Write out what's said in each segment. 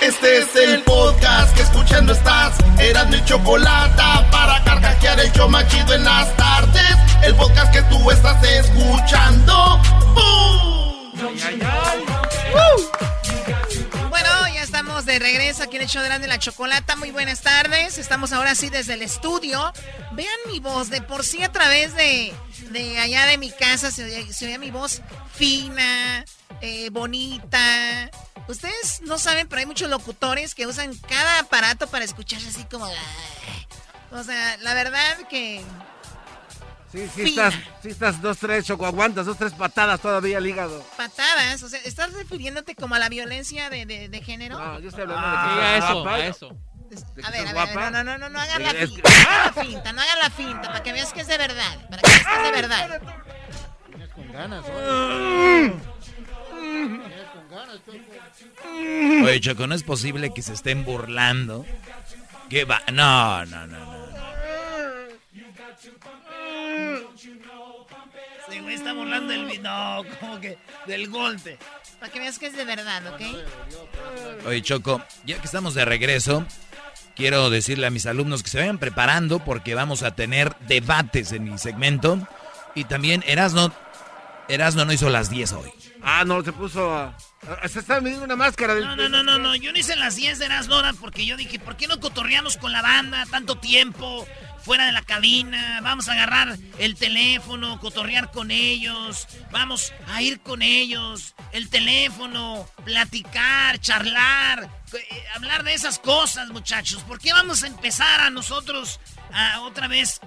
Este es el podcast que escuchando estás. Eran mi chocolate para carcajear el yo machido en las tardes. El podcast que tú estás escuchando. Bueno, de regreso aquí en el de la chocolata. Muy buenas tardes. Estamos ahora sí desde el estudio. Vean mi voz. De por sí a través de, de allá de mi casa se oye mi voz fina, eh, bonita. Ustedes no saben, pero hay muchos locutores que usan cada aparato para escucharse así como... O sea, la verdad que... Sí, sí estás, sí estás dos, tres choco, aguantas dos, tres patadas todavía al hígado. Patadas, o sea, ¿estás refiriéndote como a la violencia de, de, de género? No, yo estoy hablando Ah, de que a eso, guapa. a eso. ¿De que A ver, a ver, guapa? no, no, no, no, no hagan la, Es finta, que- no hagan la finta, no hagan la finta, para que veas que es de verdad, para que veas que es de verdad. Con ganas, Oye, Choco, no es posible que se estén burlando. ¿Qué va? No, no, no, no. Sí, güey, está burlando del... No, como que del golpe. Para que veas que es de verdad, ¿ok? Oye, Choco, ya que estamos de regreso, quiero decirle a mis alumnos que se vayan preparando porque vamos a tener debates en mi segmento. Y también Erasno, Erasno no hizo las 10 hoy. Ah, no, se puso a... Se está midiendo una máscara del... No, no, no, no, no, yo no hice las 10 de Erasnora porque yo dije, ¿por qué no cotorreamos con la banda tanto tiempo? Fuera de la cabina, vamos a agarrar el teléfono, cotorrear con ellos, vamos a ir con ellos, el teléfono, platicar, charlar, eh, hablar de esas cosas, muchachos. ¿Por qué vamos a empezar a nosotros a otra vez?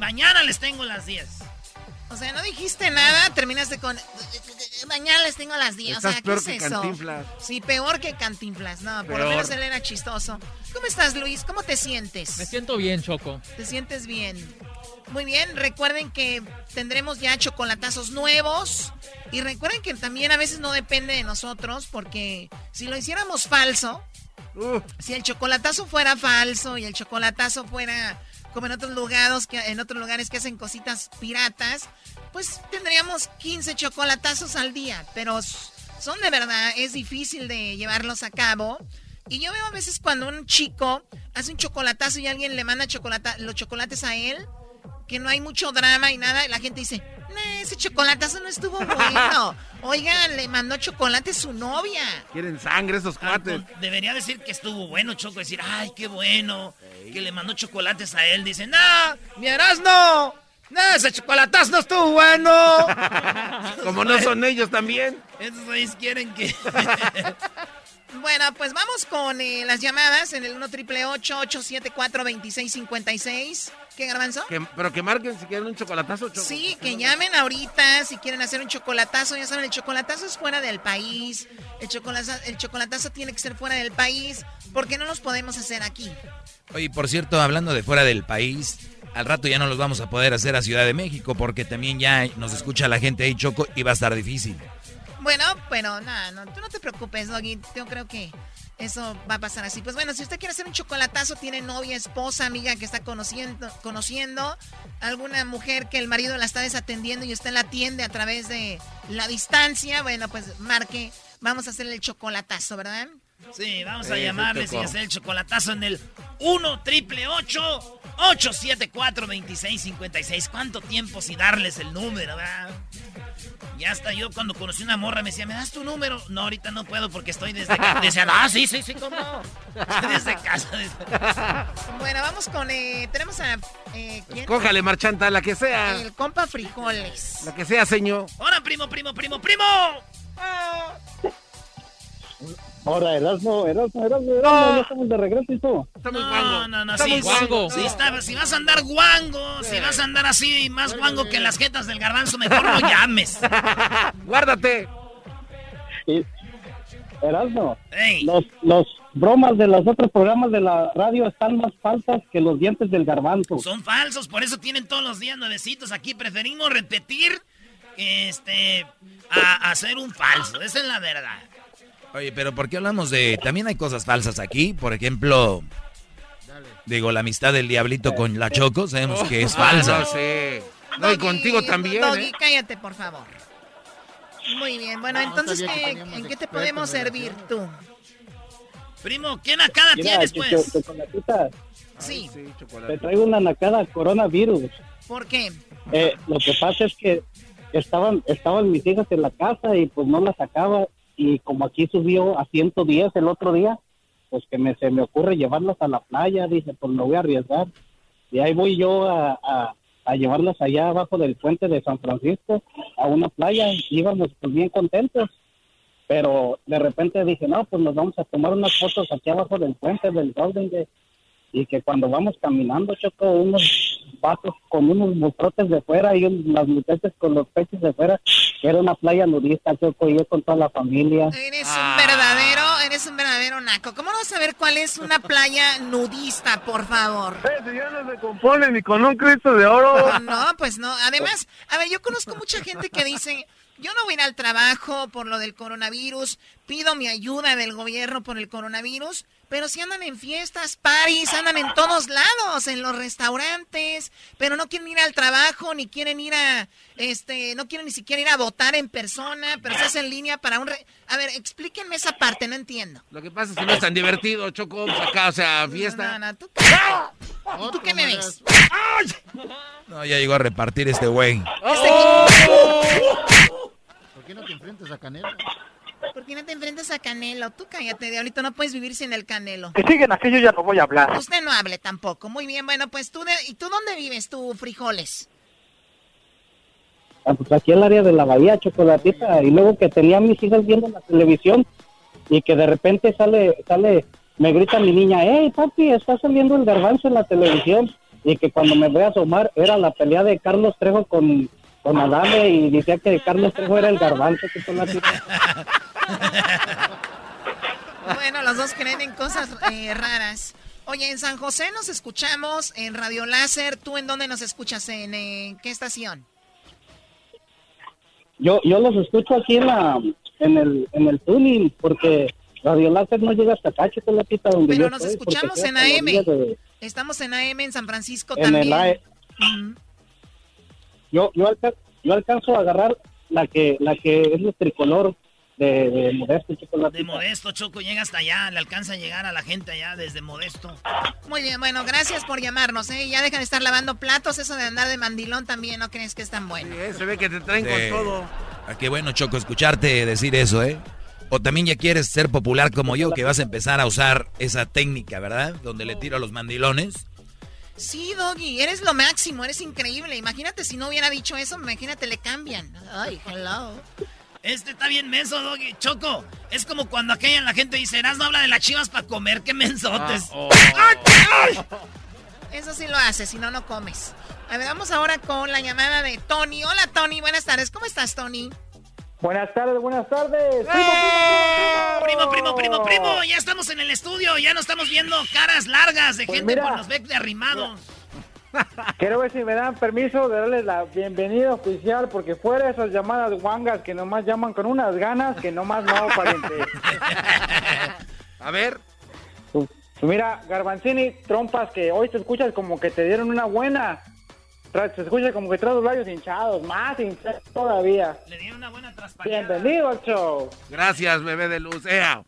Mañana les tengo las 10. O sea, no dijiste nada, terminaste con... Mañana les tengo las 10. Estás o sea, ¿qué peor es que eso? Cantinflas. Sí, peor que Cantinflas. No, por lo menos él era chistoso. ¿Cómo estás, Luis? ¿Cómo te sientes? Me siento bien, Choco. ¿Te sientes bien? Muy bien, recuerden que tendremos ya chocolatazos nuevos. Y recuerden que también a veces no depende de nosotros, porque si lo hiciéramos falso, si el chocolatazo fuera falso y el chocolatazo fuera como en otros lugares que en otros lugares que hacen cositas piratas, pues tendríamos 15 chocolatazos al día, pero son de verdad, es difícil de llevarlos a cabo. Y yo veo a veces cuando un chico hace un chocolatazo y alguien le manda chocolata- los chocolates a él, que no hay mucho drama y nada, y la gente dice, "No, ese chocolatazo no estuvo bueno. Oiga, le mandó chocolate su novia. Quieren sangre esos cuates. Debería decir que estuvo bueno, Choco. Decir, ay, qué bueno. Que le mandó chocolates a él. Dice, no, mi. No, ese chocolatazo no estuvo bueno. Como no son ellos también. Esos güeyes quieren que. bueno, pues vamos con eh, las llamadas en el 1 triple 874 2656 ¿Qué garbanzo? Que- pero que marquen si quieren un chocolatazo. Choco. Sí, que llamen ahorita si quieren hacer un chocolatazo. Ya saben, el chocolatazo es fuera del país. El chocolatazo, el chocolatazo tiene que ser fuera del país porque no los podemos hacer aquí. Oye, por cierto, hablando de fuera del país, al rato ya no los vamos a poder hacer a Ciudad de México porque también ya nos escucha la gente ahí, Choco, y va a estar difícil. Bueno, pero nada, no, tú no te preocupes, Doggy. Yo creo que eso va a pasar así. Pues bueno, si usted quiere hacer un chocolatazo, tiene novia, esposa, amiga que está conociendo, conociendo, alguna mujer que el marido la está desatendiendo y usted la atiende a través de la distancia, bueno, pues marque, vamos a hacer el chocolatazo, ¿verdad? Sí, vamos a llamarles y hacer el chocolatazo en el 1 triple 874 2656 ¿Cuánto tiempo sin darles el número, verdad? Ya hasta yo cuando conocí una morra me decía, ¿me das tu número? No, ahorita no puedo porque estoy desde casa. Decía, ah, sí, sí, sí, ¿cómo? Estoy desde casa. Bueno, vamos con, eh, tenemos a, eh, ¿quién? Cójale, marchanta, la que sea. El compa frijoles. La que sea, señor. Hola, primo, primo, primo, primo. Ahora, Erasmo, Erasmo, Erasmo, Erasmo, ya estamos de regreso y todo. Estamos No, guango. no, no, Estamos sí, guango. sí, está- si vas a andar guango, si vas a andar así más guango que en las jetas del garbanzo, mejor no llames. Guárdate. Y, Erasmo, los, los bromas de los otros programas de la radio están más falsas que los dientes del garbanzo. son falsos, por eso tienen todos los días nuevecitos aquí. Preferimos repetir este a hacer un falso. Esa es la verdad. Oye, pero ¿por qué hablamos de... También hay cosas falsas aquí? Por ejemplo, digo, la amistad del diablito con la Choco, sabemos que es Ah, falsa. no sé. No, y contigo también, Doggy, ¿eh? cállate, por favor. Muy bien, bueno, No, entonces, ¿qué- ¿en qué te podemos servir tú? Primo, ¿qué nacada Mira, tienes, pues? chocolatita, Sí, Sí, te traigo una nacada coronavirus. ¿por qué? Eh, lo que pasa es que estaban estaban mis hijas en la casa y pues no las sacaba y como aquí subió a 110 el otro día, pues que me, se me ocurre llevarlas a la playa, dije, pues me voy a arriesgar. Y ahí voy yo a, a, a llevarlas allá abajo del puente de San Francisco a una playa. Íbamos pues bien contentos, pero de repente dije, no, pues nos vamos a tomar unas fotos aquí abajo del puente del Golden Gate. Y que cuando vamos caminando, choco unos vasos con unos mostrotes de fuera y un- las muchachas con los pechos de fuera, que era una playa nudista, choco, y yo con toda la familia. Eres Ah. un verdadero, eres un verdadero naco. ¿Cómo no vas a ver cuál es una playa nudista, por favor? Si ya no se compone ni con un Cristo de oro. No, pues no. Además, a ver, yo conozco mucha gente que dice, yo no voy a ir al trabajo por lo del coronavirus, pido mi ayuda del gobierno por el coronavirus, pero si andan en fiestas, paris, andan en todos lados, en los restaurantes, pero no quieren ir al trabajo, ni quieren ir a, este, no quieren ni siquiera ir a votar en persona, pero se hace en línea para un... re- A ver, explíquenme esa parte, no entiendo. Lo que pasa es que no es tan divertido, Choco. pues acá, o sea, fiesta. No, no, ¿tú, ¿tú qué me ves? No, ya llegó a repartir este güey. ¿Por qué no te enfrentas a Canelo? ¿Por qué no te enfrentas a Canelo? Tú cállate, diablito, no puedes vivir sin el Canelo. Que siguen aquí, yo ya no voy a hablar. Usted no hable tampoco. Muy bien, bueno, pues tú, de- ¿y tú dónde vives tú, frijoles? Ah, pues aquí en el área de la bahía, chocolatita, y luego que tenía a mis hijas viendo la televisión y que de repente sale, sale, me grita mi niña, hey papi, está saliendo el garbanzo en la televisión, y que cuando me voy a asomar era la pelea de Carlos Trejo con, con Adame y decía que Carlos Trejo era el garbanzo, chocolatita. Bueno, los dos creen en cosas eh, raras. Oye, en San José nos escuchamos en Radio Láser. ¿Tú en dónde nos escuchas? ¿En eh, qué estación? Yo, yo los escucho aquí en la, en el, en el tuning, porque Radio Láser no llega hasta acá, chocolatita, donde Pero yo nos estoy, escuchamos en AM. de- Estamos en AM en San Francisco en también. el AE. Ujú. Yo yo, alca- yo alcanzo a agarrar la que la que es el tricolor de, de Modesto Chocolate. De Modesto, Choco, llega hasta allá, le alcanza a llegar a la gente allá desde Modesto. Muy bien, bueno, gracias por llamarnos, ¿eh? Ya dejan de estar lavando platos, eso de andar de mandilón también, ¿no crees que es tan bueno? Sí, eh, se ve que te traen Sí. con todo. Ah, qué bueno, Choco, escucharte decir eso, ¿eh? O también ya quieres ser popular como yo, que vas a empezar a usar esa técnica, ¿verdad? Donde le tiro a los mandilones. Sí, Doggy, eres lo máximo, eres increíble. Imagínate si no hubiera dicho eso, imagínate, le cambian. Ay, hello. Este está bien menso, Doggy. Choco, es como cuando aquella la gente dice, no habla de las chivas para comer, qué mensotes. Ah, oh. Eso sí lo haces, si no, no comes. A ver, vamos ahora con la llamada de Tony. Hola, Tony, buenas tardes. ¿Cómo estás, Tony? Buenas tardes, buenas tardes. Primo, primo, primo, primo, ya estamos en el estudio, ya no estamos viendo caras largas de Pues gente mira. con los becks de arrimados. Quiero ver si me dan permiso de darles la bienvenida oficial, porque fuera esas llamadas guangas que nomás llaman con unas ganas que nomás no, pariente. A ver. Pues mira, Garbanzini, trompas que hoy te escuchas como que te dieron una buena. Se escucha como que traes los labios hinchados, más hinchados todavía. Le dieron una buena transparencia. Bienvenido al show. Gracias, bebé de luz. Ea.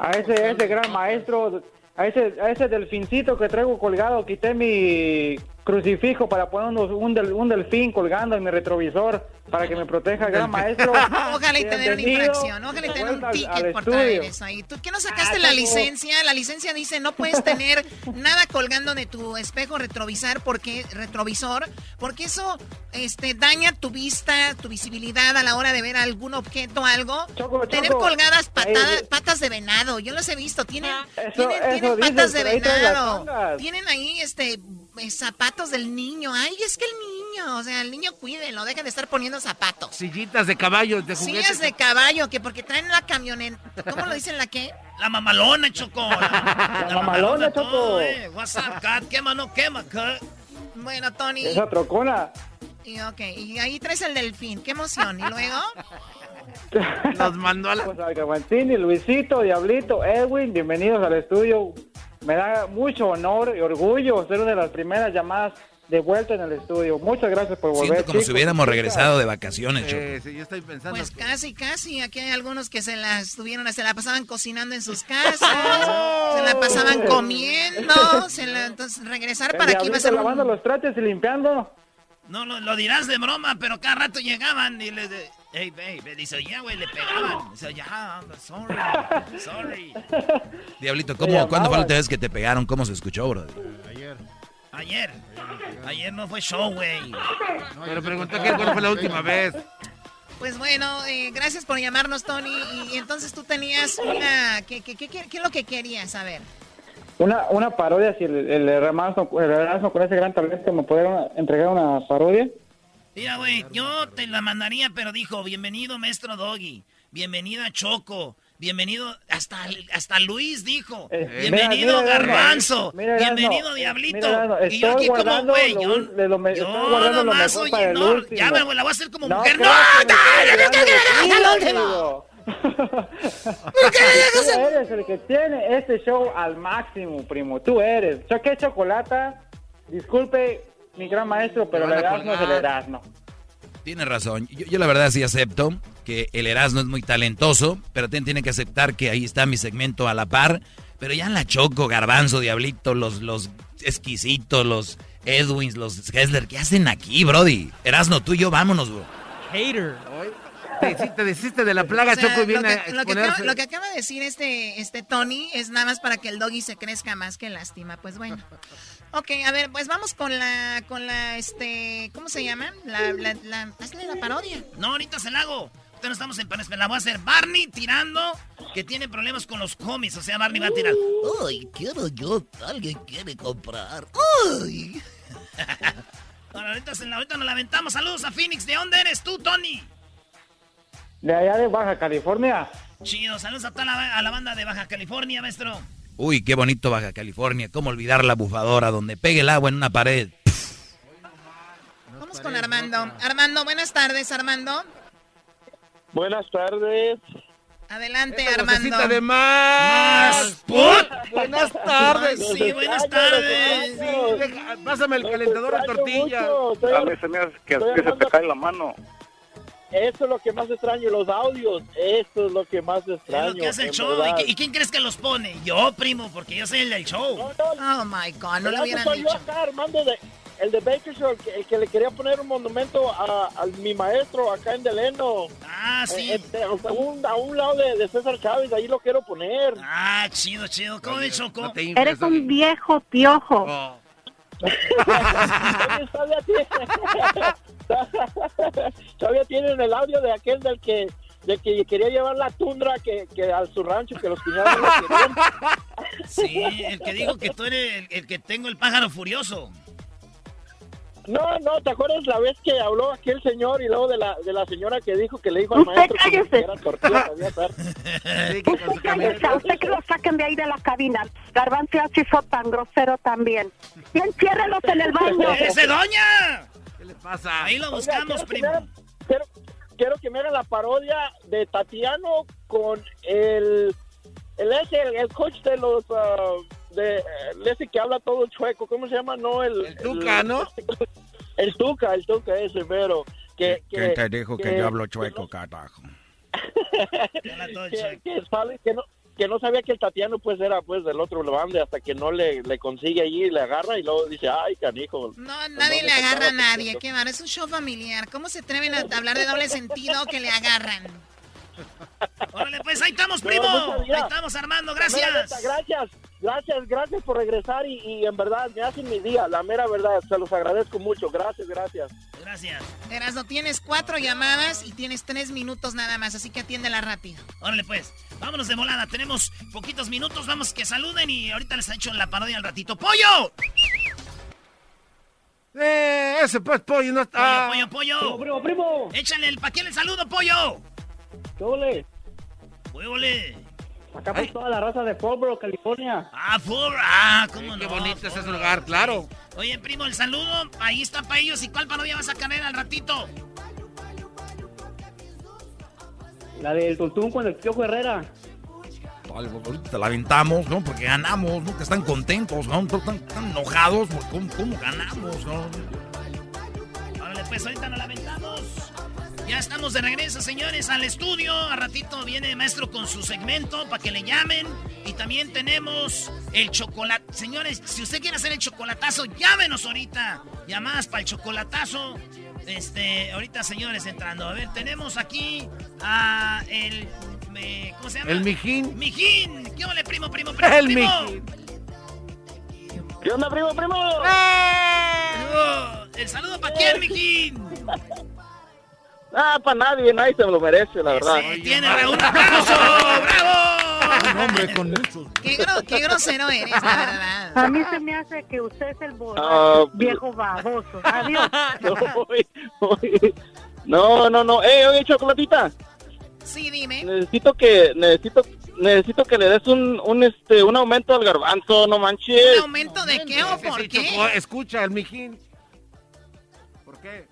A ese, ese gran maestro, a ese, a ese delfincito que traigo colgado, quité mi, crucifijo para poner un, un, del- un delfín colgando en mi retrovisor para que me proteja, gran maestro. Ojalá y tener una infracción, ojalá y tener un ticket por traer eso ahí. ¿Tú qué no sacaste Ah, la licencia? La licencia dice no puedes tener nada colgando de tu espejo retrovisor porque retrovisor, porque eso este daña tu vista, tu visibilidad a la hora de ver algún objeto o algo. tener Choco. colgadas patadas- patas de venado, yo los he visto, tienen Eso- tienen, eso tienen dices, patas de venado. Tienen ahí este eh, zapatos del niño. Ay, es que el niño, o sea, el niño cuídenlo, dejen de estar poniendo zapatos. Sillitas de caballo, de juguete. Sillas de caballo, que porque traen la camioneta. ¿Cómo lo dicen la qué? La mamalona, Choco. La, mamalona, Choco. todo, eh. What's up, cat? Quema, no quema, cat. Bueno, Tony. Esa trocona. Y, ok, y ahí traes el delfín. Qué emoción. ¿Y luego? Nos mandó a la... Pues al Luisito, Diablito, Edwin, bienvenidos al estudio. Me da mucho honor y orgullo ser una de las primeras llamadas de vuelta en el estudio. Muchas gracias por volver. Siento como si hubiéramos regresado de vacaciones, Choco. Sí, sí, yo estoy pensando. Pues casi, casi. Aquí hay algunos que se la estuvieron, se la pasaban cocinando en sus casas, se la pasaban comiendo, se la, entonces regresar El para aquí va a ser un- lavando los trastes y limpiando. No, lo, lo dirás de broma, pero cada rato llegaban y les... de- Hey, babe, dice, ya, güey, le pegaban. Dice, ya, sorry, sorry. Diablito, ¿cómo, ¿cuándo fue la última vez que te pegaron? ¿Cómo se escuchó, bro? Ayer. Ayer. Ayer no fue show, güey. Pero preguntó que cuál fue la última vez. Pues bueno, eh, gracias por llamarnos, Tony. Y, y entonces tú tenías una... ¿Qué, qué, qué, qué- qué es lo que querías saber? Una, una parodia, si el, el Erasmo, el Erasmo con ese gran talento me pudiera entregar una parodia. Mira, güey, yo te la mandaría, pero dijo, bienvenido, maestro Doggy. Bienvenida, Choco. Bienvenido, hasta, hasta Luis dijo. bienvenido, Eh, mira, mira, Garbanzo. mira, bienvenido, Diablito. y yo aquí como, güey, lo yo, lo me- yo guardando lo nomás mejor oye, para el no, ya me la voy a hacer como No, mujer. ¡No! ¡No! ¡No! ¡No! ¡No! ti, Tú eres el que tiene este show al máximo, primo. Tú eres. Choque chocolata. Disculpe, mi gran maestro, pero el van a Erasmo es el. Erasmo. Tienes razón. Yo, yo la verdad sí acepto que el Erasmo es muy talentoso, pero tiene que aceptar que ahí está mi segmento a la par. Pero ya en la Choco, Garbanzo, Diablito, los, los exquisitos, los Edwins, los Hessler, ¿qué hacen aquí, Brody? Erasmo, tú y yo, vámonos, bro. Hater. Te, te desiste de la plaga, O sea, Choco, y lo, viene a que, lo, que exponerse. acaba, lo que acaba de decir este, este Tony es nada más para que el doggy se crezca más que lástima. Pues bueno. Ok, a ver, pues vamos con la, con la, este, ¿cómo se llama? La, la, la, hazle la parodia. No, ahorita se la hago. Ahorita no estamos en panes, la voy a hacer Barney tirando que tiene problemas con los cómics. O sea, Barney va a tirar. Ay, quiero yo, alguien quiere comprar. Ay. Bueno, ahorita, se la, ahorita nos la aventamos. Saludos a Phoenix. ¿De dónde eres tú, Tony? De allá de Baja California. Chido, saludos a toda la, a la banda de Baja California, maestro. Uy, qué bonito Baja California. ¿Cómo olvidar la bufadora donde pegue el agua en una pared? Vamos con Armando. Armando, buenas tardes, Armando. Buenas tardes. Adelante, Esa Armando. de más. Buenas tardes. Sí, buenas tardes. Sí, deja- pásame el calentador de tortilla. A mí se me hace que, que se te cae la mano. Eso es lo que más extraño, los audios. Eso es lo que más extraño. Es lo que hace el show. ¿Y, qui- y quién crees que los pone? Yo, primo, porque yo soy el del show. Oh my God, no El lo hubieran soy yo dicho. acá, Armando, de, el de el que, el que le quería poner un monumento a, a mi maestro acá en Deleno. Ah, sí. Eh, eh, o sea, un- a un lado de, de César Chávez, ahí lo quiero poner. Ah, chido, chido. ¿Cómo ves, Choco? Eres un viejo piojo. Oh. Todavía tiene- todavía tienen el audio de aquel del que de que quería llevar la tundra que, que a su rancho que los cuñados no querían. Sí, el que dijo que tú eres el que tengo el pájaro furioso. No, no, ¿te acuerdas la vez que habló aquel señor y luego de la, de la señora que dijo que le dijo al Usted maestro que cállese. era tortilla? Usted cállese, a usted que lo saquen de ahí de la cabina. Garbanzo así fue tan grosero también. Y enciérrelos en el baño. ¡Ese doña! ¿Qué le pasa? Ahí lo buscamos, que primo. quiero, quiero que me haga la parodia de Tatiano con el el ese, el, el coach de los ah, de ese que habla todo chueco, ¿cómo se llama? No el, El Tuca, ¿no? El Tuca, el Tuca ese, pero que, que ¿Quién te dijo que yo hablo chueco, carajo? Habla todo que, chueco. que sale- que no que no sabía que el Tatiano pues era pues del otro bande hasta que no le, le consigue allí, le agarra y luego dice, ay, canijo. No, nadie le agarra a nadie, qué mal, es un show familiar. ¿Cómo se atreven a hablar de doble sentido que le agarran? Órale, pues ahí estamos, primo. Ahí estamos, Armando, gracias. Gracias, gracias, gracias por regresar y, en verdad me hacen mi día, la mera verdad. Se los agradezco mucho. Gracias, gracias. Gracias. no tienes cuatro llamadas y tienes tres minutos nada más, así que atiéndela rápido. Órale, pues. Vámonos de volada. Tenemos poquitos minutos. Vamos que saluden y ahorita les ha hecho la parodia al ratito. ¡Pollo! Eh, ese pues pollo no está. Pollo, pollo, pollo. Primo, primo, Échale el paquete el saludo, pollo. ¿Qué ole? ole? Acá por toda la raza de Fallbro, California. Ah, Fallbro. Ah, cómo no. Qué bonito es ese lugar, claro. Oye, primo, el saludo. Ahí está para ellos. ¿Y cuál parodia vas a caer al ratito? La del Tuntún con el Piojo Herrera. Ahorita te la aventamos, ¿no? Porque ganamos, ¿no? Que están contentos, ¿no? Están, enojados. ¿Cómo, ¿Cómo, ganamos, no? Órale, pues ahorita nos la aventamos. Ya estamos de regreso, señores, al estudio. A ratito viene el maestro con su segmento para que le llamen. Y también tenemos el chocolate. Señores, si usted quiere hacer el chocolatazo, llámenos ahorita. Llamadas para el chocolatazo. Este, ahorita, señores, entrando. A ver, tenemos aquí a el. ¿Cómo se llama? El Mijín. Mijín. ¿Qué ole, primo, primo, primo? El primo? Mijín. ¿Qué onda, primo, primo? ¡Eh! El saludo para quién, Mijín. Ah, para nadie, nadie se lo merece, la verdad. Sí, tiene Raúl, un aplauso, bravo. Un hombre con muchos. Qué, qué, grosero eres, la verdad. A mí se me hace que usted es el uh, viejo baboso. Adiós. No, no, no. Eh, oye, chocolatita. Sí, dime. Necesito que, necesito, necesito que le des un, un, este, un aumento al garbanzo, no manches. ¿Un aumento de qué o por qué? Escucha, el mijín.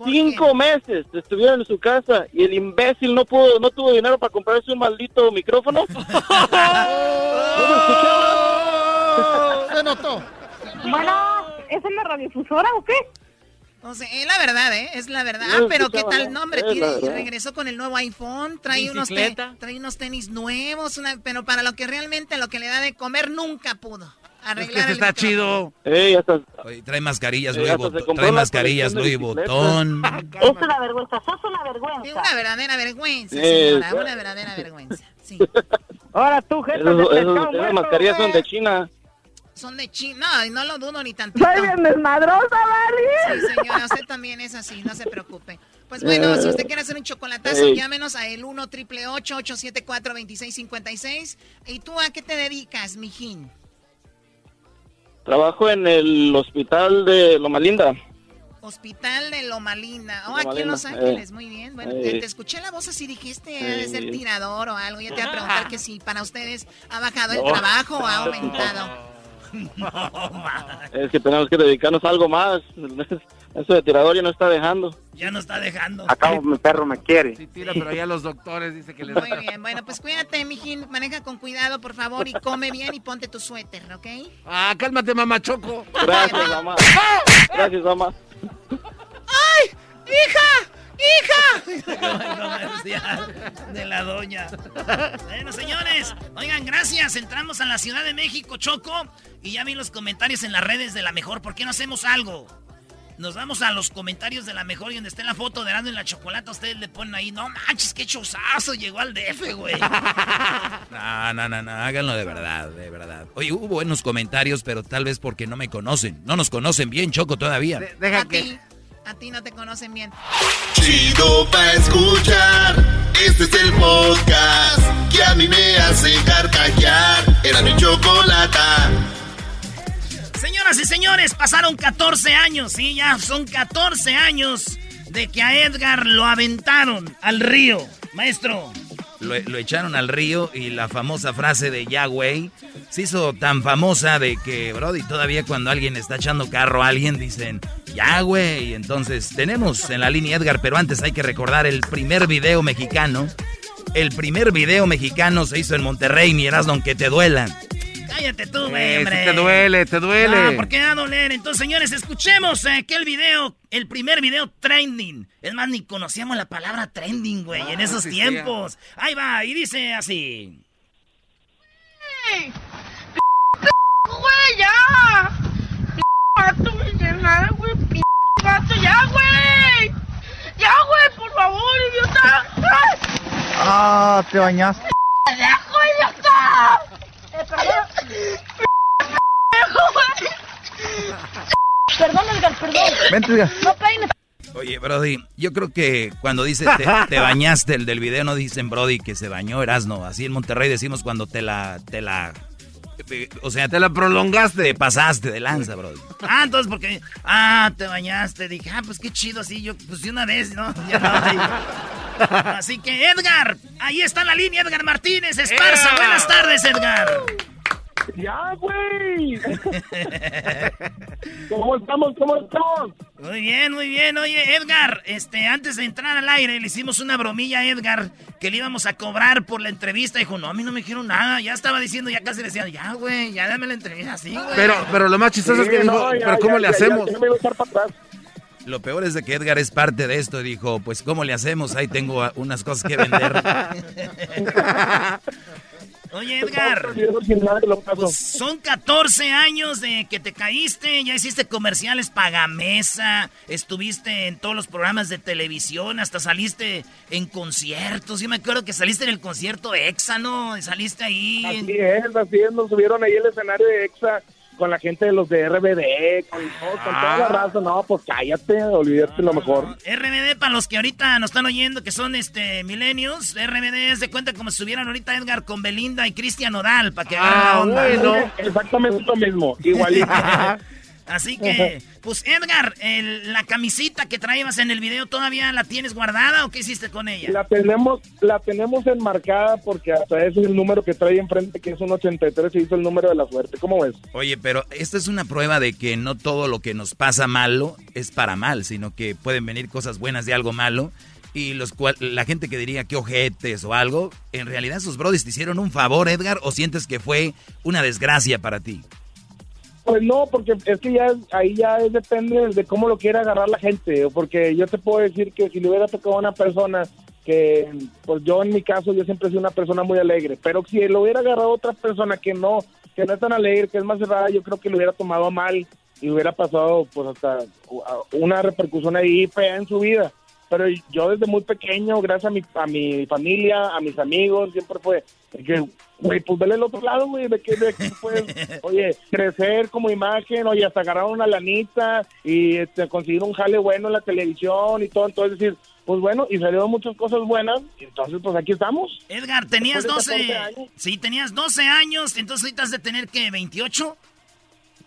Cinco meses estuvieron en su casa y el imbécil no pudo, no tuvo dinero para comprarse un maldito micrófono. Se notó. Bueno, ¿es en la radiodifusora o qué? O sea, es la verdad, ¿eh? Es la verdad. Ah, pero ¿qué tal nombre? Tiene, regresó con el nuevo iPhone, trae unos, trae unos tenis nuevos, una, pero para lo que realmente lo que le da de comer nunca pudo. Es que está chido. trae mascarillas, Louis Botón. Trae mascarillas, Louis. Es una vergüenza, sos una vergüenza. Es una verdadera vergüenza, señora. Una verdadera vergüenza. Sí. Ahora tú, gente Esas mascarillas son de China. Son de China. No, no lo dudo ni tantito. Soy bien desmadrosa, Vali. Sí, señora, usted también es así, no se preocupe. Pues bueno, si usted quiere hacer un chocolatazo, llámenos a el 1 triple 874 2656 ¿Y tú a qué te dedicas, mijín? Trabajo en el hospital de Loma Linda. Hospital de Loma Linda. Oh, aquí en Los Ángeles, muy bien. Bueno, te, escuché la voz así, dijiste, ha de ser tirador o algo. Ya te voy a preguntar que si para ustedes ha bajado el trabajo o ha aumentado. Es que tenemos que dedicarnos a algo más. Eso de tirador ya no está dejando. Ya no está dejando. Acá mi perro me quiere. Sí, tira, pero ya los doctores dicen que les Muy bien, bueno, pues cuídate, mijín. Maneja con cuidado, por favor, y come bien y ponte tu suéter, ¿ok? Ah, cálmate, mamá Choco. Gracias, mamá. Gracias, mamá. ¡Ay! ¡Hija! ¡Hija! de la doña. Bueno, señores, oigan, gracias. Entramos a la Ciudad de México, Choco, y ya vi los comentarios en las redes de la mejor. ¿Por qué no hacemos algo? Nos vamos a los comentarios de la mejor y donde esté la foto de Arando en la chocolate, ustedes le ponen ahí, no manches, qué chozazo, llegó al DF, güey. No, no, no, no, háganlo de verdad, de verdad. Oye, hubo buenos comentarios, pero tal vez porque no me conocen. No nos conocen bien, Choco, todavía. deja que... A ti no te conocen bien. Chido pa' escuchar. Este es el podcast que a mí me hace carcajear. Era mi chocolata. Señoras y señores, pasaron 14 años, sí, ya son 14 años de que a Edgar lo aventaron al río. Maestro. Lo, echaron al río y la famosa frase de Yahweh se hizo tan famosa de que, Brody, todavía cuando alguien está echando carro a alguien dicen, ya, güey. Entonces, tenemos en la línea Edgar, pero antes hay que recordar el primer video mexicano. El primer video mexicano se hizo en Monterrey, mi Erasmo, aunque te duela. Cállate tú, güey, hombre. te duele, te duele. Ah, ¿por qué va a doler? Entonces, señores, escuchemos eh, que el video, el primer video trending. Es más, ni conocíamos la palabra trending, güey, en ah, esos tiempos. Ahí va, y dice así. güey! ¡Güey, ya! ¡Gato, nada, güey! ¡Gato, ya, güey! ¡Ya, güey, por favor, idiota! Ah, te bañaste. ¡Dejo, idiota! Eh, perdón. Perdón, Edgar, perdón. Vente, Edgar. No peines. Oye, Brody, yo creo que cuando dice te, te, bañaste, el del video no dicen Brody que se bañó Erasno. Así en Monterrey decimos cuando te la, te la, o sea, te la prolongaste, te pasaste de lanza, Brody. Ah, entonces porque, ah, te bañaste, dije, ah, pues qué chido, así yo, pues de una vez, ¿no? Así que Edgar, ahí está la línea, Edgar Martínez, Esparza. Buenas tardes, Edgar. ¡Ya, güey! ¿Cómo estamos? ¿Cómo estamos? Muy bien, muy bien. Oye, Edgar, este, antes de entrar al aire le hicimos una bromilla a Edgar que le íbamos a cobrar por la entrevista. Dijo, no, a mí no me dijeron nada. Ya estaba diciendo, ya casi le decía, ya, güey, ya dame la entrevista así, güey. Pero, pero lo más chistoso es que dijo, ya, pero ¿cómo ya, le ya, hacemos? ya, ya me voy a echar para atrás. Lo peor es de que Edgar es parte de esto y dijo, pues ¿cómo le hacemos? Ahí tengo unas cosas que vender. Oye, Edgar. Pues son 14 años de que te caíste, ya hiciste comerciales pagamesa, estuviste en todos los programas de televisión, hasta saliste en conciertos. Yo me acuerdo que saliste en el concierto EXA, ¿no? Saliste ahí. Así es, así es, nos subieron ahí el escenario de EXA con la gente de los de RBD, con, todo, con toda la raza. No, pues cállate, olvídate lo mejor. RBD, para los que ahorita nos están oyendo, que son este milenios, RBD es de cuenta como si estuvieran ahorita Edgar con Belinda y Cristian Nodal, para que vean la onda. Exactamente lo mismo, igualito. Así que, pues Edgar, el- la camisita que traías en el video, ¿todavía la tienes guardada o qué hiciste con ella? La tenemos, la tenemos enmarcada porque hasta ese es el número que trae enfrente, que es un 83 y hizo el número de la suerte. ¿Cómo ves? Oye, pero esta es una prueba de que no todo lo que nos pasa malo es para mal, sino que pueden venir cosas buenas de algo malo. Y los cual, la gente que diría que ojetes o algo, en realidad sus brodis te hicieron un favor, Edgar, o sientes que fue una desgracia para ti. Pues no, porque es que ya ahí ya es- depende de cómo lo quiera agarrar la gente, porque yo te puedo decir que si le hubiera tocado a una persona que, pues yo en mi caso, yo siempre sido una persona muy alegre, pero si lo hubiera agarrado otra persona que no, que no es tan alegre, que es más cerrada, yo creo que lo hubiera tomado a mal y hubiera pasado pues hasta una repercusión ahí en su vida. Pero yo desde muy pequeño, gracias a mi, a mi familia, a mis amigos, siempre fue que, güey, pues vele el otro lado, güey, de que, de que puedes, oye, crecer como imagen, oye, hasta agarrar una lanita y este, conseguir un jale bueno en la televisión y todo, entonces decir, pues bueno, y salieron muchas cosas buenas, y entonces pues aquí estamos. Edgar, tenías de 12 14 años. Sí, tenías 12 años, entonces ahorita has de tener que 28.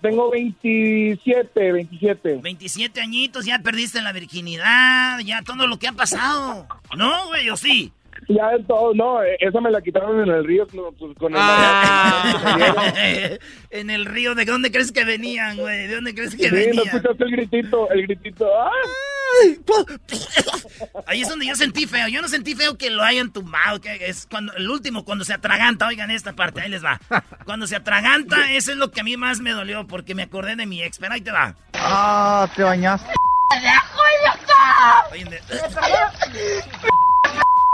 Tengo 27, 27. 27 añitos, ya perdiste la virginidad, ya todo lo que ha pasado. ¿No, güey? ¿O sí? Ya de todo, no, eh, esa me la quitaron en el río no, pues, con el... en el río, ¿de dónde crees que venían, güey? ¿De dónde crees que Sí, ¿no venían? escuchaste el gritito? El gritito, ¡ah! Ahí es donde yo sentí feo. Yo no sentí feo que lo hayan tumbado. Que es cuando el último, cuando se atraganta. Oigan esta parte, ahí les va. Cuando se atraganta, eso es lo que a mí más me dolió porque me acordé de mi ex. Pero ahí te va. Ah, te bañaste. ¡Dejo, idiota!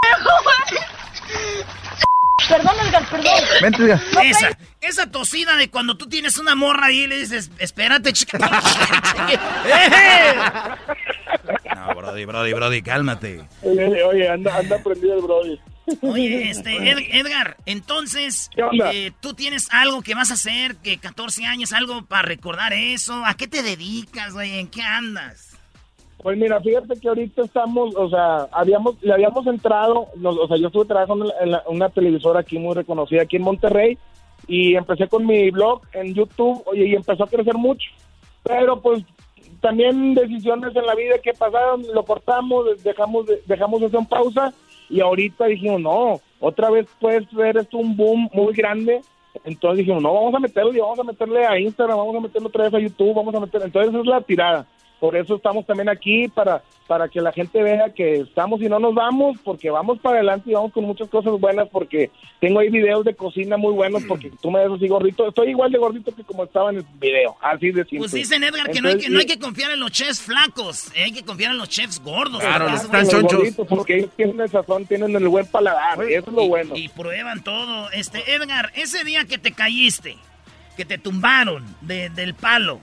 Perdón, Edgar, perdón. Vente, Edgar. Esa, esa tosida de cuando tú tienes una morra ahí y le dices, espérate, chica. ¡Eh! No, Brody, Brody, Brody, cálmate. Oye, oye, anda, anda prendido el brody. Oye, este, Ed- Edgar, entonces, eh, tú tienes algo que vas a hacer, que 14 años, algo para recordar eso. ¿A qué te dedicas, güey? ¿En qué andas? Pues mira, fíjate que ahorita estamos, o sea, habíamos, le habíamos entrado, nos- o sea, yo estuve trabajando en, la- en una televisora aquí muy reconocida aquí en Monterrey y empecé con mi blog en YouTube, oye, y empezó a crecer mucho. Pero pues también decisiones en la vida que pasaron, lo cortamos, dejamos, de- dejamos eso en pausa y ahorita dijimos, no, otra vez puede ser esto un boom muy grande. Entonces dijimos, no, vamos a meterle, vamos a meterle a Instagram, vamos a meterle otra vez a YouTube, vamos a meter, entonces esa es la tirada. Por eso estamos también aquí, para, para que la gente vea que estamos y no nos vamos, porque vamos para adelante y vamos con muchas cosas buenas, porque tengo ahí videos de cocina muy buenos, porque tú me ves así gordito, estoy igual de gordito que como estaba en el video, así de simple. Pues dicen, Edgar, que, no hay que no hay que confiar en los chefs flacos, eh, hay que confiar en los chefs gordos. Claro, ¿verdad? están chonchos. Porque ellos tienen el sazón, tienen el buen paladar, eso es lo y, bueno. Y prueban todo. Este, Edgar, ese día que te caíste, que te tumbaron de- del palo,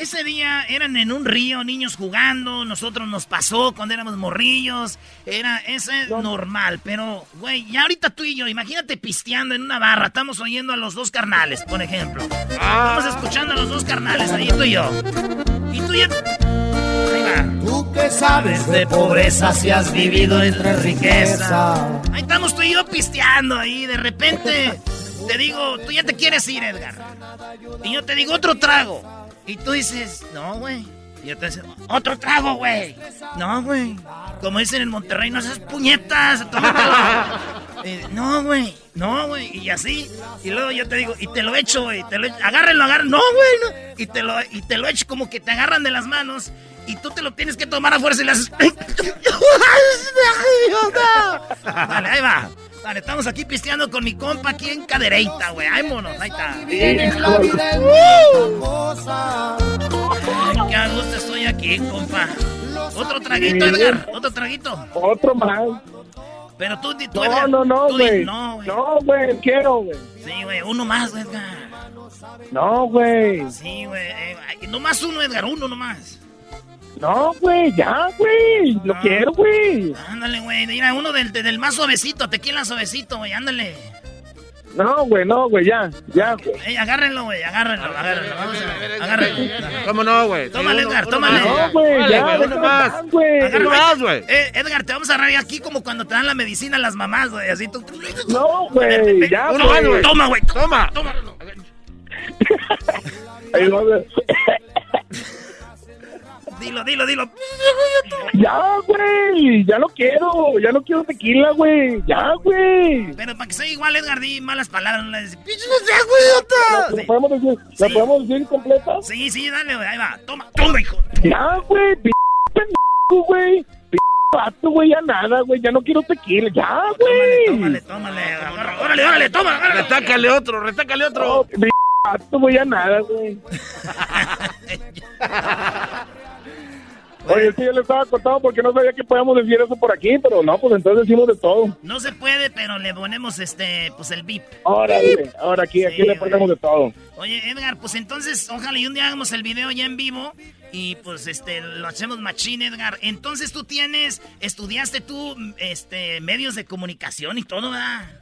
ese día eran en un río, niños jugando, nosotros nos pasó cuando éramos morrillos, era, eso es normal, pero, güey, ya ahorita tú y yo, imagínate pisteando en una barra, estamos oyendo a los dos carnales, por ejemplo. Estamos escuchando a los dos carnales, ahí tú y yo. Y tú ya... Ahí va. Tú que sabes de pobreza si has vivido entre riqueza. Ahí estamos tú y yo pisteando ahí, de repente te digo, tú ya te quieres ir, Edgar. Y yo te digo otro trago. Y tú dices, no, güey. Y yo te digo, otro trago, güey. No, güey. Como dicen en Monterrey, no haces puñetas. Eh, no, güey. No, güey. Y así. Y luego yo te digo, y te lo echo, güey. Te lo echo. Agárrenlo, agárrenlo. No, güey. no. Y, te lo, y te lo echo como que te agarran de las manos. Y tú te lo tienes que tomar a fuerza y le haces. Dale, ahí va. Dale, estamos aquí pisteando con mi compa aquí en Cadereita, güey. Ay, monos, ahí está. Ay, qué a gusto estoy aquí, compa. Otro traguito. Edgar. Otro traguito. Otro más. Pero tú, tú No, Edgar, no, no, güey. No, güey. No, güey, quiero, güey. Sí, güey, uno más, Edgar. No, güey. Sí, güey. eh, nomás uno, Edgar, uno nomás. No, güey, ya, güey. Lo Ah. quiero, güey. Ándale, güey. Mira, uno del, del más suavecito, tequila suavecito, güey. Ándale. No, güey, no, güey, ya, ya, güey. Ey, agárrenlo, güey, agárrenlo, agárrenlo. Vamos a agárrenlo. ¿Cómo no, güey? Tómale, Edgar, tómale. No, güey, ya, güey, uno más. más, güey. Agárralo, Uno más, ahí. güey. Eh, Edgar, te vamos a agarrar aquí como cuando te dan la medicina a las mamás, güey. Así tú. No, güey, ya, Uno más, güey. güey. Toma, güey. Toma. Toma. Ahí va, güey. Dilo, dilo, dilo. Ya, güey, ya no quiero, ya no quiero tequila, güey, ya, güey. Pero para que sea igual, Edgar, di malas palabras. No le dices, "Pinche no sea, güey, ¿La podemos decir, ¿la Sí. podemos decir completa? Sí, sí, dale, güey. Ahí va. Toma, toma, hijo. Ya, güey, p pendejo, güey. P vato, güey, ya nada, güey, ya no quiero tequila, ya, güey. Tómale, tómale. agarra, Órale, órale, toma. agárralo. Retácale otro, retácale No, otro. p vato, güey, ya nada, güey. Oye, sí, yo le estaba cortando porque no sabía que podíamos decir eso por aquí, pero no, pues entonces decimos de todo. No se puede, pero le ponemos este, pues el bip. Órale, ahora aquí, aquí le ponemos de todo. Oye, Edgar, pues entonces, ojalá y un día hagamos el video ya en vivo y pues este lo hacemos machín, Edgar. Entonces tú tienes, estudiaste tú este medios de comunicación y todo, ¿verdad?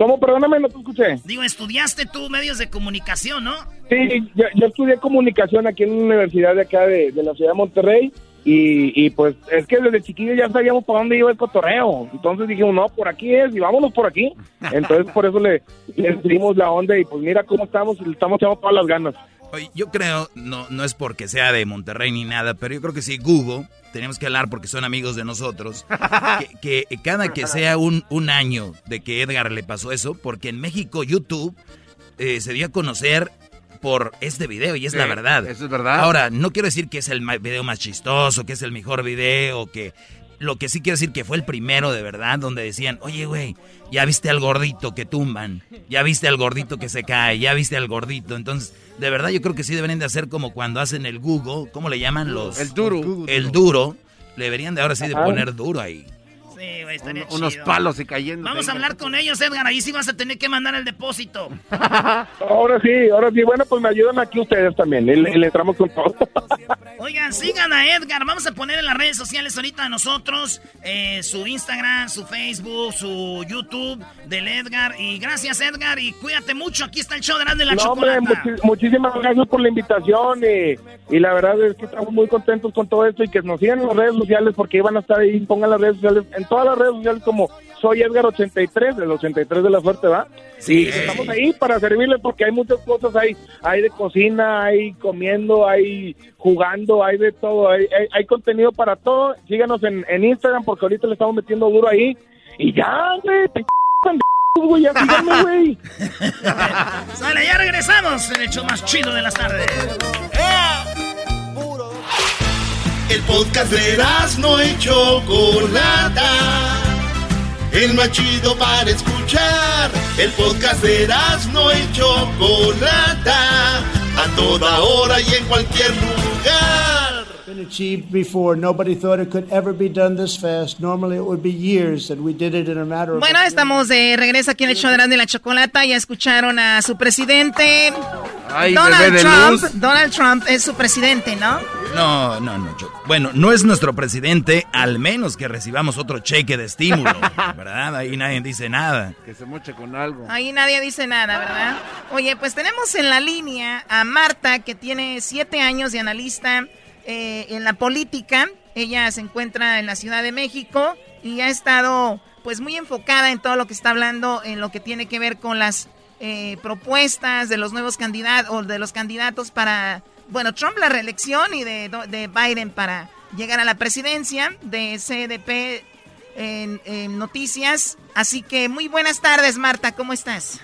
¿Cómo? Perdóname, no te escuché. Digo, estudiaste tú medios de comunicación, ¿no? Sí, yo, yo estudié comunicación aquí en una universidad de acá de, de la ciudad de Monterrey y, y pues es que desde chiquillo ya sabíamos para dónde iba el cotorreo. Entonces dijimos, no, por aquí es y vámonos por aquí. Entonces por eso le, le dimos la onda y pues mira cómo estamos y le estamos echando todas las ganas. Oye, yo creo, no, no es porque sea de Monterrey ni nada, pero yo creo que sí, Google, tenemos que hablar porque son amigos de nosotros, que, que cada que sea un, un año de que Edgar le pasó eso, porque en México YouTube eh, se dio a conocer por este video y es la verdad. eso es verdad. Ahora, no quiero decir que es el video más chistoso, que es el mejor video, que... Lo que sí quiero decir que fue el primero de verdad, donde decían, oye, güey, ya viste al gordito que tumban, ya viste al gordito que se cae, ya viste al gordito. Entonces, de verdad yo creo que sí deberían de hacer como cuando hacen el Google, ¿cómo le llaman los? El duro. El duro. Le deberían de ahora sí de poner duro ahí. Sí, güey, estaría Unos chido. palos y cayendo. Vamos a hablar con ellos, Edgar. Ahí sí vas a tener que mandar el depósito. Ahora sí, ahora sí, bueno, pues me ayudan aquí ustedes también y le, entramos con todo. Oigan, sigan a Edgar. Vamos a poner en las redes sociales ahorita a nosotros eh, su Instagram, su Facebook, su YouTube del Edgar. Y gracias, Edgar. Y cuídate mucho. Aquí está el show de Grande la No, hombre, muchísimas gracias por la invitación y, y la verdad es que estamos muy contentos con todo esto y que nos sigan en las redes sociales porque iban a estar ahí, pongan las redes sociales, en todas las redes sociales como soy Edgar83, del 83 de la suerte, ¿va? Sí. y estamos ahí para servirles porque hay muchas cosas, hay, hay de cocina, hay comiendo, hay jugando, hay de todo, hay, hay, hay contenido para todo. Síganos en, en Instagram porque ahorita le estamos metiendo duro ahí y ya, güey, te güey, ya síganme, güey. Sale, ya regresamos en el show más chido de las tardes. El podcast de no y Chocolata. El más chido para escuchar. El podcast de no y Chocolata. A toda hora y en cualquier lugar. Been achieved before. Nobody thought it could ever be done this fast. Normally it would be years, and we did it in a matter of. Bueno, estamos de regreso aquí en el show de la Chocolata. Ya escucharon a su presidente. Ay, Donald Trump. luz. Donald Trump es su presidente, ¿no? No, no, no. Choco. Bueno, no es nuestro presidente, al menos que recibamos otro cheque de estímulo, ¿verdad? Ahí nadie dice nada. Que se moche con algo. Ahí nadie dice nada, ¿verdad? Oye, pues tenemos en la línea a Marta, que tiene siete años de analista eh, en la política. Ella se encuentra en la Ciudad de México y ha estado pues muy enfocada en todo lo que está hablando en lo que tiene que ver con las eh, propuestas de los nuevos candidatos o de los candidatos para, bueno, Trump la reelección y de, de Biden para llegar a la presidencia de CDP en, en noticias. Así que muy buenas tardes, Marta, ¿cómo estás?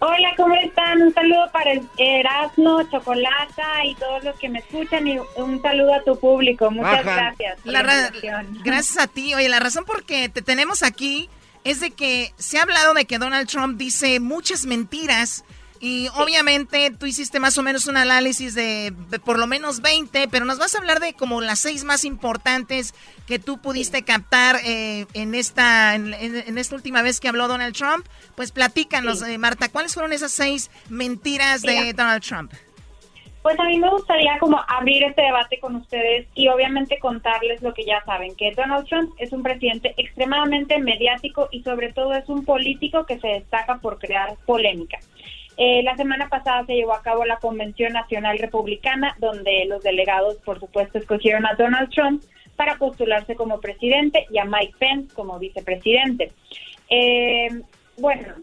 Hola, ¿cómo están? Un saludo para Erasmo, Chocolata y todos los que me escuchan y un saludo a tu público. Muchas gracias. por La la gracias a ti. Oye, la razón por que te tenemos aquí es de que se ha hablado de que Donald Trump dice muchas mentiras y obviamente tú hiciste más o menos un análisis de, de por lo menos 20, pero nos vas a hablar de como las seis más importantes que tú pudiste captar eh, en esta en, esta última vez que habló Donald Trump. Pues platícanos, Sí. eh, Marta, ¿cuáles fueron esas seis mentiras de Mira. Donald Trump? Pues a mí me gustaría como abrir este debate con ustedes y obviamente contarles lo que ya saben, que Donald Trump es un presidente extremadamente mediático y sobre todo es un político que se destaca por crear polémica. Eh, la semana pasada se llevó a cabo la Convención Nacional Republicana, donde los delegados, por supuesto, escogieron a Donald Trump para postularse como presidente y a Mike Pence como vicepresidente. Eh, bueno,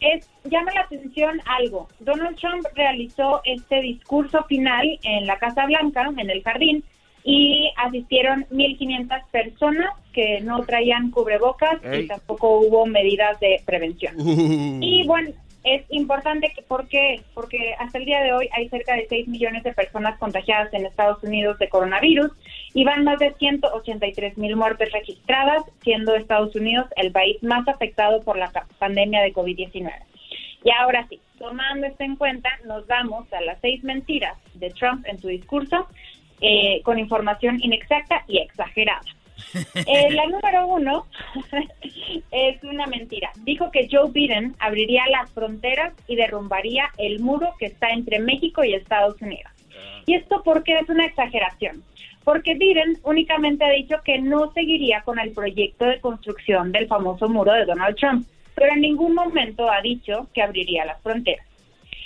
es, llama la atención algo. Donald Trump realizó este discurso final en la Casa Blanca, en el jardín, y asistieron 1.500 personas que no traían cubrebocas Ey. y tampoco hubo medidas de prevención. Uh. Y bueno, es importante que, ¿por? Porque hasta el día de hoy hay cerca de 6 millones de personas contagiadas en Estados Unidos de coronavirus y van más de 183 mil muertes registradas, siendo Estados Unidos el país más afectado por la pandemia de COVID-19. Y ahora sí, tomando esto en cuenta, nos vamos a las seis mentiras de Trump en su discurso eh, con información inexacta y exagerada. Eh, la número uno es una mentira. Dijo que Joe Biden abriría las fronteras y derrumbaría el muro que está entre México y Estados Unidos. ¿Y esto por qué es una exageración? Porque Biden únicamente ha dicho que no seguiría con el proyecto de construcción del famoso muro de Donald Trump, pero en ningún momento ha dicho que abriría las fronteras.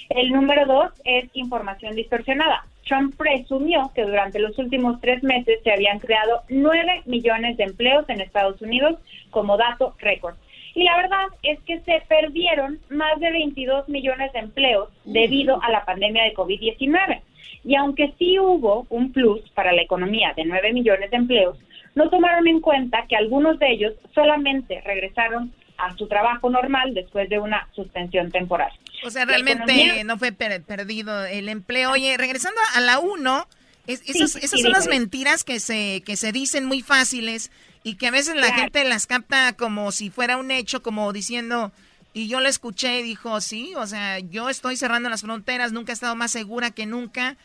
El número dos es información distorsionada. Trump presumió que durante los últimos tres meses se habían creado nueve millones de empleos en Estados Unidos como dato récord. Y la verdad es que se perdieron más de 22 millones de empleos debido a la pandemia de COVID-19. Y aunque sí hubo un plus para la economía de 9 millones de empleos, no tomaron en cuenta que algunos de ellos solamente regresaron a su trabajo normal después de una suspensión temporal. O sea, La realmente no fue per- perdido el empleo. Oye, regresando a la 1, es- Sí, esas, sí, esas sí, son las mentiras que se, que se dicen muy fáciles y que a veces la gente las capta como si fuera un hecho, como diciendo, y yo lo escuché y dijo, sí, o sea, yo estoy cerrando las fronteras, nunca he estado más segura que nunca.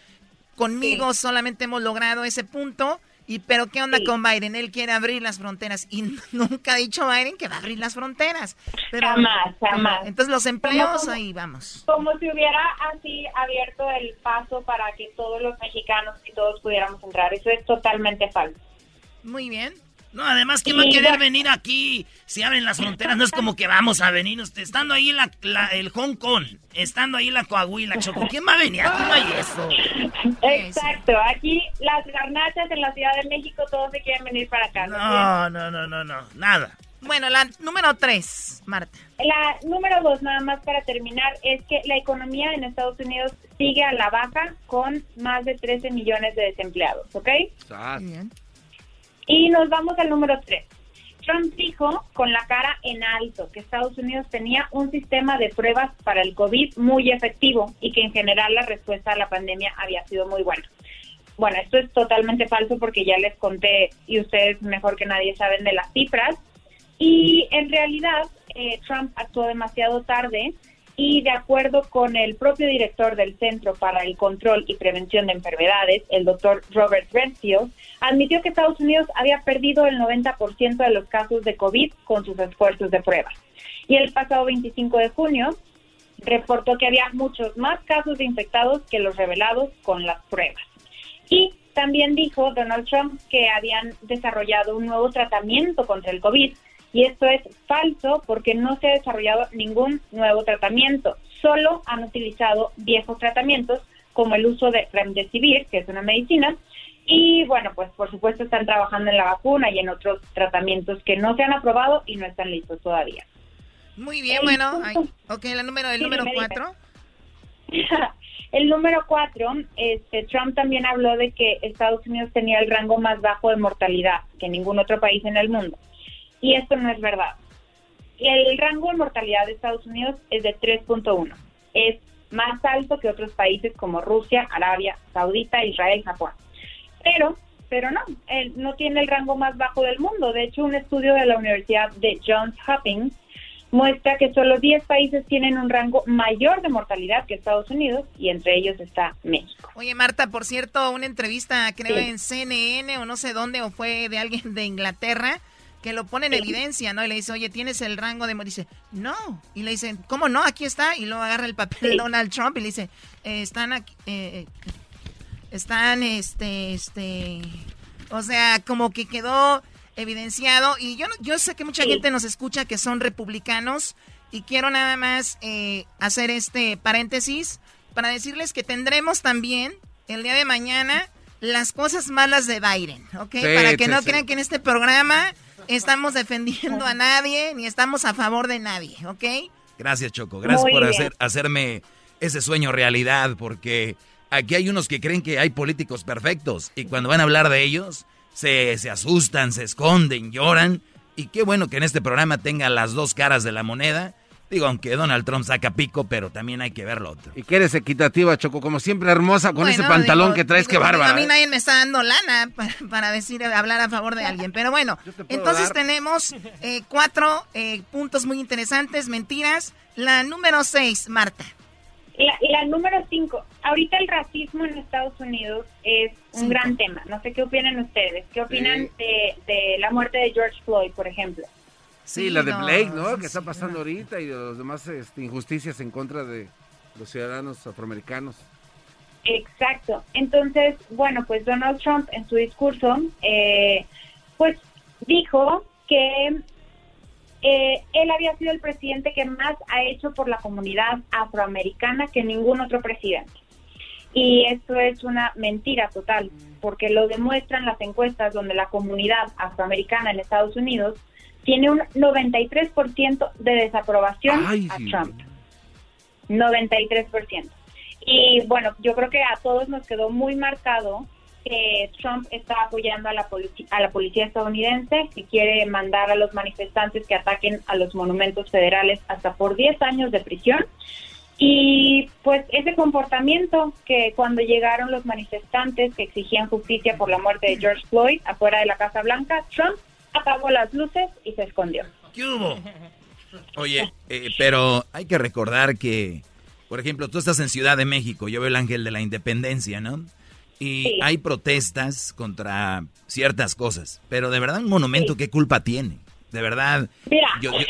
Conmigo solamente hemos logrado ese punto. Y pero qué onda con Biden? Él quiere abrir las fronteras y nunca ha dicho Biden que va a abrir las fronteras. Pero, Jamás, jamás. Entonces los empleos Como- ahí vamos. Como si hubiera así abierto el paso para que todos los mexicanos y todos pudiéramos entrar. Eso es totalmente falso. Muy bien. No, además, ¿quién va a querer venir aquí? Si abren las fronteras, no es como que vamos a venir. usted, Estando ahí la, la- el Hong Kong, estando ahí la Coahuila, Choco, ¿quién va a venir? Aquí no hay eso. Exacto. Aquí las garnachas en la Ciudad de México todos se quieren venir para acá. No, no, no, no, no, nada. Bueno, la número tres, Marta. La número dos, nada más para terminar, es que la economía en Estados Unidos sigue a la baja con más de 13 millones de desempleados, ¿ok? Y nos vamos al número tres. Trump dijo con la cara en alto que Estados Unidos tenía un sistema de pruebas para el COVID muy efectivo y que en general la respuesta a la pandemia había sido muy buena. bueno, esto es totalmente falso porque ya les conté y ustedes mejor que nadie saben de las cifras. Y en realidad eh, Trump actuó demasiado tarde y de acuerdo con el propio director del Centro para el Control y Prevención de Enfermedades, el doctor Robert Redfield, admitió que Estados Unidos había perdido el 90% de los casos de COVID con sus esfuerzos de prueba. Y el pasado 25 de junio reportó que había muchos más casos de infectados que los revelados con las pruebas. Y también dijo Donald Trump que habían desarrollado un nuevo tratamiento contra el COVID y esto es falso porque no se ha desarrollado ningún nuevo tratamiento, solo han utilizado viejos tratamientos como el uso de remdesivir, que es una medicina, y bueno, pues por supuesto están trabajando en la vacuna y en otros tratamientos que no se han aprobado y no están listos todavía. Muy bien, bueno, ok, el número, el número cuatro. el número cuatro, este, Trump también habló de que Estados Unidos tenía el rango más bajo de mortalidad que ningún otro país en el mundo y esto no es verdad. El rango de mortalidad de Estados Unidos es de 3.1. Es más alto que otros países como Rusia, Arabia Saudita, Israel, Japón. Pero, pero no, él no tiene el rango más bajo del mundo. De hecho, un estudio de la Universidad de Johns Hopkins muestra que solo 10 países tienen un rango mayor de mortalidad que Estados Unidos y entre ellos está México. Oye, Marta, por cierto, una entrevista creo en CNN o no sé dónde o fue de alguien de Inglaterra que lo pone en evidencia, ¿no? Y le dice, oye, ¿tienes el rango de... Dice, no. Y le dicen, ¿cómo no? Aquí está. Y luego agarra el papel Donald Trump y le dice, eh, están aquí... Eh, eh, están, este, este... O sea, como que quedó evidenciado. Y yo, yo sé que mucha gente nos escucha que son republicanos. Y quiero nada más hacer este paréntesis para decirles que tendremos también el día de mañana las cosas malas de Biden, ¿ok? para que no crean que en este programa estamos defendiendo a nadie ni estamos a favor de nadie, ¿ok? Gracias, Choco. Gracias por hacer, hacerme ese sueño realidad, porque aquí hay unos que creen que hay políticos perfectos y cuando van a hablar de ellos se, se asustan, se esconden, lloran. Y qué bueno que en este programa tenga las dos caras de la moneda Digo, aunque Donald Trump saca pico, pero también hay que verlo otro. Y que eres equitativa, Choco, como siempre hermosa con ese pantalón que traes, que bárbara. A mí ¿eh? nadie me está dando lana para, decir, hablar a favor de alguien. Pero bueno, entonces tenemos eh, cuatro eh, puntos muy interesantes, mentiras. La número seis, Marta. La, la, número cinco, ahorita el racismo en Estados Unidos es un gran tema. No sé qué opinan ustedes. ¿Qué opinan de, de la muerte de George Floyd, por ejemplo? Sí, la de Blake, ¿no? Que está pasando ahorita y de los demás este, injusticias en contra de los ciudadanos afroamericanos. Exacto. Entonces, bueno, pues Donald Trump en su discurso, eh, pues dijo que eh, él había sido el presidente que más ha hecho por la comunidad afroamericana que ningún otro presidente. Y esto es una mentira total, porque lo demuestran las encuestas donde la comunidad afroamericana en Estados Unidos tiene un 93% de desaprobación a Trump. 93%. Y bueno, yo creo que a todos nos quedó muy marcado que Trump está apoyando a la, a la policía estadounidense, que quiere mandar a los manifestantes que ataquen a los monumentos federales hasta por 10 años de prisión. Y pues ese comportamiento que cuando llegaron los manifestantes que exigían justicia por la muerte de George Floyd afuera de la Casa Blanca, Trump apagó las luces y se escondió. ¿Qué hubo? Oye, eh, pero hay que recordar que, por ejemplo, tú estás en Ciudad de México, yo veo el Ángel de la Independencia, ¿no? Y hay protestas contra ciertas cosas, pero de verdad un monumento, ¿qué culpa tiene? De verdad. Mira, eh,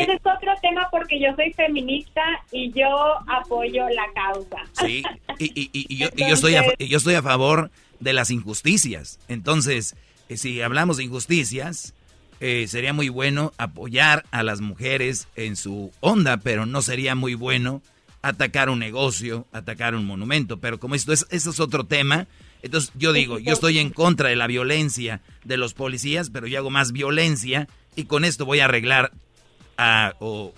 ese es otro tema porque yo soy feminista y yo apoyo la causa. Sí, y, y, yo, yo, estoy yo estoy a favor de las injusticias. Entonces, si hablamos de injusticias, eh, sería muy bueno apoyar a las mujeres en su onda, pero no sería muy bueno atacar un negocio, atacar un monumento. Pero como esto es, eso es otro tema, entonces yo digo, yo estoy en contra de la violencia de los policías, pero yo hago más violencia y con esto voy a arreglar o,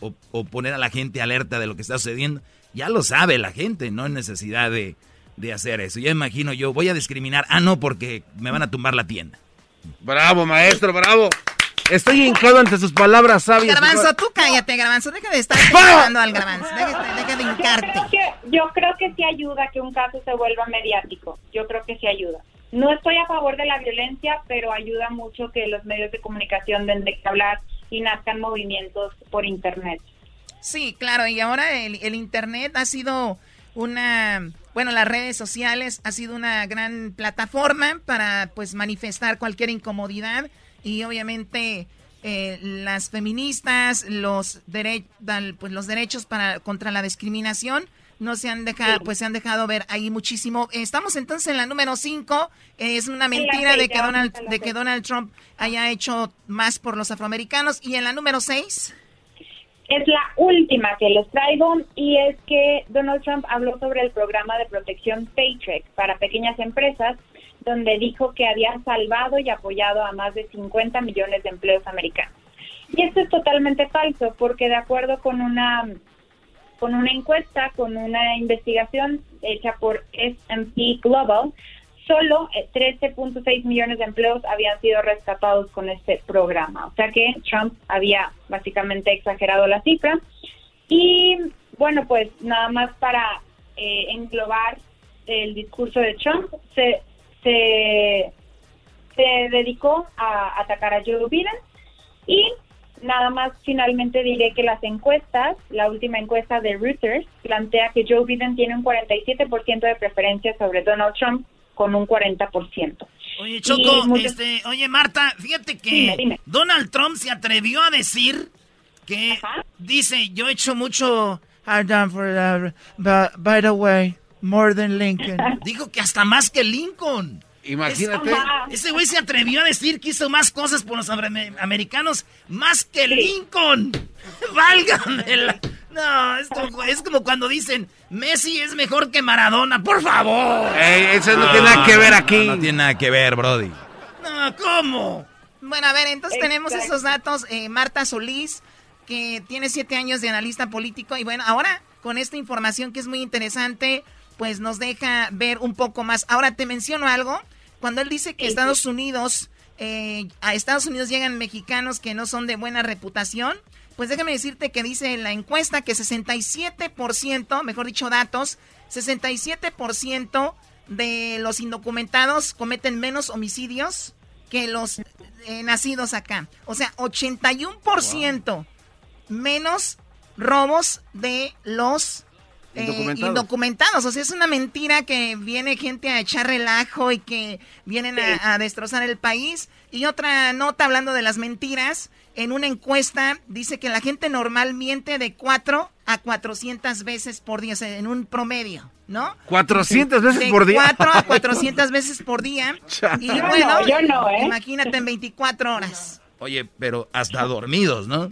poner a la gente alerta de lo que está sucediendo. Ya lo sabe la gente, no hay necesidad de, de hacer eso. Ya imagino yo, voy a discriminar, ah, no, porque me van a tumbar la tienda. Bravo, maestro, bravo. Estoy hincado ante sus palabras sabias. Garbanzo, tú cállate, Garbanzo. Deja de estar hablando al Garbanzo. Deja, de hincarte. Yo creo, que, yo creo que sí ayuda que un caso se vuelva mediático. Yo creo que sí ayuda. no estoy a favor de la violencia, pero ayuda mucho que los medios de comunicación den de qué hablar y nazcan movimientos por Internet. Sí, claro, y ahora el, el Internet ha sido una, bueno, las redes sociales ha sido una gran plataforma para pues manifestar cualquier incomodidad y obviamente eh, las feministas, los, pues, los derechos para, contra la discriminación no se han dejado, pues se han dejado ver ahí muchísimo. Estamos entonces en la número 5. Es una mentira de que Donald, de que Donald Trump haya hecho más por los afroamericanos. Y en la número 6 es la última que les traigo y es que Donald Trump habló sobre el programa de protección Paycheck para pequeñas empresas, donde dijo que había salvado y apoyado a más de 50 millones de empleos americanos. Y esto es totalmente falso, porque de acuerdo con una con una encuesta, con una investigación hecha por S&P Global, solo 13.6 eh, millones de empleos habían sido rescatados con este programa. O sea que Trump había básicamente exagerado la cifra. Y bueno, pues nada más para eh, englobar el discurso de Trump, se, se, se dedicó a atacar a Joe Biden y nada más finalmente diré que las encuestas, la última encuesta de Reuters, plantea que Joe Biden tiene un 47% de preferencia sobre Donald Trump con un 40%. Oye, Choco, este, oye, Marta, fíjate que Donald Trump se atrevió a decir que dice, yo he hecho mucho for by the way, more than Lincoln. Dijo que hasta más que Lincoln. Imagínate. ese güey se atrevió a decir que hizo más cosas por los americanos más que Lincoln. Válgame la... No, es como, es como, cuando dicen Messi es mejor que Maradona, por favor. eso no, tiene nada que ver aquí. No, tiene nada que ver, Brody. No, ¿cómo? Bueno, a ver, entonces tenemos esos datos. Eh, Marta Solís, que tiene siete años de analista político. Y bueno, ahora con esta información que es muy interesante, pues nos deja ver un poco más. Ahora te menciono algo. Cuando él dice que Estados Unidos, eh, a Estados Unidos llegan mexicanos que no son de buena reputación, pues déjame decirte que dice la encuesta que 67%, mejor dicho datos, 67% de los indocumentados cometen menos homicidios que los eh, nacidos acá. O sea, 81% menos robos de los eh, indocumentados. O sea, es una mentira que viene gente a echar relajo y que vienen a, destrozar el país. Y otra nota hablando de las mentiras en una encuesta dice que la gente normal miente de 4 a 400 veces por día, o sea, en un promedio, ¿no? 400 veces por día. 4 a 400 veces por día. y bueno, yo no, ¿eh? imagínate en 24 horas. Oye, pero hasta dormidos, ¿no?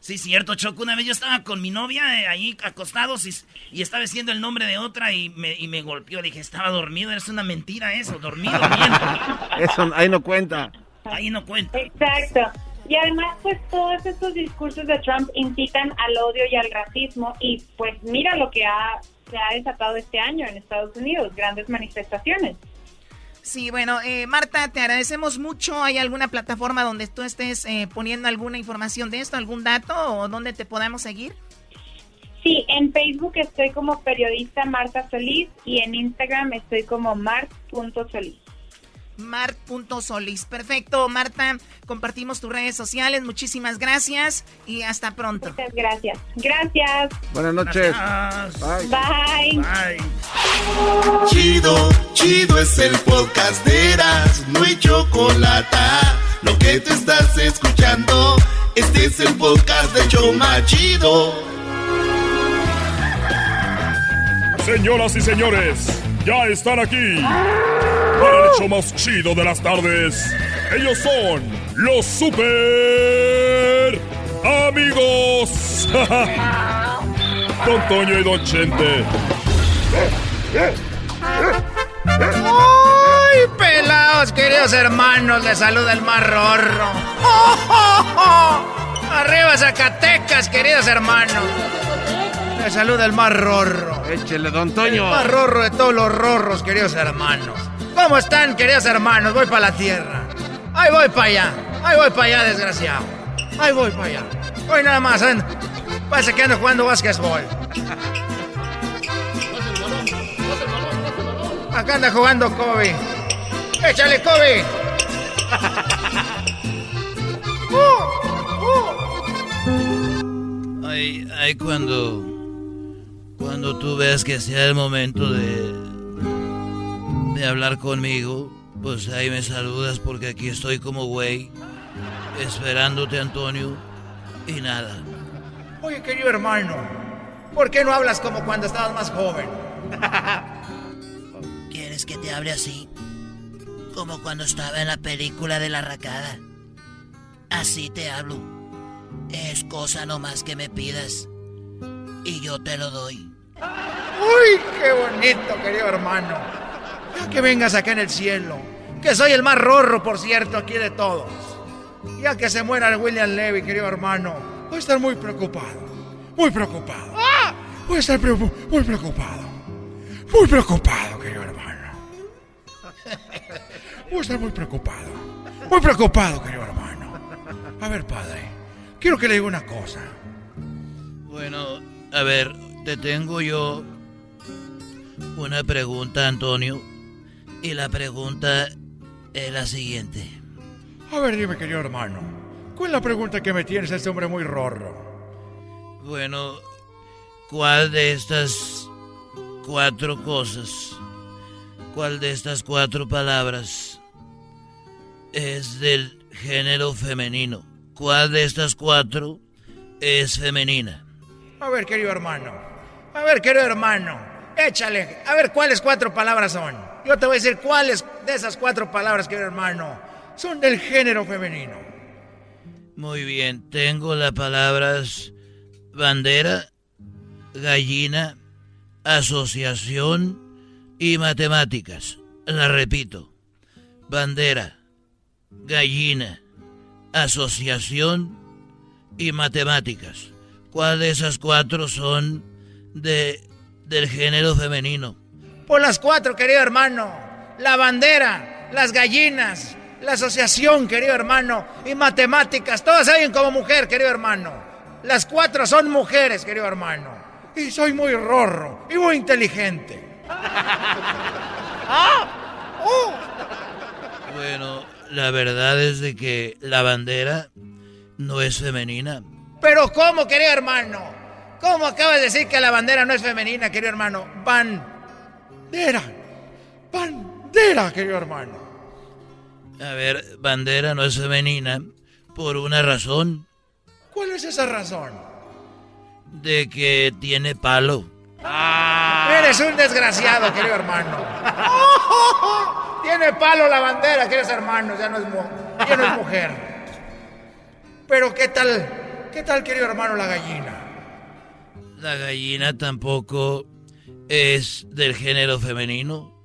Sí, cierto, Choco. Una vez yo estaba con mi novia eh, ahí acostados y, estaba diciendo el nombre de otra y me, y me golpeó. dije, estaba dormido, es una mentira eso, dormido, Eso ahí no cuenta. Ahí no cuenta. Exacto. Y además, pues todos estos discursos de Trump incitan al odio y al racismo y pues mira lo que ha, se ha desatado este año en Estados Unidos, grandes manifestaciones. Sí, bueno, eh, Marta, te agradecemos mucho. ¿Hay alguna plataforma donde tú estés eh, poniendo alguna información de esto, algún dato o donde te podamos seguir? Sí, en Facebook estoy como periodista Marta Solís y en Instagram estoy como mart.solís. Mart.solis. Perfecto, Marta. Compartimos tus redes sociales. Muchísimas gracias y hasta pronto. Muchas gracias. Gracias. Buenas noches. Bye. Bye. Chido, chido es el podcast de Eras. No hay chocolate. Lo que te estás escuchando, este es el podcast de Choma Chido. Señoras y señores ya están aquí para el hecho más chido de las tardes. Ellos son los super amigos. Don Toño y Don Chente. ¡Ay, pelados, queridos hermanos! Les saluda el más rorro. Arriba Zacatecas, queridos hermanos. Saluda el más rorro. Échele, don Toño. El más rorro de todos los rorros, queridos hermanos. ¿Cómo están, queridos hermanos? Voy para la tierra. Ahí voy para allá. Ahí voy para allá, desgraciado. Ahí voy para allá. Voy nada más, ¿eh? Parece que ando jugando básquetbol. Acá anda jugando Kobe. ¡Échale, Kobe! Ay, ay, cuando. Cuando tú veas que sea el momento de. de hablar conmigo, pues ahí me saludas porque aquí estoy como güey, esperándote, Antonio, y nada. Oye, querido hermano, ¿por qué no hablas como cuando estabas más joven? ¿Quieres que te hable así? Como cuando estaba en la película de la racada. Así te hablo. Es cosa nomás que me pidas. Y yo te lo doy. ¡Uy, qué bonito, querido hermano! Ya que vengas acá en el cielo, que soy el más rorro, por cierto, aquí de todos. Ya que se muera el William Levy, querido hermano, voy a estar muy preocupado. Muy preocupado. Voy a estar muy preocupado. Muy preocupado, querido hermano. Voy a estar muy preocupado. Muy preocupado, querido hermano. A ver, padre, quiero que le diga una cosa. Bueno, a ver, te tengo yo una pregunta, Antonio. Y la pregunta es la siguiente. A ver, dime, querido hermano. ¿Cuál es la pregunta que me tienes a este hombre muy rorro? Bueno, ¿cuál de estas cuatro cosas, cuál de estas cuatro palabras es del género femenino? ¿Cuál de estas cuatro es femenina? A ver, querido hermano. A ver, querido hermano. Échale. A ver cuáles cuatro palabras son. Yo te voy a decir cuáles de esas cuatro palabras, querido hermano, son del género femenino. Muy bien, tengo las palabras bandera, gallina, asociación y matemáticas. La repito. Bandera, gallina, asociación y matemáticas. ¿Cuál de esas cuatro son de, del género femenino? Por las cuatro, querido hermano. La bandera, las gallinas, la asociación, querido hermano, y matemáticas. Todas saben como mujer, querido hermano. Las cuatro son mujeres, querido hermano. Y soy muy rorro y muy inteligente. ¡Ah! ¡Uh! Bueno, la verdad es de que la bandera no es femenina. Pero ¿cómo, querido hermano? ¿Cómo acabas de decir que la bandera no es femenina, querido hermano? Bandera. Bandera, querido hermano. A ver, bandera no es femenina por una razón. ¿Cuál es esa razón? De que tiene palo. Ah. Eres un desgraciado, querido hermano. Tiene palo la bandera, queridos hermanos, ya no es, ya no es mujer. Pero ¿qué tal? ¿Qué tal, querido hermano, la gallina? La gallina tampoco es del género femenino,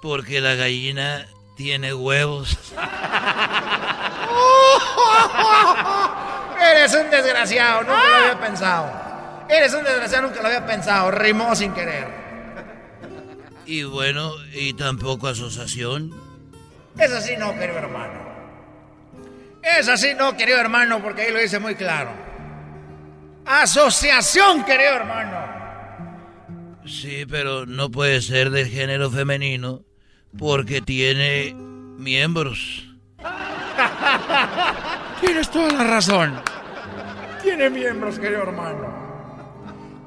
porque la gallina tiene huevos. Eres un desgraciado, nunca lo había pensado. Eres un desgraciado, nunca lo había pensado. Rimó sin querer. Y bueno, y tampoco asociación. Es así no, querido hermano. Es así no, querido hermano, porque ahí lo dice muy claro. Asociación, querido hermano. Sí, pero no puede ser del género femenino porque tiene miembros. Tienes toda la razón. Tiene miembros, querido hermano.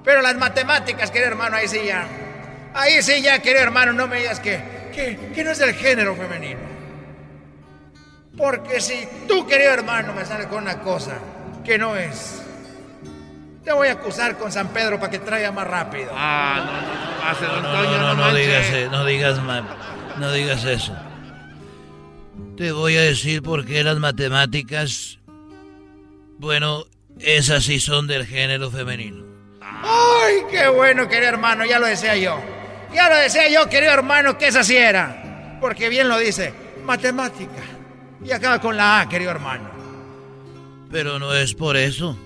Pero las matemáticas, querido hermano, ahí sí ya. Ahí sí ya, querido hermano, no me digas que, que, que no es del género femenino. Porque si tú, querido hermano, me sales con una cosa que no es, te voy a acusar con San Pedro para que traiga más rápido. Ah, no, no, no, no, no, no, no digas, no digas mal, no digas eso. Te voy a decir por qué las matemáticas, bueno, esas sí son del género femenino. ¡Ay, qué bueno, querido hermano! Ya lo decía yo. Ya lo decía yo, querido hermano, que esa sí era. Porque bien lo dice, matemática. Y acaba con la A, querido hermano. Pero no es por eso.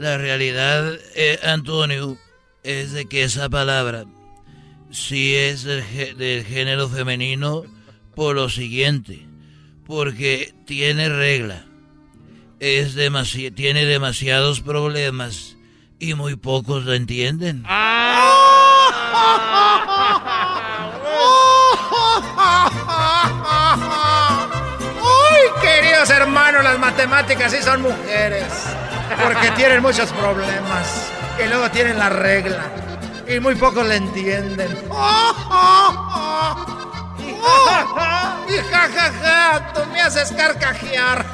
La realidad, eh, Antonio, es de que esa palabra sí es del, del género femenino por lo siguiente. Porque tiene regla. Es demasi tiene demasiados problemas y muy pocos lo entienden. hermano, las matemáticas sí son mujeres. Porque tienen muchos problemas. Y luego tienen la regla. Y muy pocos le entienden. Y jajaja, tú me haces carcajear.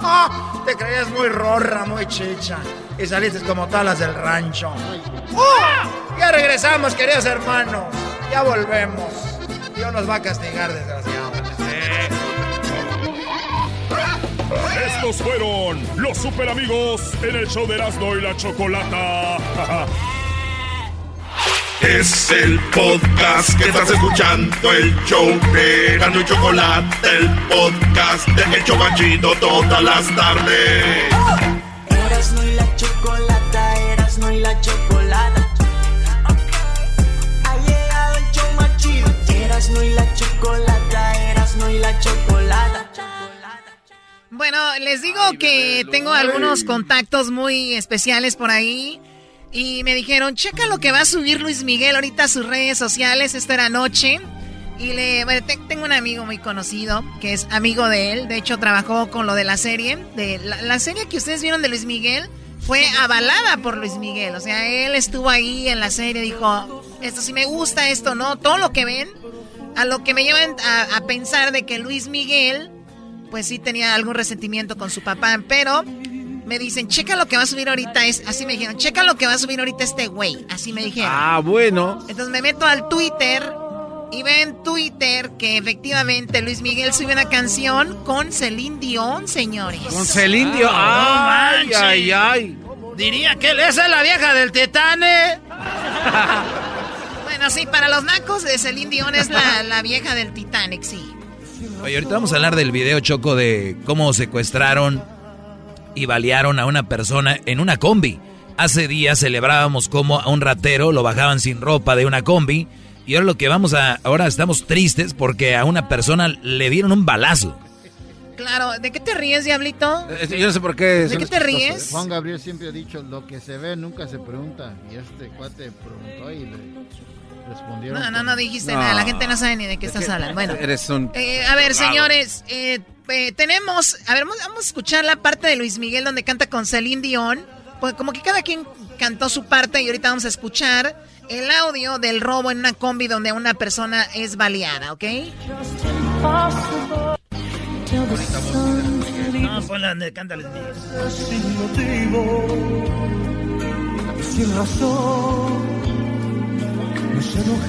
Te creías muy rorra, muy chicha. Y saliste como talas del rancho. Ya regresamos, queridos hermanos. Ya volvemos. Dios nos va a castigar, desgraciadamente. Estos fueron los super amigos en el show de Erasmo y la Chocolata. Es el podcast que estás escuchando, el show de Erasmo y Chocolate, el podcast de El Chocachito todas las tardes. Erasmo y la chocolata, Erasmo y la chocolata. Ha llegado el show más chido. Erasmo y la chocolata, Erasmo y la chocolata. Bueno, les digo que tengo algunos contactos muy especiales por ahí. Y me dijeron, checa lo que va a subir Luis Miguel ahorita a sus redes sociales. Esto era anoche. Y le, bueno, te- tengo un amigo muy conocido que es amigo de él. De hecho, trabajó con lo de la serie. De la, la serie que ustedes vieron de Luis Miguel fue avalada por Luis Miguel. O sea, él estuvo ahí en la serie. Dijo, esto sí me gusta, esto no. Todo lo que ven. A lo que me llevan a, a pensar de que Luis Miguel pues sí tenía algún resentimiento con su papá, pero me dicen, checa lo que va a subir ahorita, es, así me dijeron, checa lo que va a subir ahorita este güey, así me dijeron. Ah, bueno. Entonces me meto al Twitter y veo en Twitter que efectivamente Luis Miguel sube una canción con Celine Dion, señores. Con Celine Dion. Ah, Ay, no ay, ay. Diría que esa es la vieja del Titane. Bueno, sí, para los nacos de Celine Dion es la, la vieja del Titanic, sí. Oye, ahorita vamos a hablar del video choco de cómo secuestraron y balearon a una persona en una combi. Hace días celebrábamos cómo a un ratero lo bajaban sin ropa de una combi. Y ahora lo que vamos a. Ahora estamos tristes porque a una persona le dieron un balazo. Claro, ¿de qué te ríes, Diablito? Eh, Yo no sé por qué. ¿De qué te ríes? Juan Gabriel siempre ha dicho, lo que se ve nunca se pregunta. Y este cuate preguntó y le respondieron. No, no, no dijiste nada. La gente no sabe ni de qué estás hablando. Bueno, Eres un. eh, a ver, Bravo. señores, eh, eh, tenemos. A ver, vamos, vamos a escuchar la parte de Luis Miguel donde canta con Celine Dion. Pues como que cada quien cantó su parte y ahorita vamos a escuchar el audio del robo en una combi donde una persona es baleada, ¿ok? No, ponla donde canta Luis Miguel. Sin motivo, sin razón, nos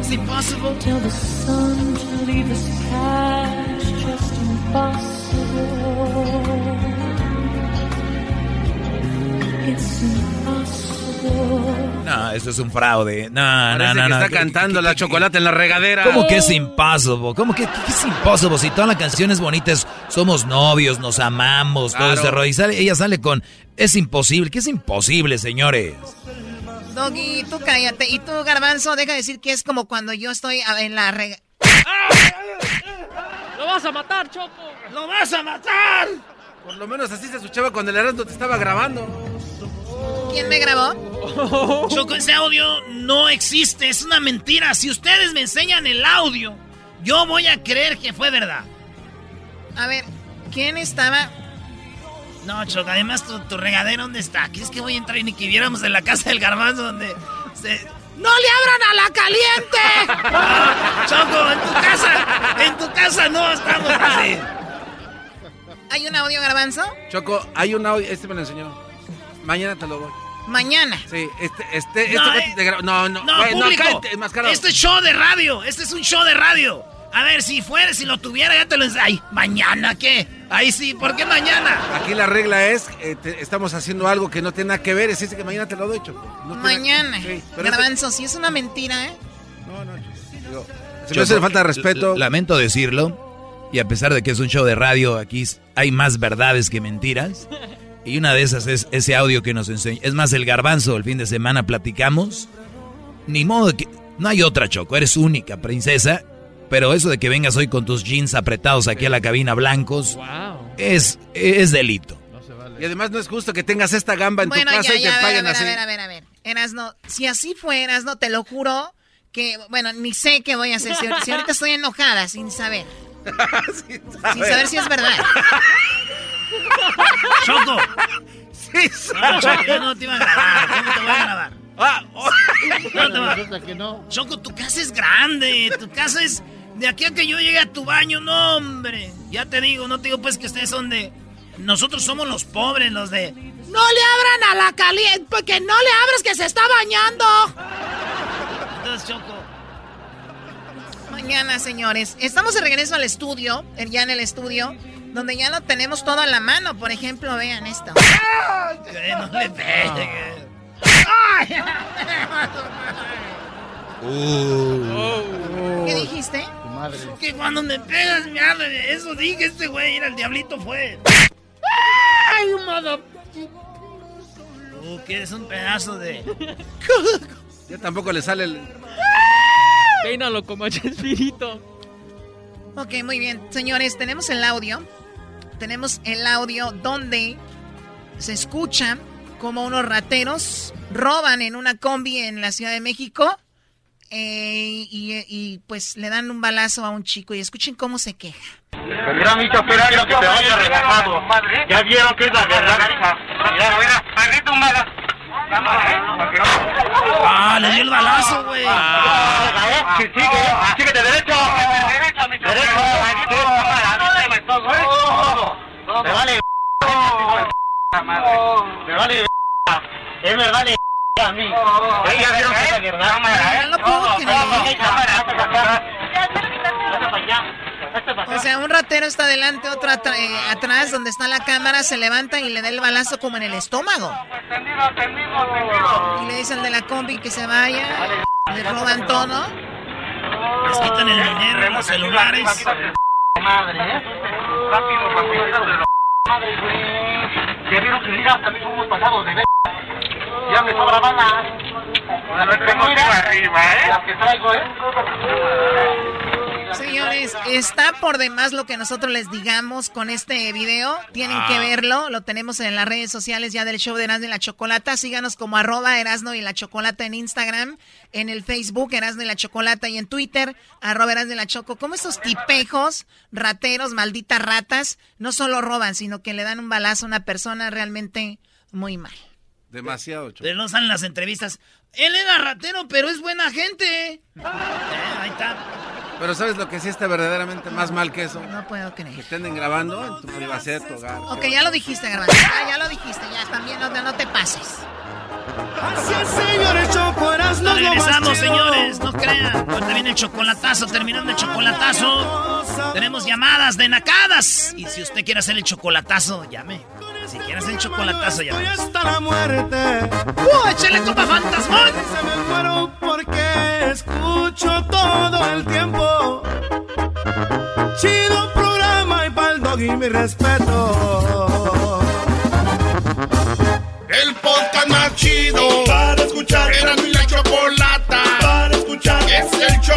It's impossible. Tell the sun to leave us past, just impossible. It's impossible. No, eso es un fraude. No, no, Parece no, que no. está cantando la chocolate en la regadera. ¿Cómo que es impossible? ¿Cómo que, que es impossible? Si toda la canción es bonita, es, somos novios, nos amamos, todo Claro. ese rollo. Y sale- ella sale con, es imposible. ¿Qué es imposible, señores? Doggy, tú cállate. Y tú, Garbanzo, deja de decir que es como cuando yo estoy en la rega... ¡Lo vas a matar, Choco! ¡Lo vas a matar! Por lo menos así se escuchaba cuando el Heraldo te estaba grabando. ¿Quién me grabó? Choco, ese audio no existe, es una mentira. Si ustedes me enseñan el audio, yo voy a creer que fue verdad. A ver, ¿quién estaba? No, Choco, además tu, tu regadera, ¿dónde está? ¿Crees que voy a entrar y ni que viéramos en la casa del garbanzo donde se... ¡No le abran a la caliente! Ah, Choco, en tu casa, en tu casa no estamos así. ¿Hay un audio, Garbanzo? Choco, hay un audio, este me lo enseñó. Mañana te lo doy. Mañana. Sí, este, este, este No, eh, no, no, No, no, público. cállate, este es show de radio. Este es un show de radio. A ver, si fuera, si lo tuviera, ya te lo... Ay, ¿mañana qué? Ahí sí, ¿por qué mañana? Aquí la regla es, eh, te- estamos haciendo algo que no tiene nada que ver, es ese que mañana te lo doy, Choco. No tiene- Mañana. Sí, pero este- si es una mentira, ¿eh? digo, se me hace falta de respeto. Lamento decirlo. Y a pesar de que es un show de radio, aquí hay más verdades que mentiras. Y una de esas es ese audio que nos enseña. Es más, el garbanzo, el fin de semana platicamos. Ni modo de que. No hay otra, Choco. Eres única, princesa. Pero eso de que vengas hoy con tus jeans apretados aquí a la cabina blancos. Es, es delito. Y además no es justo que tengas esta gamba en Bueno, tu casa ya, y ya, te a ver, a paguen ver, así. a ver, a ver, a ver. Erasno, si así fue, Erasno, te lo juro que, bueno, ni sé qué voy a hacer. Si, ahorita estoy enojada, sin saber. sin, saber. si es verdad. Choco. Sí, no, Choco, yo no te iba a grabar. ¿Cómo te voy a grabar? Ah, oh. no te va. Choco, tu casa es grande. Tu casa es. De aquí a que yo llegue a tu baño, no, hombre. Ya te digo, no te digo pues que ustedes son de. Nosotros somos los pobres, los de. No le abran a la caliente, porque no le abras que se está bañando. Entonces, Choco. Mañana, señores. Estamos de regreso al estudio, ya en el estudio, donde ya lo tenemos todo a la mano. Por ejemplo, vean esto. no le. Uh. ¿Qué dijiste? madre. Que cuando me pegas, me Eso dije este güey, era el diablito fue. ¡Ay, modo! Que es un pedazo de. ya tampoco le sale el. Peínalo como espíritu. Ok, muy bien. Señores, tenemos el audio. Tenemos el audio donde se escucha como unos rateros roban en una combi en la Ciudad de México eh, y, pues le dan un balazo a un chico y escuchen cómo se queja. Chofer, que te vaya relajado. Ya vieron que es la verdad. Mira, mira, perrito mala. Ah, le dio el balazo, güey. Ah, sigue, sigue de derecho. Derecho, mi Derecho. Me vale. Me vale. Es verdad, a mí. Ella vieron que la verdad. No puedo O sea, un ratero está adelante, otro eh, atrás, donde está la cámara, se levanta y le da el balazo como en el estómago. Y le dicen de la combi que se vaya, le roban todo. Les quitan el dinero, los celulares. Madre, ¿eh? Rápido, rápido. Madre, güey. Ya vieron que mira, también somos pasados de ver. Ya me sobra bala. Tengo arriba, ¿eh? La que traigo, ¿eh? Señores, está por demás lo que nosotros les digamos con este video. Tienen que ah. verlo. Lo tenemos en las redes sociales ya del show de Erasmo y la Chocolata. Síganos como arroba Erasmo y la Chocolata en Instagram, en el Facebook Erasmo y la Chocolata y en Twitter arroba Erasmo y la Choco. Como esos tipejos, rateros, malditas ratas, no solo roban, sino que le dan un balazo a una persona realmente muy mal. Demasiado, Choco. no salen las entrevistas. Él era ratero, pero es buena gente. Eh, ahí está. Pero ¿sabes lo que sí está verdaderamente más mal que eso? No puedo creer. Que estén grabando en tu privacidad de tu hogar. Ok, ya lo dijiste, grabando. Ya, ya lo dijiste, ya. También no, no te pases. Gracias, señores, no Regresamos, señores, no crean. Ahorita viene el chocolatazo, terminando el chocolatazo. Tenemos llamadas de nacadas. Y si usted quiere hacer el chocolatazo, llame. Si quiere hacer el chocolatazo, llame. hasta la muerte. ¡Uh, échale copa fantasmón! Se me fueron porque escucho todo el tiempo. Chido programa y pa'l dog y mi respeto. El podcast más chido para escuchar. Era mi la chocolata para escuchar. Es el show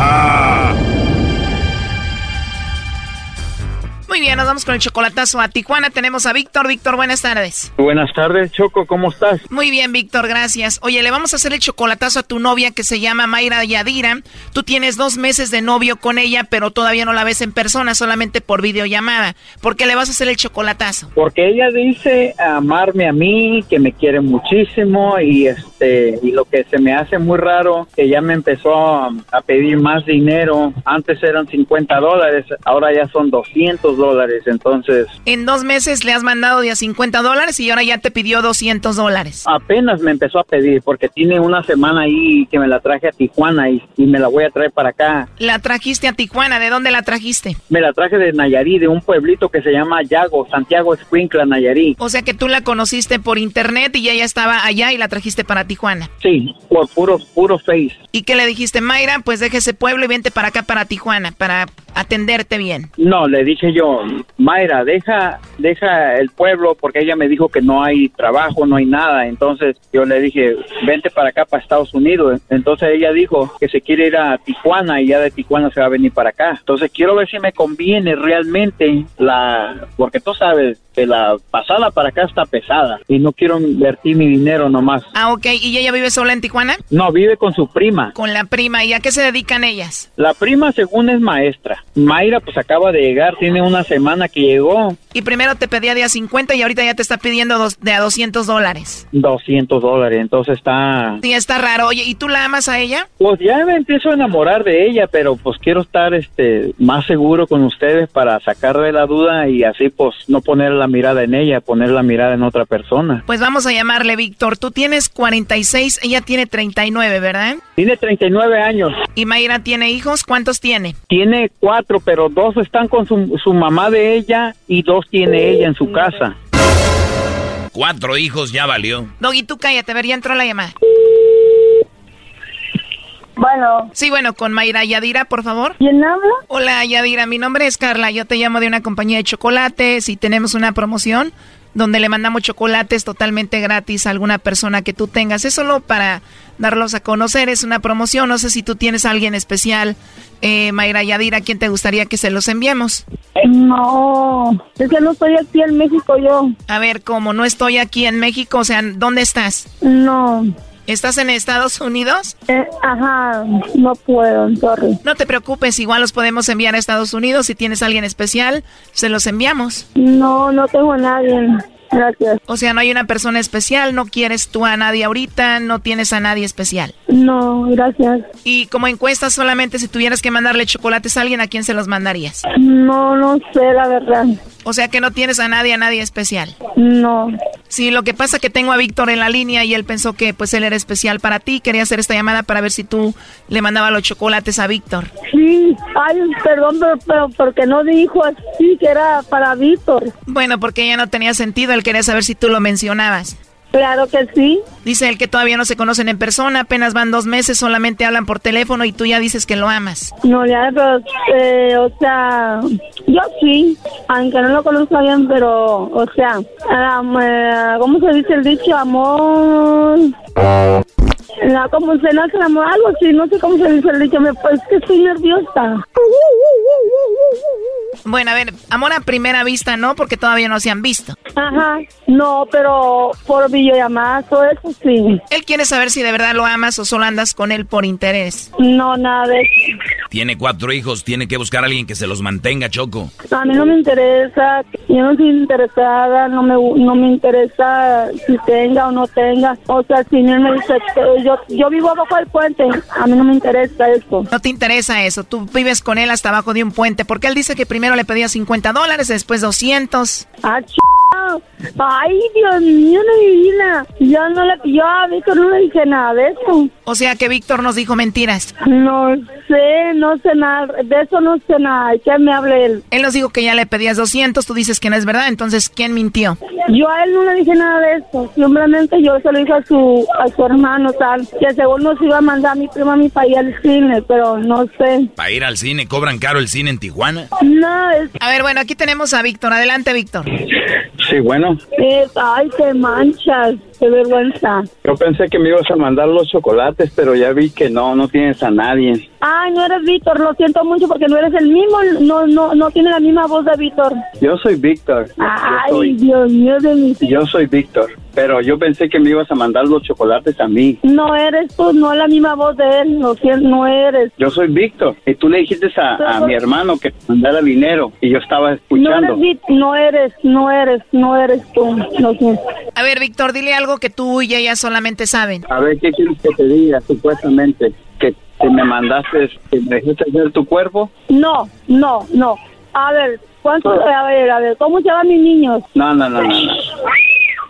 Muy bien, nos vamos con el chocolatazo a Tijuana. Tenemos a Víctor. Víctor, buenas tardes. Buenas tardes, Choco, ¿cómo estás? Muy bien, Víctor, gracias. Oye, le vamos a hacer el chocolatazo a tu novia que se llama Mayra Yadira. Tú tienes dos meses de novio con ella, pero todavía no la ves en persona, solamente por videollamada. ¿Por qué le vas a hacer el chocolatazo? Porque ella dice amarme a mí, que me quiere muchísimo y este y lo que se me hace muy raro, que ya me empezó a, a pedir más dinero. Antes eran 50 dólares, ahora ya son 200 dólares, entonces... En dos meses le has mandado de a 50 dólares y ahora ya te pidió 200 dólares. Apenas me empezó a pedir porque tiene una semana ahí que me la traje a Tijuana y, y me la voy a traer para acá. La trajiste a Tijuana, ¿de dónde la trajiste? Me la traje de Nayarit, de un pueblito que se llama Yago, Santiago Escuincla, Nayarit. O sea que tú la conociste por internet y ella estaba allá y la trajiste para Tijuana. Sí, por puro, puro face. ¿Y qué le dijiste, Mayra? Pues deje ese pueblo y vente para acá, para Tijuana, para atenderte bien. No, le dije yo, Mayra, deja, deja el pueblo porque ella me dijo que no hay trabajo, no hay nada. Entonces yo le dije, vente para acá, para Estados Unidos. Entonces ella dijo que se quiere ir a Tijuana y ya de Tijuana se va a venir para acá. Entonces quiero ver si me conviene realmente la, porque tú sabes la pasada para acá está pesada y no quiero invertir mi dinero nomás. Ah, ok. ¿Y ella vive sola en Tijuana? No, vive con su prima. Con la prima. ¿Y a qué se dedican ellas? La prima según es maestra. Mayra pues acaba de llegar, tiene una semana que llegó. Y primero te pedía de a 50 y ahorita ya te está pidiendo dos, de a 200 dólares. 200 dólares, entonces está... Sí, está raro. Oye, ¿y tú la amas a ella? Pues ya me empiezo a enamorar de ella, pero pues quiero estar este más seguro con ustedes para sacarle la duda y así pues no poner la mirada en ella, poner la mirada en otra persona. Pues vamos a llamarle Víctor. Tú tienes 46, ella tiene 39, ¿verdad? Tiene 39 años. ¿Y Mayra tiene hijos? ¿Cuántos tiene? Tiene cuatro, pero dos están con su, su mamá de ella y dos tiene ella en su casa. Cuatro hijos ya valió. Doggy, tú cállate, a ver, ya entró la llamada. Bueno. Sí, bueno, con Mayra Yadira, por favor. ¿Quién habla? Hola, Yadira, mi nombre es Carla, yo te llamo de una compañía de chocolates y tenemos una promoción donde le mandamos chocolates totalmente gratis a alguna persona que tú tengas. Es solo para darlos a conocer, es una promoción. No sé si tú tienes a alguien especial, eh, Mayra Yadira, ¿a quién te gustaría que se los enviemos? No, es que no estoy aquí en México yo. A ver, ¿cómo no estoy aquí en México? O sea, ¿dónde estás? No. ¿Estás en Estados Unidos? Eh, ajá, no puedo, sorry. No te preocupes, igual los podemos enviar a Estados Unidos. Si tienes a alguien especial, se los enviamos. No, no tengo a nadie. Gracias. O sea, no hay una persona especial, no quieres tú a nadie ahorita, no tienes a nadie especial. No, gracias. Y como encuesta solamente si tuvieras que mandarle chocolates a alguien, ¿a quién se los mandarías? No, no sé, la verdad. O sea que no tienes a nadie, a nadie especial. No. Sí, lo que pasa es que tengo a Víctor en la línea y él pensó que pues él era especial para ti. Quería hacer esta llamada para ver si tú le mandabas los chocolates a Víctor. Sí, ay, perdón, pero, pero porque no dijo así que era para Víctor. Bueno, porque ya no tenía sentido. Él quería saber si tú lo mencionabas. Claro que sí. Dice él que todavía no se conocen en persona, apenas van dos meses, solamente hablan por teléfono y tú ya dices que lo amas. No, ya, pero, eh, o sea, yo sí, aunque no lo conozco bien, pero, o sea, um, eh, ¿cómo se dice el dicho? Amor. La, como se nace el amor, algo así, no sé cómo se dice el dicho, me, pues que estoy nerviosa. Bueno, a ver, amor a primera vista no, porque todavía no se han visto. Ajá, no, pero por videollamada, todo eso sí. Él quiere saber si de verdad lo amas o solo andas con él por interés. No, nada de eso. Tiene cuatro hijos, tiene que buscar a alguien que se los mantenga, Choco. A mí no me interesa, yo no estoy interesada, no me, no me interesa si tenga o no tenga. O sea, si él me dice, que yo, yo vivo abajo del puente, a mí no me interesa eso. No te interesa eso, tú vives con él hasta abajo de un puente, porque él dice que primero le pedía 50 dólares, después 200. Ah, ch... Ay, Dios mío, no divina. Yo no le yo a Víctor no le dije nada de eso. O sea que Víctor nos dijo mentiras. No sé, no sé nada, de eso no sé nada. ¿Qué me hable él? Él nos dijo que ya le pedías 200, tú dices que no es verdad, entonces ¿quién mintió? Yo a él no le dije nada de eso. Simplemente yo se lo dije a su, a su hermano, tal, que según nos iba a mandar a mi prima a mi país al cine, pero no sé. ¿Para ir al cine? ¿Cobran caro el cine en Tijuana? No, es... A ver, bueno, aquí tenemos a Víctor. Adelante, Víctor. Sí, bueno. Es, ay, te manchas, qué vergüenza. Yo pensé que me ibas a mandar los chocolates, pero ya vi que no, no tienes a nadie. Ay, no eres Víctor, lo siento mucho porque no eres el mismo, no, no, no tiene la misma voz de Víctor. Yo soy Víctor. Ay, soy- Dios mío de mi... Yo soy Víctor, pero yo pensé que me ibas a mandar los chocolates a mí. No eres tú, no es la misma voz de él, lo siento, no eres. Yo soy Víctor y tú le dijiste a, a mi hermano que te mandara dinero y yo estaba No escuchando. eres, Vic- no eres, no eres, no eres tú, lo siento. A ver, Víctor, dile algo que tú y ella solamente saben. A ver, ¿qué quieres que te diga supuestamente? ¿Que, que me mandaste, que me dejaste ver tu cuerpo? No, no, no. A ver, ¿Cuántos? A ver, a ver, ¿cómo se llaman mis niños? No, no, no, no. no.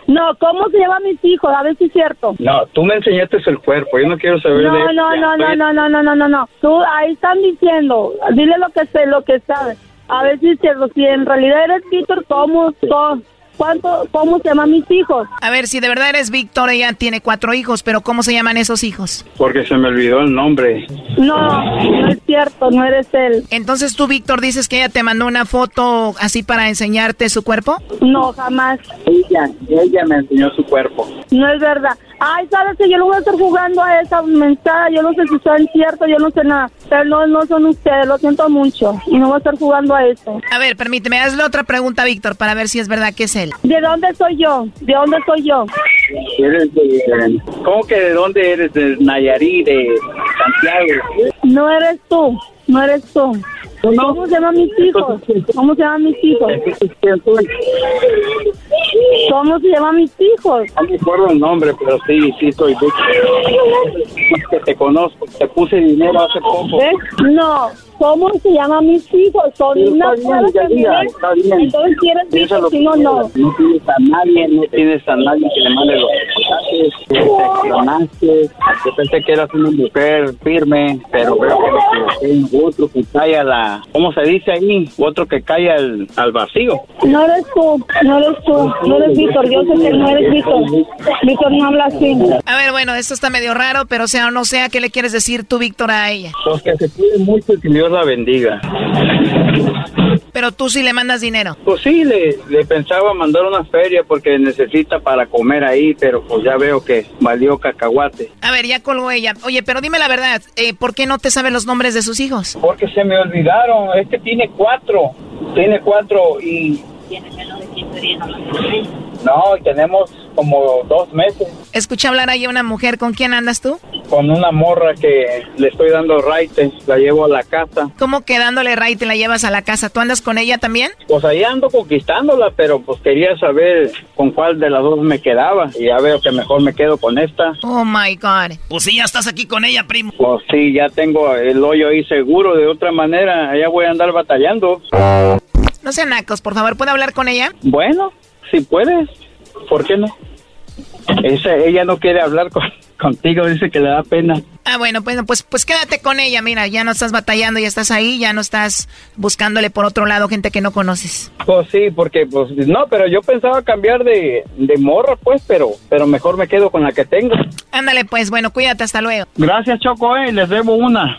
No, ¿cómo se llaman mis hijos? A ver si es cierto. No, tú me enseñaste el cuerpo, yo no quiero saber de No, eso. no, no, no, no, no, no, no, no, no. Tú ahí están diciendo, dile lo que sé, lo que sabes. A ver si es cierto, si en realidad eres Víctor, ¿cómo son? ¿Cuánto, cómo se llaman mis hijos? A ver, si de verdad eres Víctor, ella tiene cuatro hijos, pero ¿cómo se llaman esos hijos? Porque se me olvidó el nombre. No, no es cierto, no eres él. Entonces tú, Víctor, dices que ella te mandó una foto así para enseñarte su cuerpo. No, jamás. Ella, ella me enseñó su cuerpo. No es verdad. Ay, sabes que yo no voy a estar jugando a esa mensaje, yo no sé si son cierto, yo no sé nada. Pero no, no son ustedes, lo siento mucho. Y no voy a estar jugando a eso. A ver, permíteme, hazle otra pregunta, Víctor, para ver si es verdad que es él. ¿De dónde soy yo? ¿De dónde soy yo? Eres de... ¿Cómo que de dónde eres? ¿De Nayarit, de Santiago? No eres tú, no eres tú. ¿Cómo se llaman mis hijos? ¿Cómo se llaman mis hijos? ¿Cómo se llaman mis hijos? No me acuerdo el nombre, pero sí, sí soy que te conozco, te puse dinero hace poco. ¿Ves? No. ¿Cómo se llaman mis hijos? Son Sí, una está bien, está bien. Entonces, ¿quieres Víctor? Si no, no. No tienes a nadie, no tienes a nadie que le mande los mensajes, que te clonaste. Yo pensé que eras una mujer firme, pero veo que me equivoqué. Otro que cae a ¿cómo se dice ahí? Otro que cae al, al vacío. No eres tú, no eres tú, no eres Víctor. Yo sé que no eres Víctor. Víctor no habla así. A ver, bueno, esto está medio raro, pero sea o no sea, ¿qué le quieres decir tú, Víctor, a ella? Pues que se cuide mucho y que Dios la bendiga. Pero tú sí le mandas dinero. Pues sí, le, le pensaba mandar una feria porque necesita para comer ahí, pero pues ya veo que valió cacahuate. A ver, ya colgó ella. Oye, pero dime la verdad, eh, ¿por qué no te sabe los nombres de sus hijos? Porque se me olvidaron, es que tiene cuatro, tiene cuatro y... No, y tenemos como dos meses Escuché hablar ahí a una mujer, ¿con quién andas tú? con una morra que le estoy dando raite, la llevo a la casa. ¿Cómo que dándole ray te la llevas a la casa? ¿Tú andas con ella también? Pues ahí ando conquistándola, pero pues quería saber con cuál de las dos me quedaba. Y ya veo que mejor me quedo con esta. Oh my God. Pues sí, ya estás aquí con ella, primo. Pues sí, ya tengo el hoyo ahí seguro. De otra manera, allá voy a andar batallando. No sean nacos, por favor, ¿puedo hablar con ella? Bueno, si puedes, ¿por qué no? Esa, ella no quiere hablar con- contigo, dice que le da pena. Ah, bueno, pues, pues, pues quédate con ella, mira, ya no estás batallando, ya estás ahí, ya no estás buscándole por otro lado gente que no conoces. Pues sí, porque pues no, pero yo pensaba cambiar de, de morra, pues, pero pero mejor me quedo con la que tengo. Ándale, pues, bueno, cuídate, hasta luego. Gracias, Choco, eh, les debo una.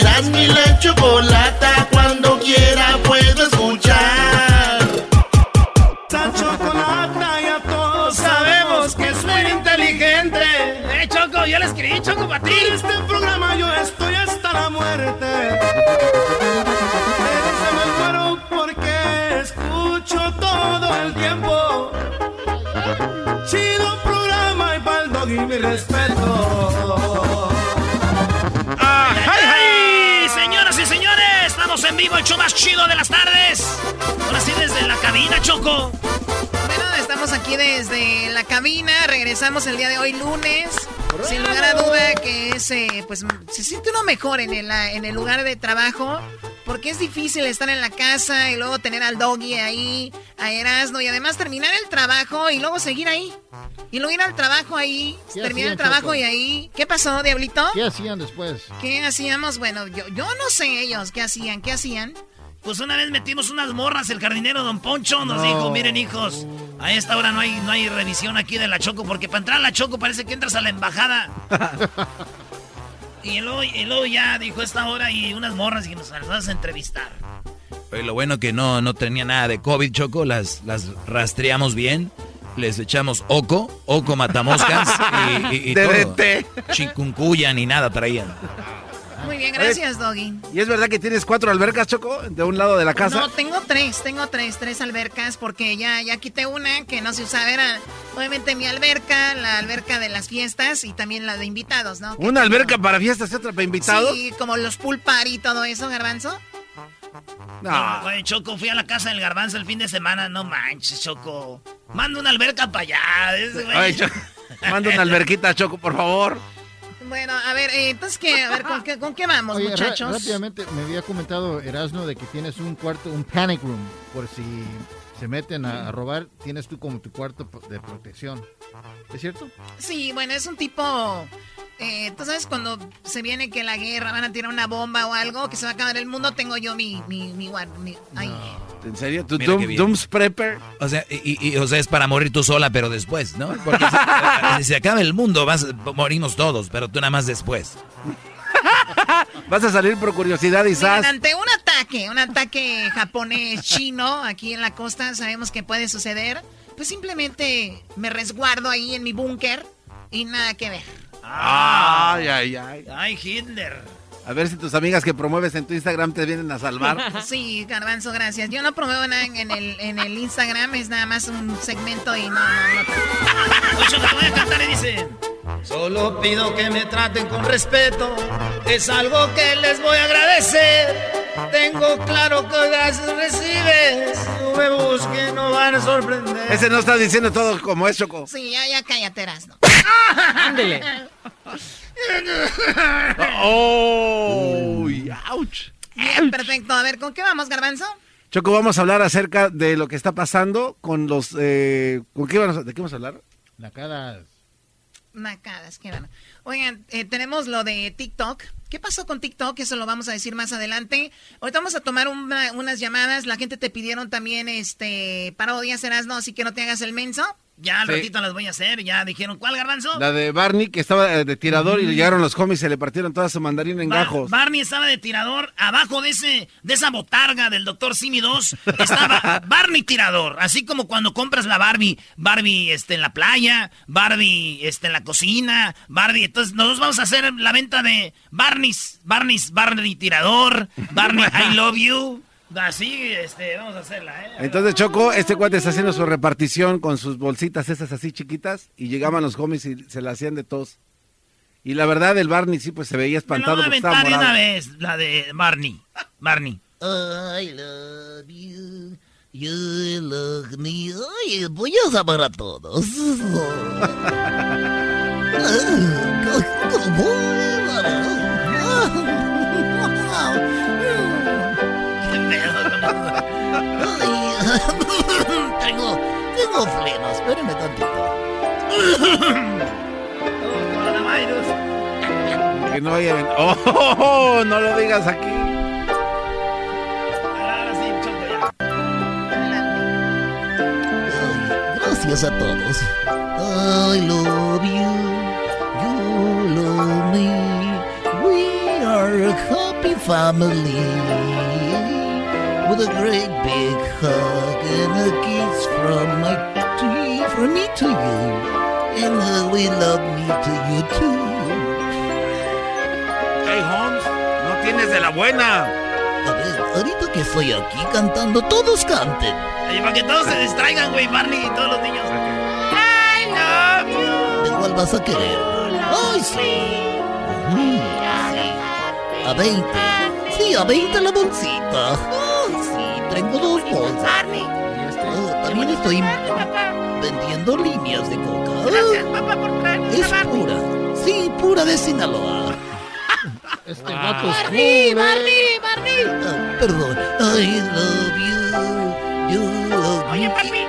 Eras mi la chocolata. Cuando quiera puedo escuchar. La chocolata ya todos sabemos que es muy inteligente. Eh, Choco, yo le escribí, Choco, para ti. En este programa yo estoy hasta la muerte. Eres el cuero porque escucho todo el tiempo. Chido programa y pa'l dog y mi respeto. Vivo, el show más chido de las tardes. Ahora sí, desde la cabina, Choco. Bueno, estamos aquí desde la cabina, regresamos el día de hoy lunes. Sin lugar a duda que es, eh, pues se siente uno mejor en el, en el lugar de trabajo, porque es difícil estar en la casa y luego tener al doggy ahí, a Erasmo, y además terminar el trabajo y luego seguir ahí. Y luego ir al trabajo ahí, ¿Qué terminar el trabajo Choco? y ahí. ¿Qué pasó, Diablito? ¿Qué hacían después? ¿Qué hacíamos? Bueno, yo, yo no sé ellos qué hacían, qué hacían. Pues una vez metimos unas morras, el jardinero Don Poncho nos No. dijo, miren hijos, a esta hora no hay, no hay revisión aquí de la Choco, porque para entrar a la Choco parece que entras a la embajada. y luego, y luego ya dijo esta hora y unas morras y nos las vas a entrevistar. Oye, lo bueno que no, no tenía nada de COVID, Choco. Las, las rastreamos bien. Les echamos oco, oco matamoscas y, y, y todo. Chikungunya ni nada traían. Muy bien, gracias, Doggy. ¿Y es verdad que tienes cuatro albercas, Choco, de un lado de la casa? No, tengo tres, tengo tres, tres albercas, porque ya, ya quité una que no se usaba. Era obviamente mi alberca, la alberca de las fiestas y también la de invitados, ¿no? ¿Una alberca para fiestas y otra para invitados? Sí, como los pool party y todo eso, Garbanzo. No. Oye, Choco, fui a la casa del garbanzo el fin de semana. No manches, Choco. Manda una alberca para allá. Ese güey. Ay, Choco, manda una alberquita, Choco, por favor. Bueno, a ver, eh, entonces, ¿qué? A ver, ¿con qué, con qué vamos, Oye, muchachos? rápidamente, me había comentado Erasno de que tienes un cuarto, un panic room, por si se meten a, a robar, tienes tú como tu cuarto de protección. ¿Es cierto? Sí, bueno, es un tipo... eh, Tú sabes, cuando se viene que la guerra, van a tirar una bomba o algo, que se va a acabar el mundo, tengo yo mi... mi, mi, mi- ahí. ¿En serio? ¿Tu Mira qué Doom- bien. Doom's Prepper? O sea, y, y- o sea, es para morir tú sola, pero después, ¿no? Porque si, si se acaba el mundo, vas, morimos todos, pero tú nada más después. Vas a salir por curiosidad y Miren, sas. ante un ataque, un ataque japonés chino aquí en la costa, sabemos que puede suceder. Pues simplemente me resguardo ahí en mi búnker y nada que ver. Ay, ay, ay. Ay, Hitler. A ver si tus amigas que promueves en tu Instagram te vienen a salvar. Sí, Garbanzo, gracias. Yo no promuevo nada en el, en el Instagram, es nada más un segmento y no, no, no. Oye, Choco, te voy a cantar y dice... Solo pido que me traten con respeto. Es algo que les voy a agradecer. Tengo claro que gracias recibes. No me busquen, no van a sorprender. Ese no está diciendo todo como es, Choco. Sí, ya, ya cállate, Erasno. Ándele. ¡Oh! ¡Ouch! Bien, perfecto. A ver, ¿con qué vamos, Garbanzo? Choco, vamos a hablar acerca de lo que está pasando con los... eh, ¿con qué vamos a- ¿De qué vamos a hablar? Nacadas. Nacadas, qué bueno. Oigan, eh, tenemos lo de TikTok. ¿Qué pasó con TikTok? Eso lo vamos a decir más adelante. Ahorita vamos a tomar una- unas llamadas. La gente te pidieron también este parodias, serás no, así que no te hagas el menso. Ya al Sí. ratito las voy a hacer. Ya dijeron, ¿cuál garbanzo? La de Barney, que estaba de tirador y le llegaron los homies y se le partieron toda su mandarina en Bar- gajos. Barney estaba de tirador. Abajo de ese de esa botarga del Dr. Simi 2 estaba Barney tirador. Así como cuando compras la Barbie, Barbie este, en la playa, Barbie este, en la cocina, Barbie. Entonces, nosotros vamos a hacer la venta de Barney's, Barney's, Barney tirador, Barney I love you. Así, este, vamos a hacerla, ¿eh? Entonces, Choco, este cuate está haciendo su repartición con sus bolsitas esas así chiquitas y llegaban los homies y se la hacían de tos. Y la verdad, el Barney sí, pues se veía Me la espantado voy a porque estaba aventar de morado. una vez, la de Barney. Barney. I love you, you love me. Oye, voy a llamar a todos. tengo, tengo flemas, espérenme tantito. Coronavirus. Que no vaya a ¡Oh, oh, oh! No lo digas aquí. Ahora sí, Choco, ya. Gracias a todos. I love you, you love me. We are a happy family. With a great big hug and a kiss from my to you, from me to you. And uh, we love me to you too. Hey, Holmes, no tienes de la buena. A ver, ahorita que estoy aquí cantando, todos canten. Oye, para que todos se distraigan, güey, Barney y todos los niños. I love you. ¿De cuál vas a querer? ¡Ay, sí! Ujú, sí. A 20. Sí, a 20 la bolsita. Tengo dos bolsas. Oh, también estoy vendiendo líneas de coca. Gracias, papá, por traernos Es pura. Sí, pura de Sinaloa. Este vato es cool, Barney, ¿eh? Barney, Barney. Ah, perdón. I love you. You love me. Oye, papi.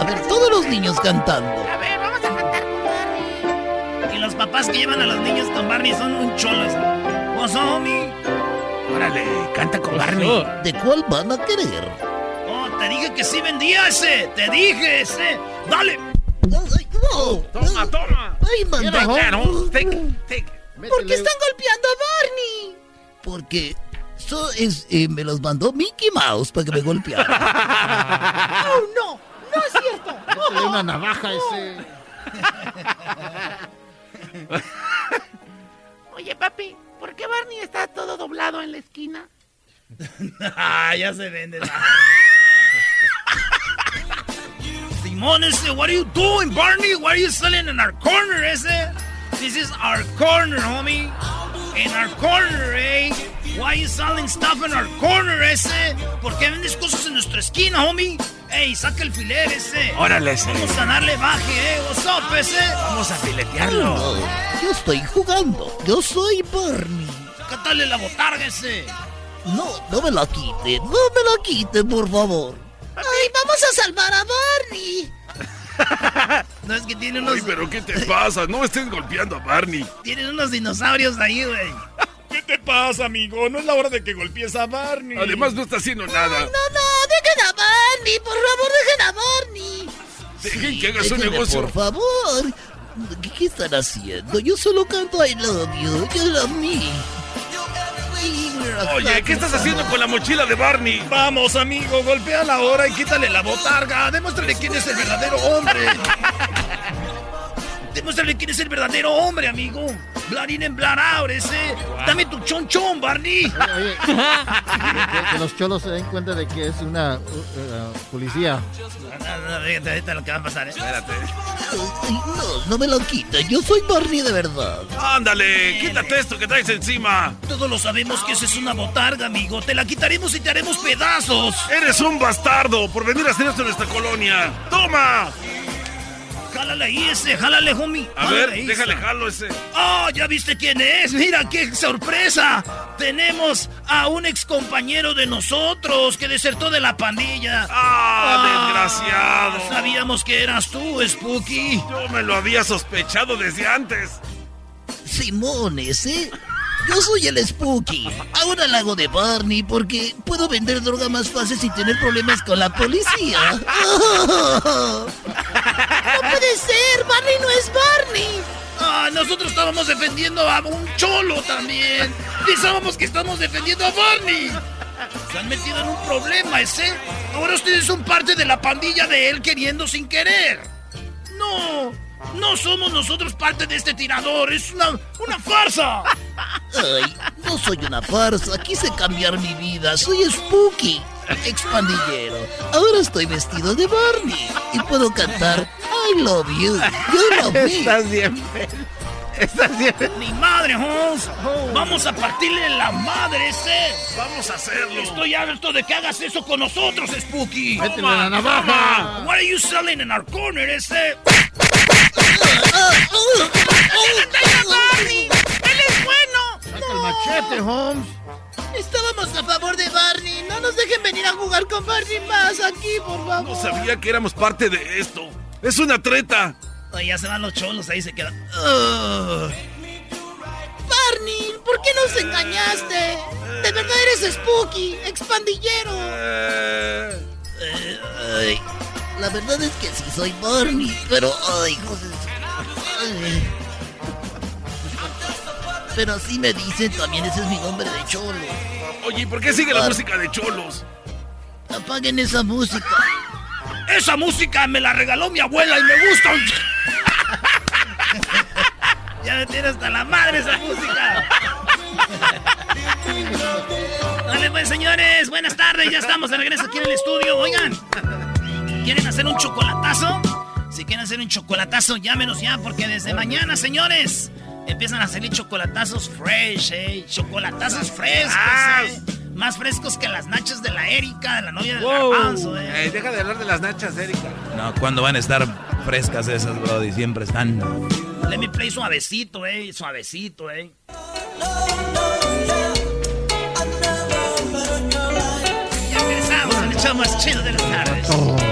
A ver, todos los niños cantando. A ver, vamos a cantar con Barney. Y los papás que llevan a los niños con Barney son un cholo. What's on me? Órale, canta con Barney. ¿De cuál van a querer? Oh, te dije que sí vendía ese. Te dije ese. Dale. Toma, toma. ¡Ay, manda! Take, take. ¿Por qué están golpeando a Barney? Porque eso es, eh, me los mandó Mickey Mouse para que me golpeara. ¡Oh, no! ¡No es cierto! Métele una navaja a ese. Oye, papi, ¿por ¿Por qué Barney está todo doblado en la esquina? ah, ya se vende. Simón, ese, what are you doing, Barney? What are you selling in our corner, ese? This is our corner, homie. In our corner, eh? Why are you selling stuff in our corner, ese? ¿Por qué vendes cosas en nuestra esquina, homie? Ey, saca el filer ese. Órale, ese. Vamos a darle baje, eh. What's up, ese? Vamos a filetearlo. yo estoy jugando. Yo soy Barney. Cátale la botarga ese. No, no me la quite. No me la quite, por favor. Ay, vamos a salvar a Barney. no es que tiene unos. Ay, pero ¿qué te pasa? No estés golpeando a Barney. Tienen unos dinosaurios ahí, güey. ¿Qué te pasa, amigo? No es la hora de que golpees a Barney. Además, no está haciendo nada. no, no, dejen a Barney, por favor, dejen a Barney. Dejen que haga su negocio. Por favor. ¿Qué, ¿Qué, están haciendo? Yo solo canto I love you. You love me. Oye, ¿qué estás haciendo con la mochila de Barney? Vamos, amigo, golpea la hora y quítale la botarga. Demuéstrale quién es el verdadero hombre. Demuéstrale quién es el verdadero hombre, amigo. Blarín en Blood ese. Dame tu chonchón, Barney. Oye, que, que, los cholos se den cuenta de que es una uh, uh, policía. No, no, fíjate ahorita lo que va a pasar, ¿eh? Espérate. No, no me lo quita. Yo soy Barney de verdad. Ándale, quítate esto que traes encima. Todos lo sabemos que esa es una botarga, amigo. Te la quitaremos y te haremos pedazos. Eres un bastardo por venir a hacer esto en nuestra colonia. ¡Toma! Jálale ahí ese, jálale, homie. A jálale ver, ahí, déjale jalo ese. ¡Oh, ya viste quién es! ¡Mira qué sorpresa! Tenemos a un ex compañero de nosotros que desertó de la pandilla. ¡Ah, desgraciado! Sabíamos que eras tú, Spooky. Yo me lo había sospechado desde antes. Simón, ese. Yo soy el Spooky. Ahora la hago de Barney porque puedo vender droga más fácil sin tener problemas con la policía. No puede ser, Barney no es Barney. Ah, nosotros estábamos defendiendo a un cholo también. Pensábamos que estamos defendiendo a Barney. Se han metido en un problema ese. Ahora ustedes son parte de la pandilla de él queriendo sin querer. No, no somos nosotros parte de este tirador. Es una, una farsa. Ay, no soy una farsa. Quise cambiar mi vida. Soy Spooky, expandillero. Ahora estoy vestido de Barney y puedo cantar I love you. You love me. Estás bien, Estás bien. Ni madre, Holmes. Vamos a partirle la madre ese. Vamos a hacerlo. Estoy harto de que hagas eso con nosotros, Spooky. Métele la navaja. What are you selling in our corner, ese? Barney! Machete, Holmes. Estábamos a favor de Barney. No nos dejen venir a jugar con Barney más aquí, por favor. No sabía que éramos parte de esto. Es una treta. Ay, ya se van los cholos, ahí se quedan. Barney, ¿por qué nos engañaste? De verdad eres Spooky, expandillero. Eh, ay, la verdad es que sí soy Barney, pero ay, José. ay. Pero así me dicen, también ese es mi nombre de cholo. Oye, ¿y por qué sigue la música de cholos? Apaguen esa música. Esa música me la regaló mi abuela y me gusta. ya me tiene hasta la madre esa música. Dale pues señores, buenas tardes, ya estamos de regreso aquí en el estudio. Oigan, ¿quieren hacer un chocolatazo? Si quieren hacer un chocolatazo, llámenos ya, porque desde mañana, señores, empiezan a salir chocolatazos fresh, eh. Chocolatazos frescos, eh. Más frescos que las nachas de la Erika, de la novia del garbanzo, eh. Ey, deja de hablar de las nachas, Erika. No, ¿cuándo van a estar frescas esas, Brody? Siempre están. Let me play suavecito, eh. Suavecito, eh. Ya regresamos show más chido de las tardes.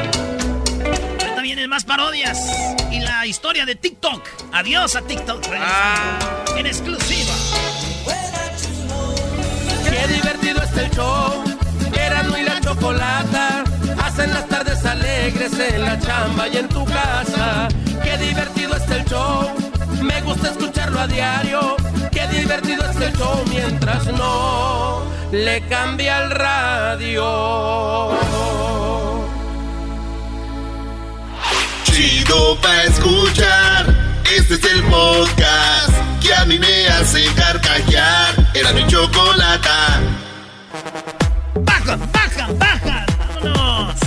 Más parodias y la historia de TikTok. Adiós a TikTok. regresamos En exclusiva. Qué divertido está el show. Erasmo y la chocolata hacen las tardes alegres en la chamba y en tu casa. Qué divertido está el show. Me gusta escucharlo a diario. Qué divertido está el show mientras no le cambia el radio. Chido pa' escuchar. Este es el podcast que a mí me hace carcajear. Era mi chocolata. Baja, baja, baja. Vámonos.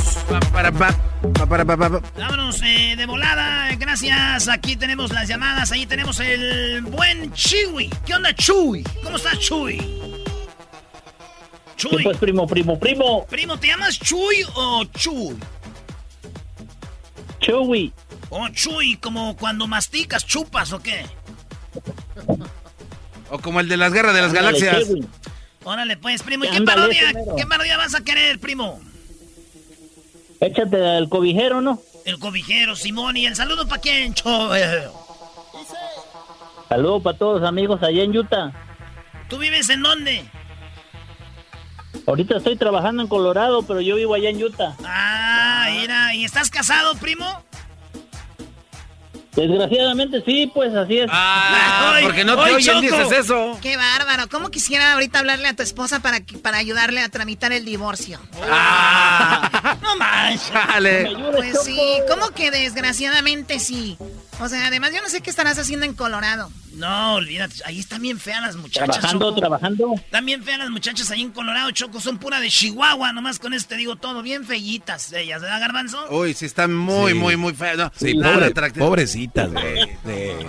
Para, para, para, para, para. Vámonos eh, de volada. Gracias. Aquí tenemos las llamadas. Ahí tenemos el buen Chuy. ¿Qué onda, Chuy? ¿Cómo estás, Chuy? ¿Qué pues, primo, primo, primo? Primo, ¿te llamas Chuy o Chuy? Chuy. Oh, Chuy, como cuando masticas, chupas o qué? O como el de las guerras de las galaxias. Órale, pues, primo. ¿Y qué parodia, qué parodia vas a querer, primo? Échate el cobijero, ¿no? El cobijero, Simón. ¿Y el saludo para quién, Chuy? Saludo para todos los amigos allá en Utah. ¿Tú vives en dónde? Ahorita estoy trabajando en Colorado, pero yo vivo allá en Utah. Ah, mira. ¿Y estás casado, primo? Desgraciadamente sí, pues así es. Ah, porque no te oyen, dices eso. Qué bárbaro. ¿Cómo quisiera ahorita hablarle a tu esposa para, para ayudarle a tramitar el divorcio? Ah. no manches. Pues sí, ¿cómo que desgraciadamente sí? O sea, además yo no sé qué estarás haciendo en Colorado. No, olvídate, ahí están bien feas las muchachas. Trabajando, trabajando. Están bien feas las muchachas ahí en Colorado, Choco. Son pura de Chihuahua, nomás con eso te digo todo. Bien feyitas ellas, ¿verdad, Garbanzo? Uy, sí, están muy, muy, muy feas. No, sí, pobre, pobrecitas, güey.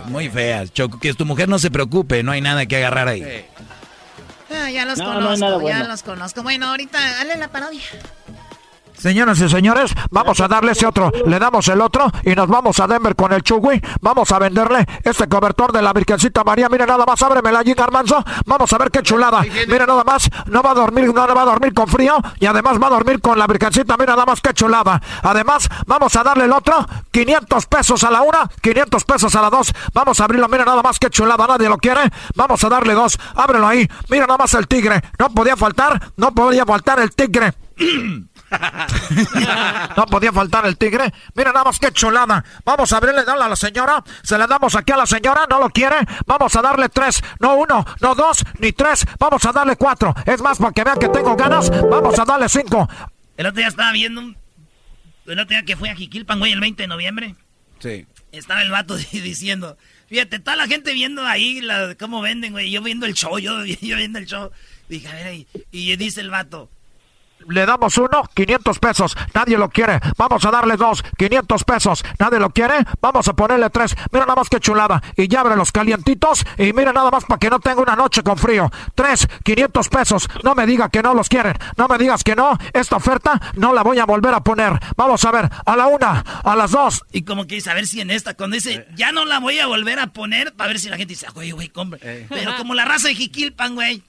muy feas, Choco. Que tu mujer no se preocupe, no hay nada que agarrar ahí. Ah, ya los conozco, ya los conozco. Bueno, ahorita, dale la parodia. Señoras y señores, vamos a darle ese otro. Le damos el otro y nos vamos a Denver con el Chugui. Vamos a venderle este cobertor de la Virgencita María. Mire nada más, ábremela allí, Garmanzo. Vamos a ver qué chulada. Mire nada más, no va a dormir, no va a dormir con frío y además va a dormir con la Virgencita. Mira nada más qué chulada. Además, vamos a darle el otro, 500 pesos a la una, 500 pesos a la dos. Vamos a abrirlo, mira nada más qué chulada. Nadie lo quiere. Vamos a darle dos. Ábrelo ahí. Mira nada más el tigre. No podía faltar, no podía faltar el tigre. no podía faltar el tigre. Mira nada más que chulada. Vamos a abrirle, darle a la señora. Se le damos aquí a la señora. No lo quiere. Vamos a darle tres. No uno, no dos, ni tres. Vamos a darle cuatro. Es más, para que vean que tengo ganas. Vamos a darle cinco. El otro día estaba viendo El otro día que fui a Jiquilpan, güey, el 20 de noviembre. Sí. Estaba el vato diciendo... Fíjate, toda la gente viendo ahí la, cómo venden, güey. Yo viendo el show, yo, yo viendo el show. Dije, a ver ahí. Y dice el vato... Le damos uno, 500 pesos. Nadie lo quiere. Vamos a darle dos, 500 pesos. Nadie lo quiere. Vamos a ponerle tres. Mira nada más que chulada. Y ya abre los calientitos. Y mira nada más para que no tenga una noche con frío. Tres, 500 pesos. No me diga que no los quieren. No me digas que no. Esta oferta no la voy a volver a poner. Vamos a ver. A la una, a las dos. Y como que a ver si en esta, cuando dice, ya no la voy a volver a poner, para ver si la gente dice, ah, güey, güey, compre. Eh. Pero como la raza de Jiquilpan, güey,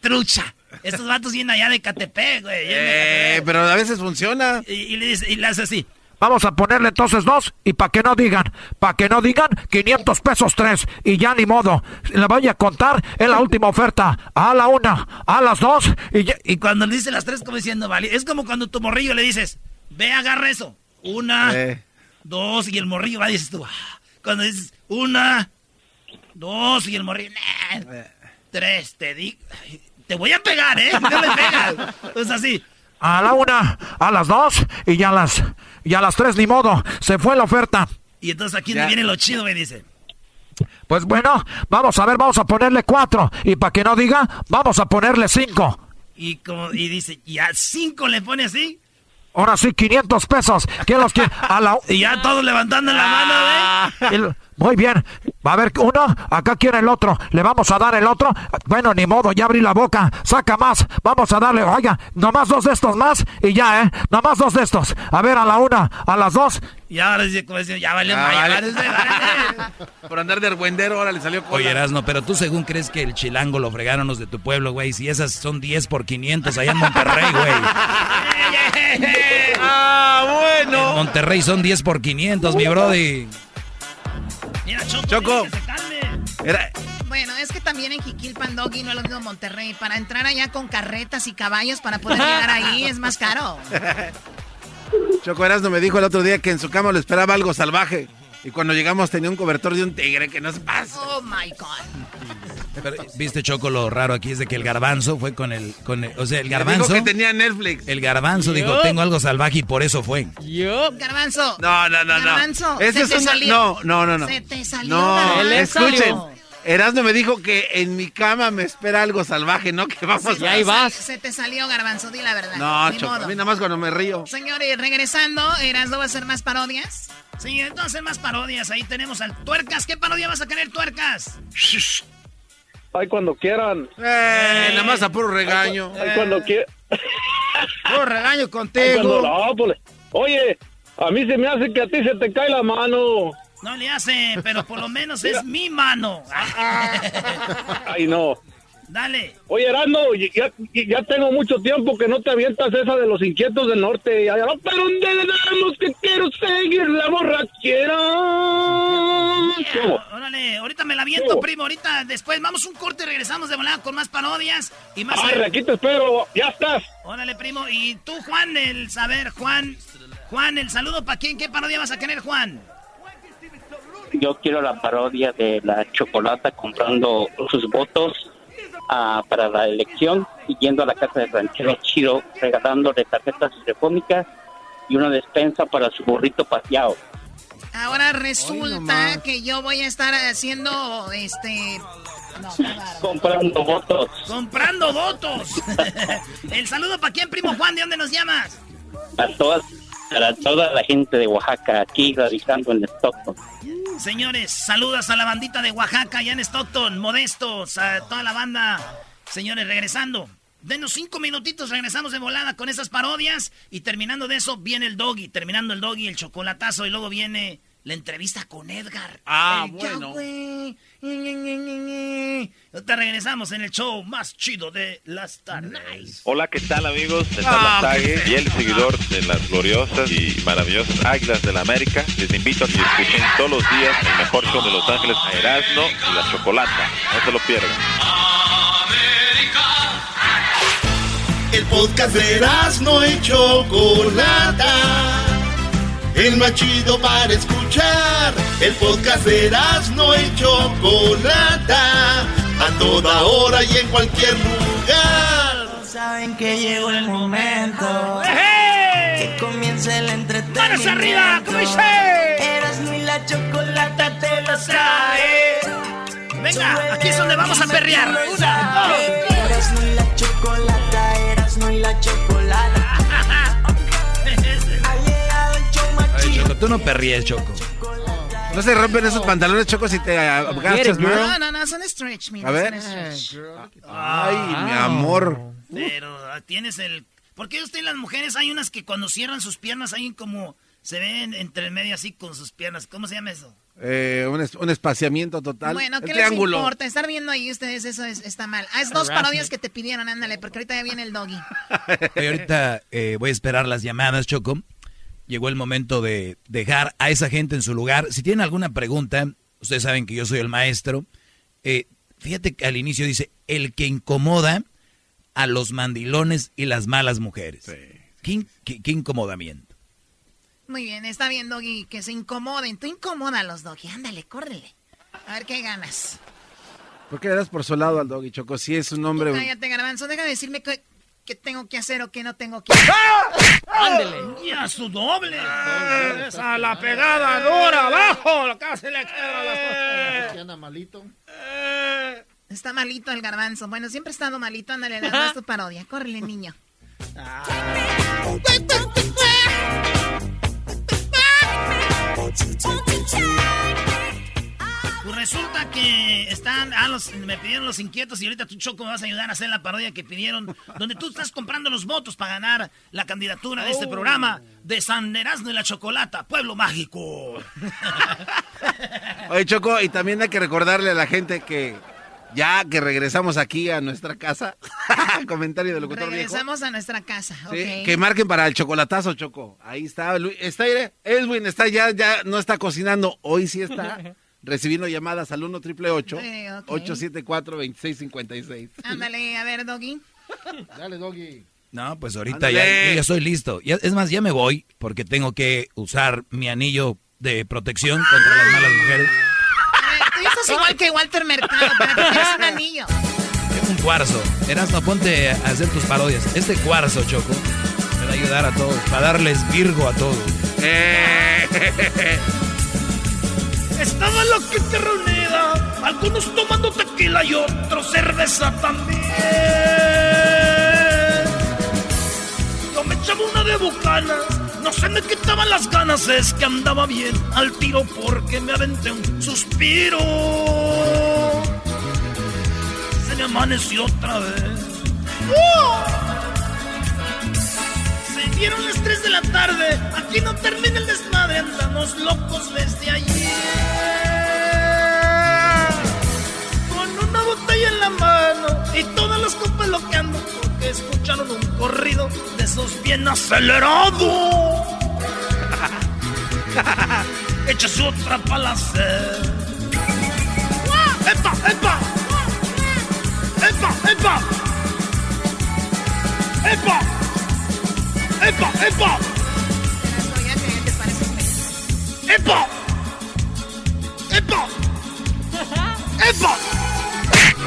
trucha. Estos vatos vienen allá de Catepec, güey. Eh, pero a veces funciona. Y, le, dice, y le hace así. Vamos a ponerle entonces dos y para que no digan, para que no digan 500 pesos tres y ya ni modo. Le voy a contar en la última oferta. A la una, a las dos y, y cuando le dice las tres como diciendo, vale, es como cuando tu morrillo le dices, ve agarra eso. Una, eh. dos y el morrillo va y dices tú, ah". cuando dices una, dos y el morrillo, eh. tres, te digo te voy a pegar, ¿eh? No me pegas. Es así. A la una, a las dos y ya a las, y a las tres, ni modo. Se fue la oferta. Y entonces aquí me viene lo chido, me dice. Pues bueno, vamos a ver, vamos a ponerle cuatro. Y para que no diga, vamos a ponerle cinco. Y, como, y dice, ¿y a cinco le pone así? Ahora sí, 500 pesos. ¿Quién los quiere? A la... Y ya todos levantando la mano, ¿eh? Muy bien. Va a haber uno, acá quiere el otro. Le vamos a dar el otro. Bueno, ni modo, ya abrí la boca. Saca más. Vamos a darle, oiga, nomás dos de estos más y ya, ¿eh? Nomás dos de estos. A ver, a la una, a las dos. Y ahora como decía, ya vale, ah, Por andar de argüendero, ahora le salió cola. Oye, Erasno, pero tú según crees que el chilango lo fregaron los de tu pueblo, güey. Si esas son 10 por 500 allá en Monterrey, güey. ah, bueno. En Monterrey son 10 por 500, mi brody. Mira, Choco. Choco. Bueno, es que también en Jiquilpan, Doggy, no es lo mismo Monterrey. Para entrar allá con carretas y caballos para poder llegar ahí es más caro. Choco Erasno me dijo el otro día que en su cama lo esperaba algo salvaje. Y cuando llegamos tenía un cobertor de un tigre que nos pasa. Oh my God. Viste Choco lo raro aquí es de que el garbanzo fue con el, con o sea el garbanzo dijo que tenía Netflix. El garbanzo dijo tengo algo salvaje y por eso fue. Yo. Garbanzo. No no no no. Garbanzo. Ese es un... no no no no. Se te salió. No. Escuchen. Erasmo me dijo que en mi cama me espera algo salvaje, ¿no? Que vamos a... ahí vas. Se te salió, Garbanzo, di la verdad. No, Choco, a mí nada más cuando me río. Señores, regresando, Erasmo va a hacer más parodias. Sí, entonces hacer más parodias. Ahí tenemos al Tuercas. ¿Qué parodia vas a querer, Tuercas? Ay, cuando quieran. Eh, nada más a puro regaño. Ay, cuando quieran. Puro regaño contigo. pues, oye, a mí se me hace que a ti se te cae la mano. No le hace, pero por lo menos es mi mano. Ay, no. Dale. Oye, Erasmo, ya, ya, tengo mucho tiempo que no te avientas esa de los inquietos del norte. Pero tenemos que quiero seguir la borrachera. órale, ahorita me la aviento, primo. Ahorita después vamos un corte y regresamos de volada con más parodias y más. Arre, aquí te espero, ya estás. Órale, primo. Y tú, Juan, el saber, Juan. Juan, el saludo para quién, ¿qué parodia vas a querer, Juan? Yo quiero la parodia de la chocolata comprando sus votos para la elección y yendo a la casa de ranchero chido regalándole tarjetas telefónicas y una despensa para su burrito paseado. Ahora resulta que yo voy a estar haciendo este comprando votos. Comprando votos. El saludo para quién, primo Juan, ¿de dónde nos llamas? A todas para toda la gente de Oaxaca aquí radicando en Stockton. Señores, saludas a la bandita de Oaxaca, allá en Stockton, modestos, a toda la banda. Señores, regresando. Denos cinco minutitos, regresamos de volada con esas parodias. Y terminando de eso, viene el doggy. Terminando el doggy, el chocolatazo. Y luego viene la entrevista con Edgar. Ah, bueno. Te regresamos en el show más chido de las tardes. Hola, ¿qué tal amigos? Les habla y el seguidor de las gloriosas y maravillosas Águilas de la América. Les invito a que escuchen todos los días el mejor show de Los Ángeles, Erasmo y la Chocolata. No se lo pierdan. El podcast de Erasmo y Chocolata el más chido para escuchar. El podcast de no y Chocolata, a toda hora y en cualquier lugar. Saben que llegó el momento. Que comience el entretenimiento. ¡Manos arriba! ¿Cómo dice? Erasmo y la Chocolata te lo trae. Venga, aquí es donde vamos a perrear. Una, dos, Erasmo y la Chocolata, Erasmo y la Chocolata. Tú no perríes, Choco. No se rompen esos pantalones, Choco, si te agachas, No, no, no, son stretch, mira. A ver. Ay, mi amor. Pero ah, tienes el... ¿Por qué usted y las mujeres hay unas que cuando cierran sus piernas hay como... Se ven entre medio así con sus piernas. ¿Cómo se llama eso? Eh, un, espaciamiento total. Bueno, ¿qué les importa? Estar viendo ahí ustedes, eso está mal. Ah, es dos parodias que te pidieron, ándale, porque ahorita ya viene el doggy. ahorita eh, voy a esperar las llamadas, Choco llegó el momento de dejar a esa gente en su lugar. Si tienen alguna pregunta, ustedes saben que yo soy el maestro. Eh, fíjate que al inicio dice, el que incomoda a los mandilones y las malas mujeres. ¿Qué, incomodamiento? Muy bien, está bien, Doggy, que se incomoden. Tú incomoda los Doggy, ándale, córrele. A ver qué ganas. ¿Por qué le das por su lado al Doggy, Choco? Si es un hombre... cállate, Garbanzo, deja de decirme que qué tengo que hacer o qué no tengo que hacer. ¡Ah! ¡Ándele! ¡Ya su doble! ¡Esa la pegada dura abajo! ¡Casi le queda la anda malito? Está malito el garbanzo. Bueno, siempre ha estado malito. Ándale, le das tu parodia. Córrele, niño. Ah. Pues resulta que están, ah, los, me pidieron los inquietos y ahorita tú, Choco, me vas a ayudar a hacer la parodia que pidieron, donde tú estás comprando los votos para ganar la candidatura de este oh. programa de San Erasmo y la Chocolata, Pueblo Mágico. Oye, Choco, y también hay que recordarle a la gente que ya que regresamos aquí a nuestra casa, comentario del locutor Regresamos a nuestra casa, Que marquen para el chocolatazo, Choco. Ahí está, está, Edwin está ya, ya no está cocinando, hoy sí está. recibiendo llamadas al 1 triple 874 2656. Ándale, a ver, Doggy. Dale, Doggy. No, pues ahorita ya, ya, estoy listo. es más, ya me voy porque tengo que usar mi anillo de protección contra las malas mujeres. tú estás igual que Walter Mercado, ¿para qué quieres un anillo? un cuarzo. Erasmo, ponte a hacer tus parodias. Este cuarzo, Choco, me va a ayudar a todos, para darles virgo a todos. Eh. Estaba la gente reunida, algunos tomando tequila y otros cerveza también. Yo me echaba una de bucanas, no se me quitaban las ganas, es que andaba bien al tiro porque me aventé un suspiro. Se me amaneció otra vez. Se dieron las 3 de la tarde, aquí no termina el desmadre, andamos locos desde ayer. Con una botella en la mano y todas las copas loqueando porque escucharon un corrido de esos bien acelerados. Échase otra para hacer. ¡Epa, epa! ¡Epa, epa! ¡Epa! ¡Epa, epa! ¡Epa! ¡Epa! ¡Epa!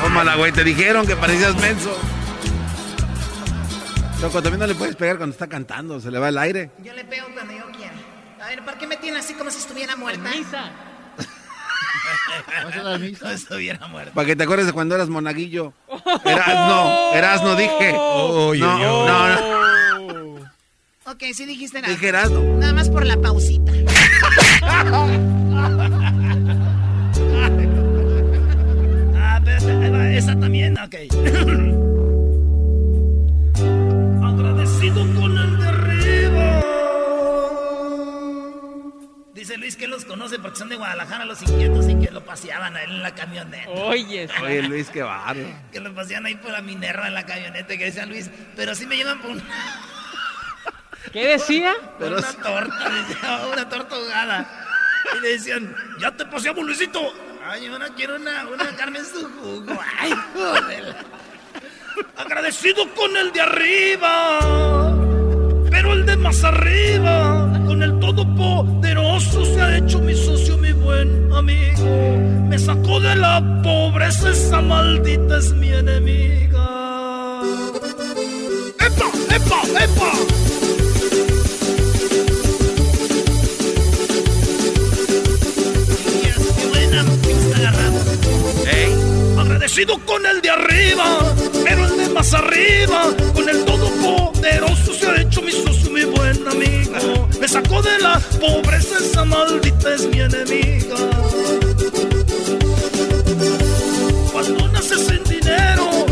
Tómala, güey, te dijeron que parecías menso. Choco, también no le puedes pegar cuando está cantando, se le va el aire. Yo le pego cuando yo quiera. A ver, ¿por qué me tiene así como si estuviera muerta? Misa. ¿Vas a dar misa? estuviera muerto. Para que te acuerdes de cuando eras monaguillo. Erasno, Erasno dije. Oy, no, oy. no, no. Ok, sí dijiste nada. Dije Erasno. Nada más por la pausita. Ah, espérate, ahí va, esa también, ok. Agradecido con el de arriba. Dice Luis que los conoce porque son de Guadalajara los inquietos y que lo paseaban a él en la camioneta. Oye, Oye, Luis, qué barro. Que lo paseaban ahí por la Minerva en la camioneta que decía Luis, pero sí me llevan por una, ¿Qué decía? por una torta, decía, una torta ahogada. Y le decían, ya te paseamos Luisito. Ay, yo no quiero una, una carne en su jugo. Ay, joder. Agradecido con el de arriba, pero el de más arriba, con el todopoderoso se ha hecho mi socio, mi buen amigo. Me sacó de la pobreza, esa maldita es mi enemiga. ¡Epa, epa, epa! Agradecido con el de arriba, pero el de más arriba, con el todopoderoso se ha hecho mi socio, mi buen amigo. Me sacó de la pobreza, esa maldita es mi enemiga. Cuando naces sin dinero,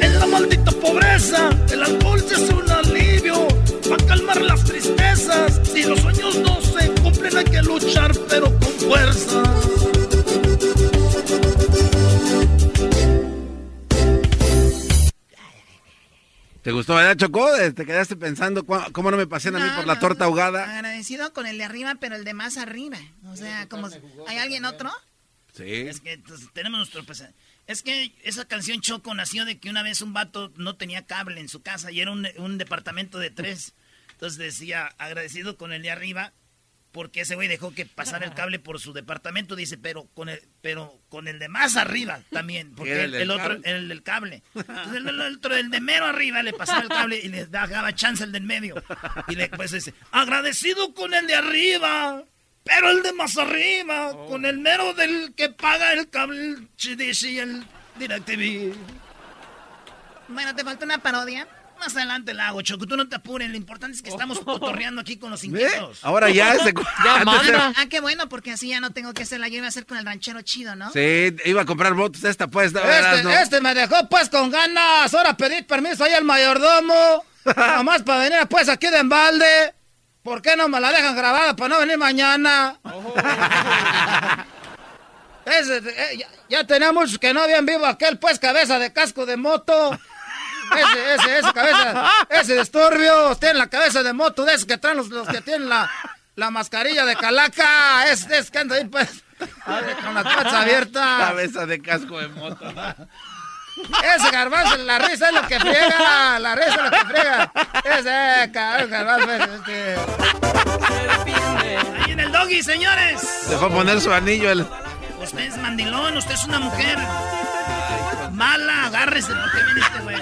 en la maldita pobreza, el alcohol se hace un alivio para calmar las tristezas. Si los sueños no se cumplen, hay que luchar, pero con fuerza. ¿Te gustó, verdad, Choco? Te quedaste pensando cómo no me pasean a mí No, por la no, torta no. ahogada. Agradecido con el de arriba, pero el de más arriba. O sea, como... ¿Hay alguien otro? Sí. Es que entonces, tenemos nuestro Es que esa canción Choco nació de que una vez un vato no tenía cable en su casa y era un, un departamento de tres. Entonces decía, agradecido con el de arriba, porque ese güey dejó que pasara el cable por su departamento, dice, pero con el, pero con el de más arriba también, porque el, el otro, cable. el del cable. Entonces el, el otro, el de mero arriba, le pasaba el cable y le daba chance el del medio. Y le pues dice, agradecido con el de arriba. Pero el de más arriba, con el mero del que paga el cable, el y el DirecTV. Bueno, te falta una parodia. Más adelante la hago, Choco. Tú no te apures. Lo importante es que estamos cotorreando aquí con los inquietos. Ahora ya ese... Ya, manda. Ah, qué bueno, porque así ya no tengo que hacerla. Yo iba a hacer con el ranchero chido, ¿no? Sí, iba a comprar votos esta pues. ¿no? Erasno. Este, este me dejó pues con ganas. Ahora pedí permiso ahí al mayordomo. Nomás para venir pues aquí de embalde. ¿Por qué no me la dejan grabada para no venir mañana? Ese, eh, ya, ya tenía muchos que no habían vivo aquel pues cabeza de casco de moto. Ese, ese, ese cabeza, ese disturbio. Tiene la cabeza de moto de esos que traen los, los que tienen la, la mascarilla de calaca. Es, es que anda ahí pues con las patas abiertas. Cabeza de casco de moto. Ese garbanzo, la risa es lo que friega, la risa es lo que friega. Ese cabrón, garbanzo, este. Ahí en el doggy, señores. Se fue a poner su anillo el... Usted es mandilón, usted es una mujer. Mala, agárrese porque viene este güey.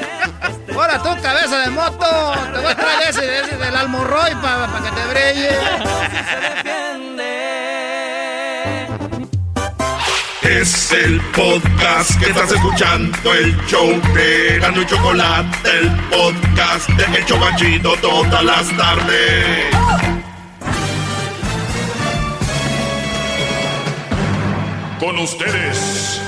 Ahora tú, cabeza de moto, te voy a traer ese, ese del almorroy para que te brille. Es el podcast que estás escuchando, el show de Gano y Chocolate, el podcast de El Chocachito todas las tardes. Con ustedes.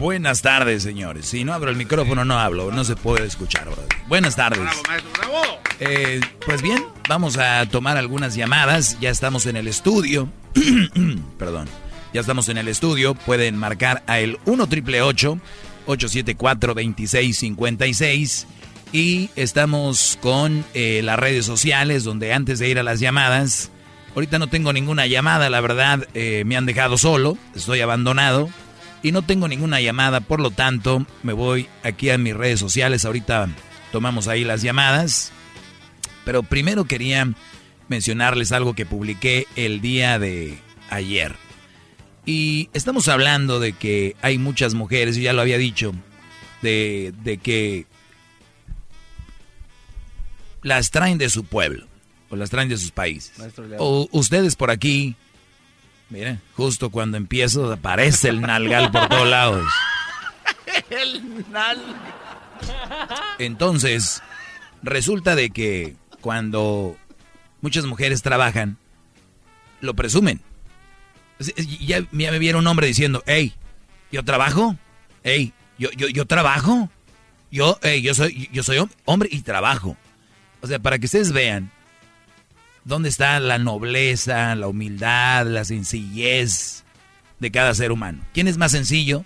Buenas tardes, señores. Si no abro el micrófono, no hablo. No se puede escuchar. Buenas tardes. Bravo, maestro, bravo. Eh, pues bien, vamos a tomar algunas llamadas. Ya estamos en el estudio. Perdón. Ya estamos en el estudio. Pueden marcar a el 1 triple 874 2656 y estamos con eh, las redes sociales donde antes de ir a las llamadas, ahorita no tengo ninguna llamada, la verdad eh, me han dejado solo, estoy abandonado y no tengo ninguna llamada, por lo tanto me voy aquí a mis redes sociales, ahorita tomamos ahí las llamadas, pero primero quería mencionarles algo que publiqué el día de ayer. Y estamos hablando de que hay muchas mujeres, y ya lo había dicho, de, de que las traen de su pueblo, o las traen de sus países. O ustedes por aquí, miren, justo cuando empiezo aparece el nalgal por todos lados. El nal. Entonces, resulta de que cuando muchas mujeres trabajan, lo presumen. Es- es- Ya, ya me vieron un hombre diciendo, hey, yo trabajo, hey, yo, yo, yo trabajo, yo, hey, yo soy, yo soy hom- hombre y trabajo. O sea, para que ustedes vean dónde está la nobleza, la humildad, la sencillez de cada ser humano. ¿Quién es más sencillo?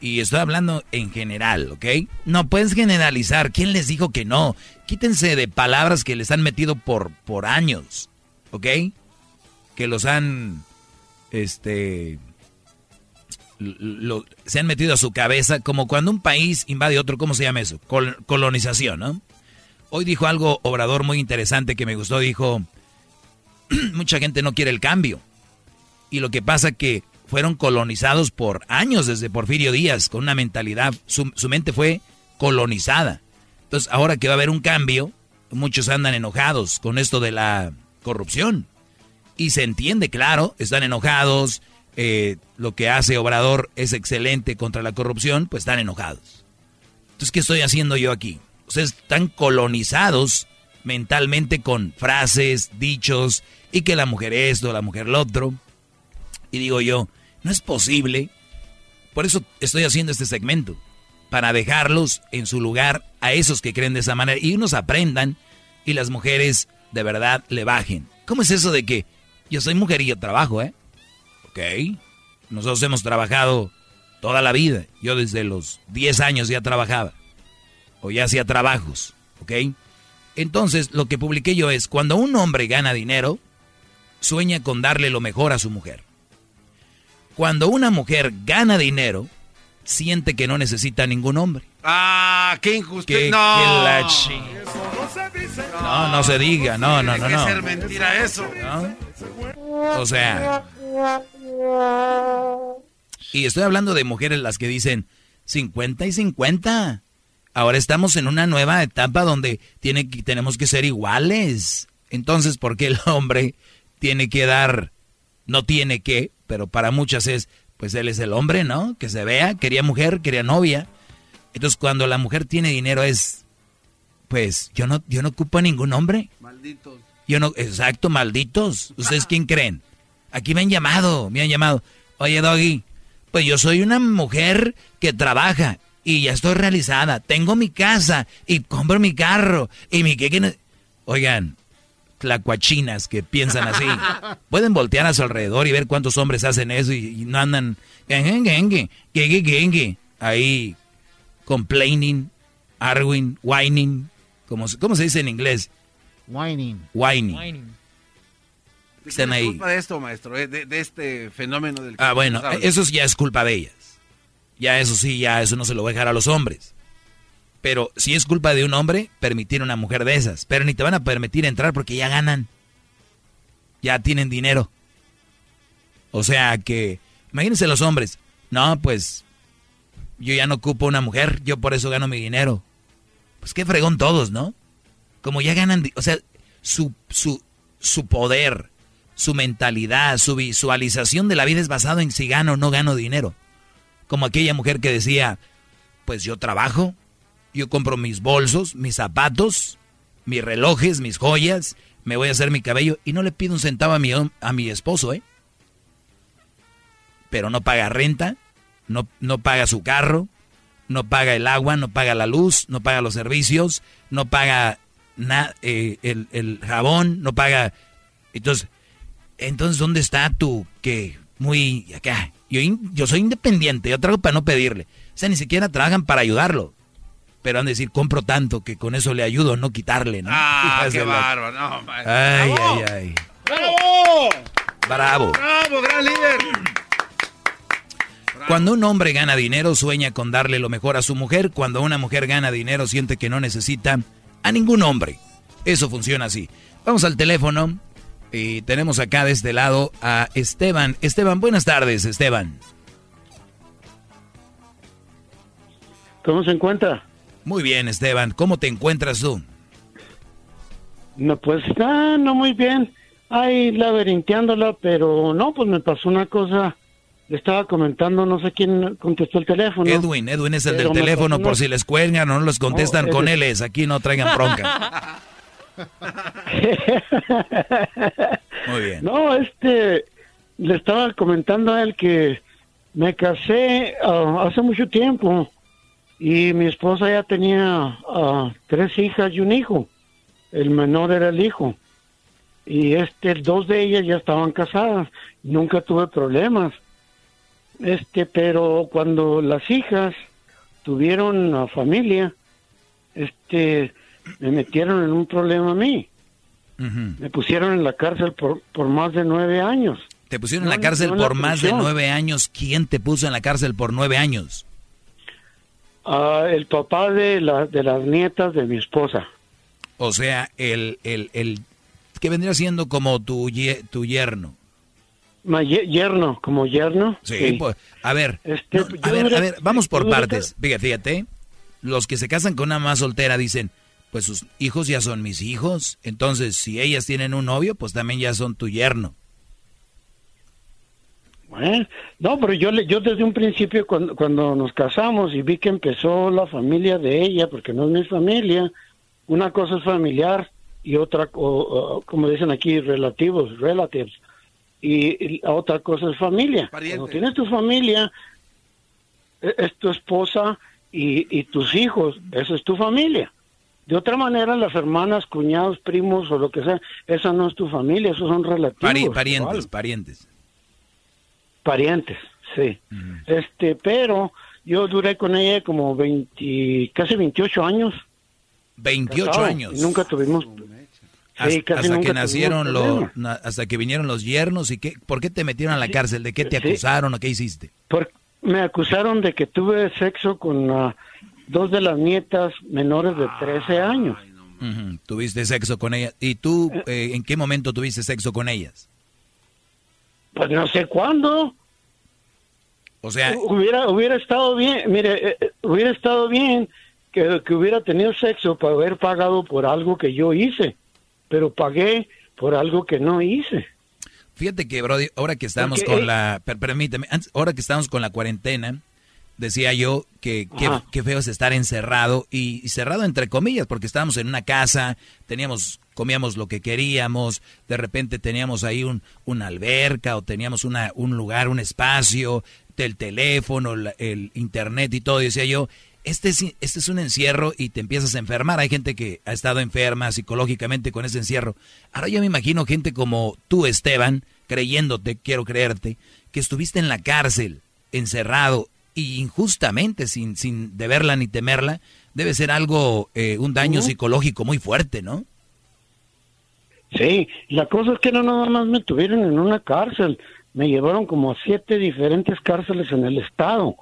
Y estoy hablando en general, ¿ok? No puedes generalizar. ¿Quién les dijo que no? Quítense de palabras que les han metido por, por años, ¿ok? Que los han, este, lo- se han metido a su cabeza como cuando un país invade otro, ¿cómo se llama eso? Col- colonización, ¿no? Hoy dijo algo Obrador muy interesante que me gustó. Dijo, mucha gente no quiere el cambio. Y lo que pasa que fueron colonizados por años desde Porfirio Díaz, con una mentalidad, su, su mente fue colonizada. Entonces, ahora que va a haber un cambio, muchos andan enojados con esto de la corrupción. Y se entiende, claro, están enojados, eh, lo que hace Obrador es excelente contra la corrupción, pues están enojados. Entonces, ¿qué estoy haciendo yo aquí? Ustedes están colonizados mentalmente con frases, dichos, y que la mujer esto, la mujer lo otro. Y digo yo, no es posible. Por eso estoy haciendo este segmento. Para dejarlos en su lugar a esos que creen de esa manera. Y unos aprendan y las mujeres de verdad le bajen. ¿Cómo es eso de que yo soy mujer y yo trabajo, eh? Ok. Nosotros hemos trabajado toda la vida. Yo desde los 10 años ya trabajaba. O ya hacía trabajos. ¿Ok? Entonces, lo que publiqué yo es, cuando un hombre gana dinero, sueña con darle lo mejor a su mujer. Cuando una mujer gana dinero, siente que no necesita ningún hombre. Ah, qué injusto. Que, no. la chi- No, no se diga, no, no, no, no. ser mentira eso. O sea, y estoy hablando de mujeres las que dicen 50 y 50. Ahora estamos en una nueva etapa donde tiene que, tenemos que ser iguales. Entonces, ¿por qué el hombre tiene que dar, no tiene que, pero para muchas es, pues él es el hombre, ¿no? Que se vea, quería mujer, quería novia. Entonces, cuando la mujer tiene dinero es, pues yo no, yo no ocupo a ningún hombre. Malditos. Yo no, exacto, malditos. ¿Ustedes quién creen? Aquí me han llamado, me han llamado. Oye, Doggy, pues yo soy una mujer que trabaja y ya estoy realizada. Tengo mi casa y compro mi carro y mi que... que no-". Oigan, tlacuachinas que piensan así. Pueden voltear a su alrededor y ver cuántos hombres hacen eso y, y no andan... Ahí, complaining, arguing, whining. ¿Cómo, se- ¿Cómo se dice en inglés? Whining. Whining. Están ¿Qué es ahí. culpa de esto, maestro? eh, De, de este fenómeno del que Ah, bueno, eso ya es culpa de ellas. Ya eso sí, ya eso no se lo voy a dejar a los hombres. Pero si es culpa de un hombre, permitir una mujer de esas. Pero ni te van a permitir entrar porque ya ganan. Ya tienen dinero. O sea que, imagínense los hombres. No, pues yo ya no ocupo una mujer, yo por eso gano mi dinero. Pues qué fregón todos, ¿no? Como ya ganan, o sea, su, su, su poder, su mentalidad, su visualización de la vida es basado en si gano o no gano dinero. Como aquella mujer que decía, pues yo trabajo, yo compro mis bolsos, mis zapatos, mis relojes, mis joyas, me voy a hacer mi cabello y no le pido un centavo a mi, a mi esposo, ¿eh? Pero no paga renta, no, no paga su carro, no paga el agua, no paga la luz, no paga los servicios, no paga eh, el, el, jabón, no paga... Entonces, entonces, ¿dónde está tú que muy acá? Yo, yo soy independiente, yo trabajo para no pedirle. O sea, ni siquiera trabajan para ayudarlo. Pero han de decir, compro tanto que con eso le ayudo, no quitarle, ¿no? Ah, qué bárbaro, no, Ay, ay, ay. ¡Bravo! Bravo. ¡Bravo, gran líder! Cuando un hombre gana dinero, sueña con darle lo mejor a su mujer. Cuando una mujer gana dinero, siente que no necesita a ningún hombre. Eso funciona así. Vamos al teléfono y tenemos acá de este lado a Esteban. Esteban, buenas tardes, Esteban. ¿Cómo se encuentra? Muy bien, Esteban. ¿Cómo te encuentras tú? No, pues está no muy bien. Ahí laberinteándola, pero no, pues me pasó una cosa. Le estaba comentando, no sé quién contestó el teléfono. Edwin, Edwin es el del teléfono por si les cuelgan o no les contestan con él. Es aquí no traigan bronca. Muy bien. No, este, le estaba comentando a él que me casé ah, hace mucho tiempo y mi esposa ya tenía ah, tres hijas y un hijo. El menor era el hijo. Y este, dos de ellas ya estaban casadas. Nunca tuve problemas. Este, pero cuando las hijas tuvieron familia, este, me metieron en un problema a mí. Me pusieron en la cárcel por, por más de nueve años. ¿Te pusieron en la cárcel por más de nueve años? ¿Quién te puso en la cárcel por nueve años? Ah, el papá de, la, de las nietas de mi esposa. O sea, el, el, el que vendría siendo como tu, tu yerno. yerno, como yerno. Sí, Pues, a ver, este, a, ver a ver, vamos por partes. Fíjate, fíjate, los que se casan con una más soltera dicen, pues sus hijos ya son mis hijos, entonces si ellas tienen un novio, pues también ya son tu yerno. Bueno, no, pero yo, yo desde un principio cuando, cuando nos casamos y vi que empezó la familia de ella, porque no es mi familia, una cosa es familiar y otra, como dicen aquí, relativos, relatives, y, otra cosa es familia. Cuando tienes tu familia, e, es tu esposa y, y tus hijos, esa es tu familia. De otra manera, las hermanas, cuñados, primos o lo que sea, esa no es tu familia, esos son relativos. parientes, parientes parientes, sí. Este, pero yo duré con ella como 20, casi 28 años. 28 años. nunca tuvimos sí, hasta, que nacieron los, hasta que vinieron los yernos y qué, ¿por qué te metieron a la cárcel? ¿De qué te acusaron o qué hiciste? me acusaron de que tuve sexo con dos de las nietas menores de 13 años. Tuviste sexo con ellas. ¿Y tú eh. Eh, en qué momento tuviste sexo con ellas? Pues no sé cuándo. O sea, hubiera hubiera estado bien, mire, eh, eh, hubiera estado bien que, que, hubiera tenido sexo para haber pagado por algo que yo hice, pero pagué por algo que no hice. Fíjate que, Brody, ahora que estamos con la, permíteme, ahora que estamos con la cuarentena, decía yo que qué feo es estar encerrado y, cerrado entre comillas, porque estábamos en una casa, teníamos, comíamos lo que queríamos, de repente teníamos ahí un, una alberca o teníamos una, un lugar, un espacio, el teléfono, el internet y todo, y decía yo, este es, este es un encierro y te empiezas a enfermar. Hay gente que ha estado enferma psicológicamente con ese encierro. Ahora yo me imagino gente como tú, Esteban, creyéndote, quiero creerte, que estuviste en la cárcel, encerrado, y injustamente, sin, sin deberla ni temerla, debe ser algo, eh, un daño psicológico muy fuerte, ¿no? Sí, la cosa es que no nada más me tuvieron en una cárcel, me llevaron como a siete diferentes cárceles en el estado.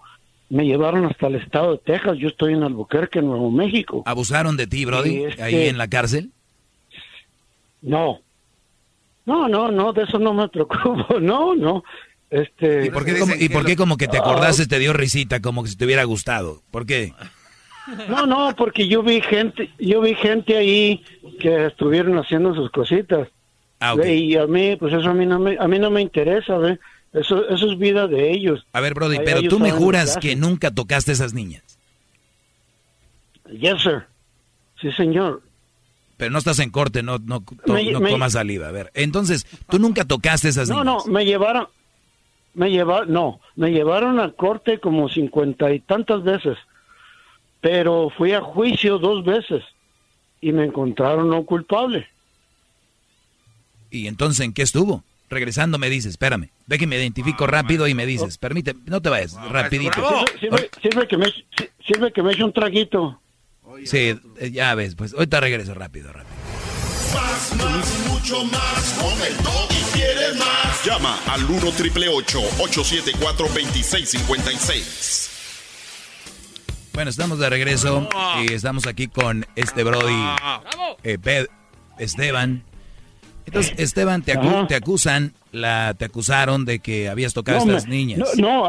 me llevaron hasta el estado de Texas. Yo estoy en Albuquerque, Nuevo México. ¿Abusaron de ti, Brody, este ahí en la cárcel? No. No, no, no, de eso no me preocupo. No, no. Este, ¿Y por qué, como, ¿y por qué como que te acordaste, te dio risita, como que si te hubiera gustado? ¿Por qué? No, no, porque yo vi gente, yo vi gente ahí que estuvieron haciendo sus cositas. Ah, Y a mí, pues eso a mí no me, a mí no me interesa, ¿ve? Eso, eso es vida de ellos. A ver, Brody, Ahí pero tú me juras que nunca tocaste a esas niñas. Yes, sir. Sí, señor. Pero no estás en corte, no, no, to- Me- no me- comas saliva. A ver, entonces, tú nunca tocaste a esas No, niñas. no, me llevaron, me llevaron, no, me llevaron al corte como cincuenta y tantas veces, pero fui a juicio dos veces y me encontraron no culpable. ¿Y entonces en qué estuvo? Regresando me dices, espérame, ve que me identifico rápido y me dices, permíteme, no te vayas, rapidito. Sirve, sirve que me, sirve que me eche un traguito. Sí, eh, ya ves, pues ahorita regreso rápido, rápido. Más, más, mucho más. Con el y quieres más. Llama al 1 triple 874 2656. Bueno, estamos de regreso y estamos aquí con este Brody, eh, Esteban. Entonces, Esteban, te, acu- te acusan, la, te acusaron de que habías tocado a estas me- niñas. No, no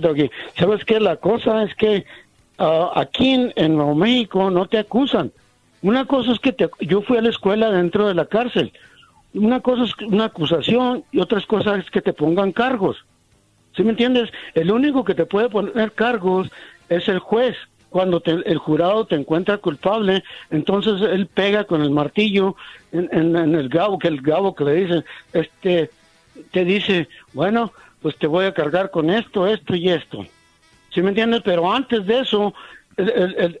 Doggy. ¿Sabes qué? La cosa es que ah, aquí en, en Nuevo México no te acusan. Una cosa es que te- yo fui a la escuela dentro de la cárcel. Una cosa es una acusación y otras cosas es que te pongan cargos. ¿Sí me entiendes? El único que te puede poner cargos es el juez. Cuando te- el jurado te encuentra culpable, entonces él pega con el martillo en, el gabo, que el gabo que le dice, este, te dice, bueno, pues te voy a cargar con esto, esto y esto. ¿Sí me entiendes? Pero antes de eso, el-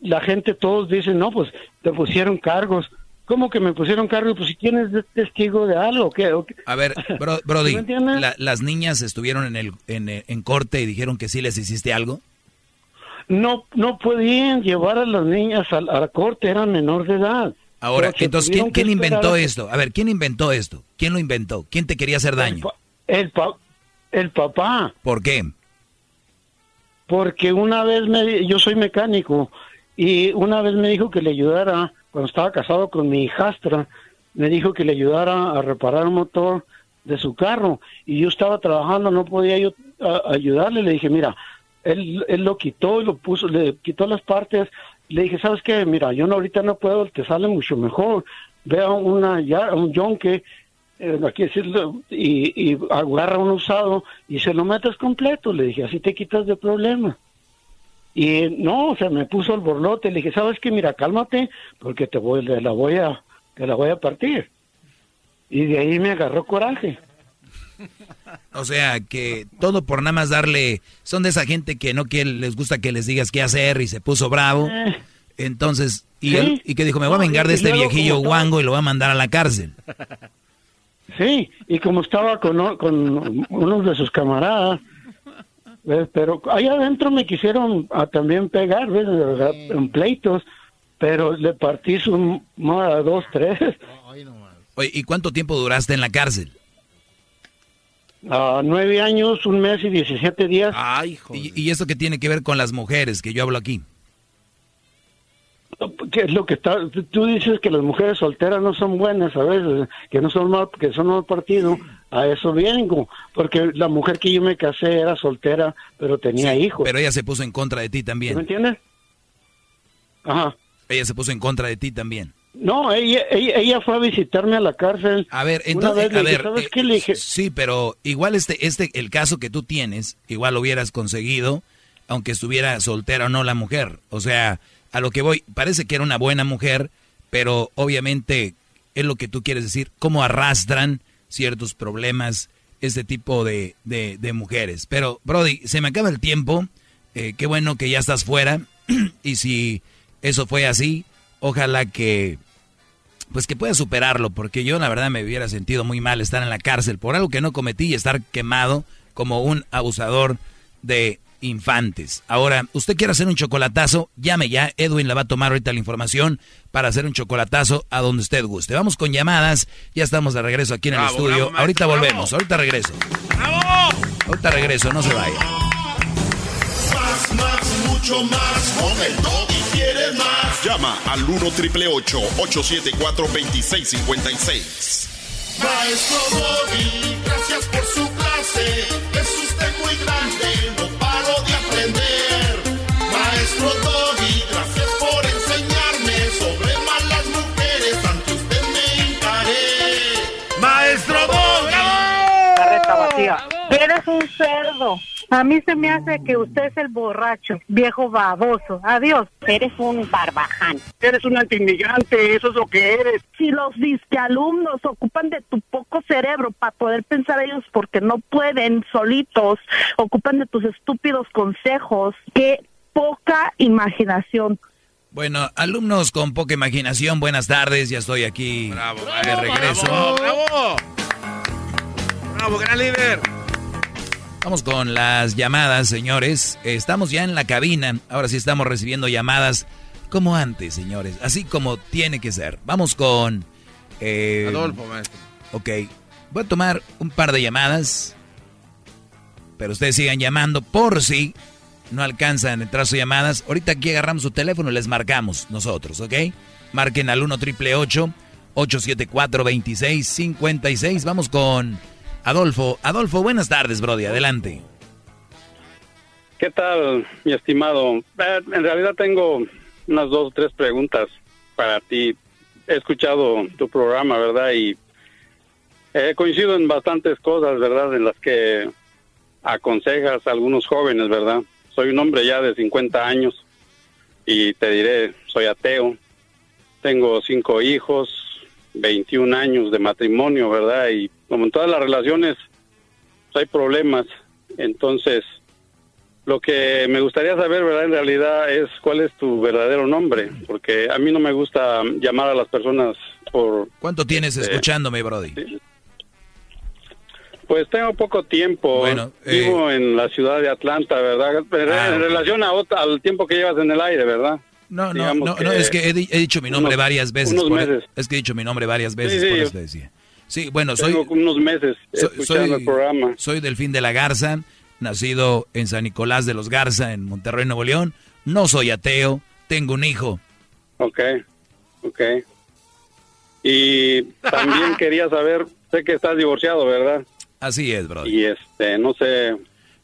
la gente todos dicen, no, pues te pusieron cargos. ¿Cómo que me pusieron cargos? Pues si tienes de- testigo de algo, ¿qué? ¿O qué? A ver, bro- Brody, la- las niñas estuvieron en, el, en, en corte y dijeron que sí les hiciste algo. No, no podían llevar a las niñas a, a la corte, eran menor de edad. Ahora, entonces, ¿quién, inventó esto? A ver, ¿quién inventó esto? ¿Quién lo inventó? ¿Quién te quería hacer daño? El, pa- el papá, ¿Por qué? porque una vez me, yo soy mecánico y una vez me dijo que le ayudara, cuando estaba casado con mi hijastra, me dijo que le ayudara a reparar un motor de su carro. Y yo estaba trabajando, no podía yo ayudarle, le dije, mira, él, él lo quitó y lo puso, le quitó las partes, le dije, ¿sabes qué? Mira, yo no, ahorita no puedo, te sale mucho mejor, vea una, ya, un yonque, eh, aquí decirlo, y, y agarra un usado y se lo metes completo, le dije, así te quitas de problema. Y no, o sea, me puso el borlote, le dije, ¿sabes qué? Mira, cálmate, porque te voy, te la voy a, te la voy a partir. Y de ahí me agarró coraje. O sea, que todo por nada más darle... Son de esa gente que no quiere, les gusta que les digas qué hacer y se puso bravo. Eh. Entonces, y, Sí. él- y que dijo, me voy a vengar de este viejillo guango y lo voy a mandar a la cárcel. Sí, y como estaba con, con unos de sus camaradas, ¿ves? pero ahí adentro me quisieron ah, también pegar, ¿ves? en pleitos, pero le partí su moda dos, tres, Oye, ¿y cuánto tiempo duraste en la cárcel? a nueve años, un mes y diecisiete días. Ay, ¿Y, y eso qué tiene que ver con las mujeres que yo hablo aquí? ¿Qué es lo que está? Tú dices que las mujeres solteras no son buenas a veces, que no son mal, que son mal partido. A eso vengo, porque la mujer que yo me casé era soltera, pero tenía hijos. Pero ella se puso en contra de ti ¿Me también. entiendes? Ajá. Ella se puso en contra de ti también. No, ella, ella, ella fue a visitarme a la cárcel. A ver, Una entonces, vez le a ver, ¿sabes eh, qué? Le dije, sí, pero igual este, este, el caso que tú tienes, igual lo hubieras conseguido, aunque estuviera soltera o no la mujer. O sea, a lo que voy, parece que era una buena mujer, pero obviamente es lo que tú quieres decir, cómo arrastran ciertos problemas este tipo de, de, mujeres. Pero, Brody, se me acaba el tiempo, eh, qué bueno que ya estás fuera, y si eso fue así, ojalá que pues que pueda superarlo, porque yo la verdad me hubiera sentido muy mal estar en la cárcel por algo que no cometí y estar quemado como un abusador de infantes. Ahora, usted quiere hacer un chocolatazo, llame ya, Edwin le va a tomar ahorita la información para hacer un chocolatazo a donde usted guste. Vamos con llamadas, ya estamos de regreso aquí en el Bravo, estudio. bravo, maestro, ahorita bravo. volvemos, ahorita regreso. Ahorita regreso, no se vaya. Más, más, mucho más. Con el y quieres más. Llama al 1 triple 874 2656. Maestro Doggy, gracias por su clase. Eres un cerdo. A mí se me hace que usted es el borracho, viejo baboso. Adiós. Eres un barbaján. Eres un antiinmigrante, eso es lo que eres. Si los alumnos ocupan de tu poco cerebro para poder pensar ellos porque no pueden solitos, ocupan de tus estúpidos consejos, qué poca imaginación. Bueno, alumnos con poca imaginación, buenas tardes, ya estoy aquí Bravo, de regreso. ¡Bravo, bravo! ¡Bravo, gran líder! Vamos con las llamadas, señores. Estamos ya en la cabina. Ahora sí estamos recibiendo llamadas como antes, señores. Así como tiene que ser. Vamos con... eh, Adolfo, maestro. Ok. Voy a tomar un par de llamadas. Pero ustedes sigan llamando por si no alcanzan a entrar sus llamadas. Ahorita aquí agarramos su teléfono y les marcamos nosotros, ¿ok? Marquen al 1 triple 874 2656. Vamos con Adolfo. Adolfo, buenas tardes, Brody. Adelante. ¿Qué tal, mi estimado? Eh, en realidad tengo unas dos o tres preguntas para ti. He escuchado tu programa, ¿verdad? Y eh, coincido en bastantes cosas, ¿verdad? En las que aconsejas a algunos jóvenes, ¿verdad? Soy un hombre ya de 50 años y te diré, soy ateo. Tengo cinco hijos, 21 años de matrimonio, ¿verdad? Y como en todas las relaciones, pues, hay problemas. Entonces, lo que me gustaría saber, ¿verdad? En realidad es cuál es tu verdadero nombre, porque a mí no me gusta llamar a las personas por... ¿Cuánto tienes este, escuchándome, Brody? Pues tengo poco tiempo. Bueno, eh, Vivo en la ciudad de Atlanta, ¿verdad? Pero Ah, en relación a al tiempo que llevas en el aire, ¿verdad? No, no, Digamos no, no, es que he, di- he dicho mi nombre unos- varias veces. unos por- meses. es que he dicho mi nombre varias veces, Sí, sí, por eso te decía. Sí, bueno, soy, Tengo unos meses soy, escuchando soy- el programa. soy Delfín de la Garza, nacido en San Nicolás de los Garza, en Monterrey, Nuevo León. No soy ateo, tengo un hijo. Ok, ok. Y también quería saber, sé que estás divorciado, ¿verdad? Así es, brother. Y este, no sé,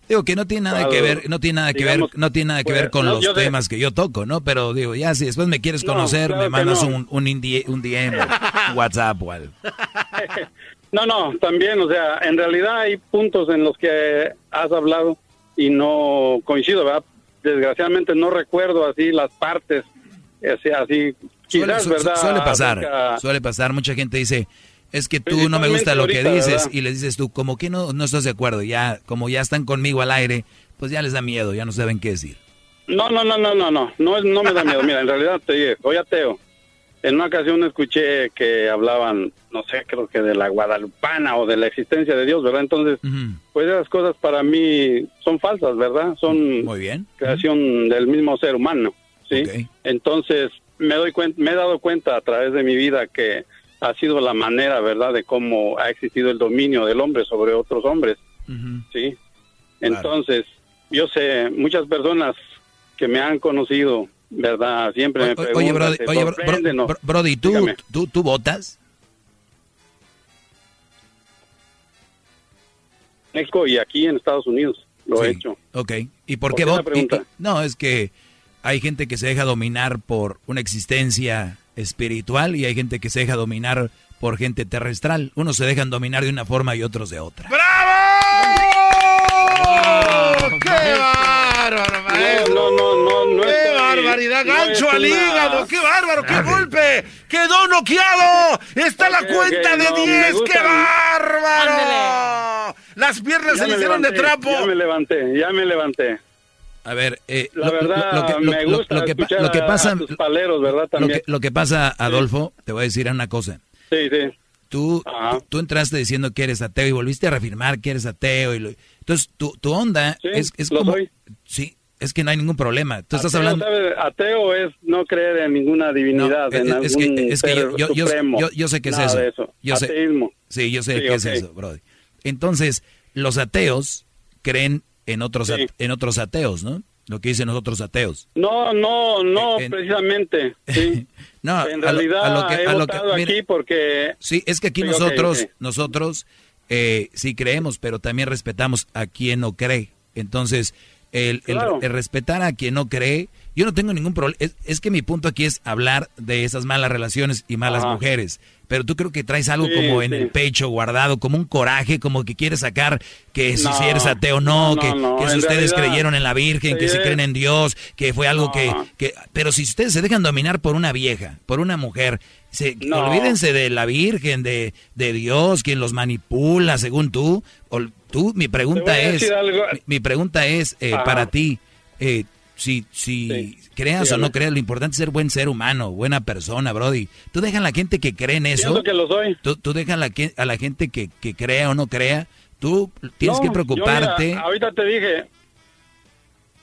Digo que no tiene nada Claro, que ver, no tiene nada que digamos, ver, no tiene nada que pues, ver con no, los temas que yo toco, ¿no? Pero digo, ya si después me quieres No, conocer, claro me mandas no. un, un, indie- un DM, o WhatsApp o algo. No, no, también, o sea, en realidad hay puntos en los que has hablado y no coincido, ¿verdad? Desgraciadamente no recuerdo así las partes, así, así Suele, quizás, su- ¿verdad? suele pasar, suele pasar. Mucha gente dice, es que tú no me gusta lo que dices ¿verdad? y les dices tú, como que no, no estás de acuerdo. Ya, como ya están conmigo al aire, pues ya les da miedo, ya no saben qué decir. No, no, no, no, no, no, no, no me da miedo. Mira, en realidad te dije, soy ateo. En una ocasión escuché que hablaban, no sé, creo que de la guadalupana o de la existencia de Dios, ¿verdad? Entonces, pues esas cosas para mí son falsas, ¿verdad? Son Muy bien. creación del mismo ser humano, ¿sí? Entonces, me doy me he dado cuenta a través de mi vida que ha sido la manera, ¿verdad?, de cómo ha existido el dominio del hombre sobre otros hombres, ¿sí? Entonces, yo sé, muchas personas que me han conocido, ¿verdad? Siempre me preguntan, Oye, Brody, ¿se oye, bro- Brody, ¿tú, Dígame. tú, ¿tú votas? Y aquí en Estados Unidos lo he hecho. Ok. ¿Y por ¿Por qué qué votas? No, es que hay gente que se deja dominar por una existencia espiritual y hay gente que se deja dominar por gente terrestral. Unos se dejan dominar de una forma y otros de otra. ¡Qué bárbaro, maestro! No, no, no, no ¡Qué barbaridad! ¡Gancho al hígado! ¡Qué bárbaro! ¡Qué golpe! ¡Quedó noqueado! ¡Está la cuenta de no, me 10! ¡Qué bárbaro! Las piernas se le hicieron de trapo. Ya me levanté, ya me levanté. A ver, eh, La verdad, me gusta lo que, lo que pasa, a tus paleros, ¿verdad? lo También. que, lo que pasa, Adolfo, te voy a decir una cosa. Sí, sí. Tú, tú, tú entraste diciendo que eres ateo y volviste a reafirmar que eres ateo. y lo- entonces, tu, tu onda Sí, es, es lo como... soy. Sí, es que no hay ningún problema. Tú estás Ateo, hablando... ¿sabe? Ateo es no creer en ninguna divinidad, No, en es- es algún que, es que yo, yo, yo, yo- sé que es Nada eso. eso. Yo sé, Ateísmo. sí, yo sé Sí, que es ok. eso, Brody. Entonces, los ateos creen en otros, en otros ateos, ¿no? Lo que dicen los otros ateos. No, no, no, precisamente. Sí. no, en realidad a lo, que, he votado aquí porque... Sí, es que aquí nosotros, nosotros eh, sí creemos, pero también respetamos a quien no cree. Entonces, el, el, respetar a quien no cree, yo no tengo ningún problema. Es, que mi punto aquí es hablar de esas malas relaciones y malas mujeres. Pero tú creo que traes algo como en el pecho guardado, como un coraje, como que quieres sacar que si, eres ateo no, que, que si ustedes creyeron en la Virgen, que si creen en Dios, que fue algo que, que... Pero si ustedes se dejan dominar por una vieja, por una mujer, se, olvídense de la Virgen, de, de Dios, quien los manipula, según tú. tú mi pregunta es, mi, pregunta es eh, para ti, eh, si, si creas o no creas, lo importante es ser buen ser humano, buena persona, Brody. Tú dejas a la gente que cree en eso. Que lo soy. Tú, tú dejas a la, a la gente que, que crea o no crea. Tú tienes que preocuparte. ahorita te dije,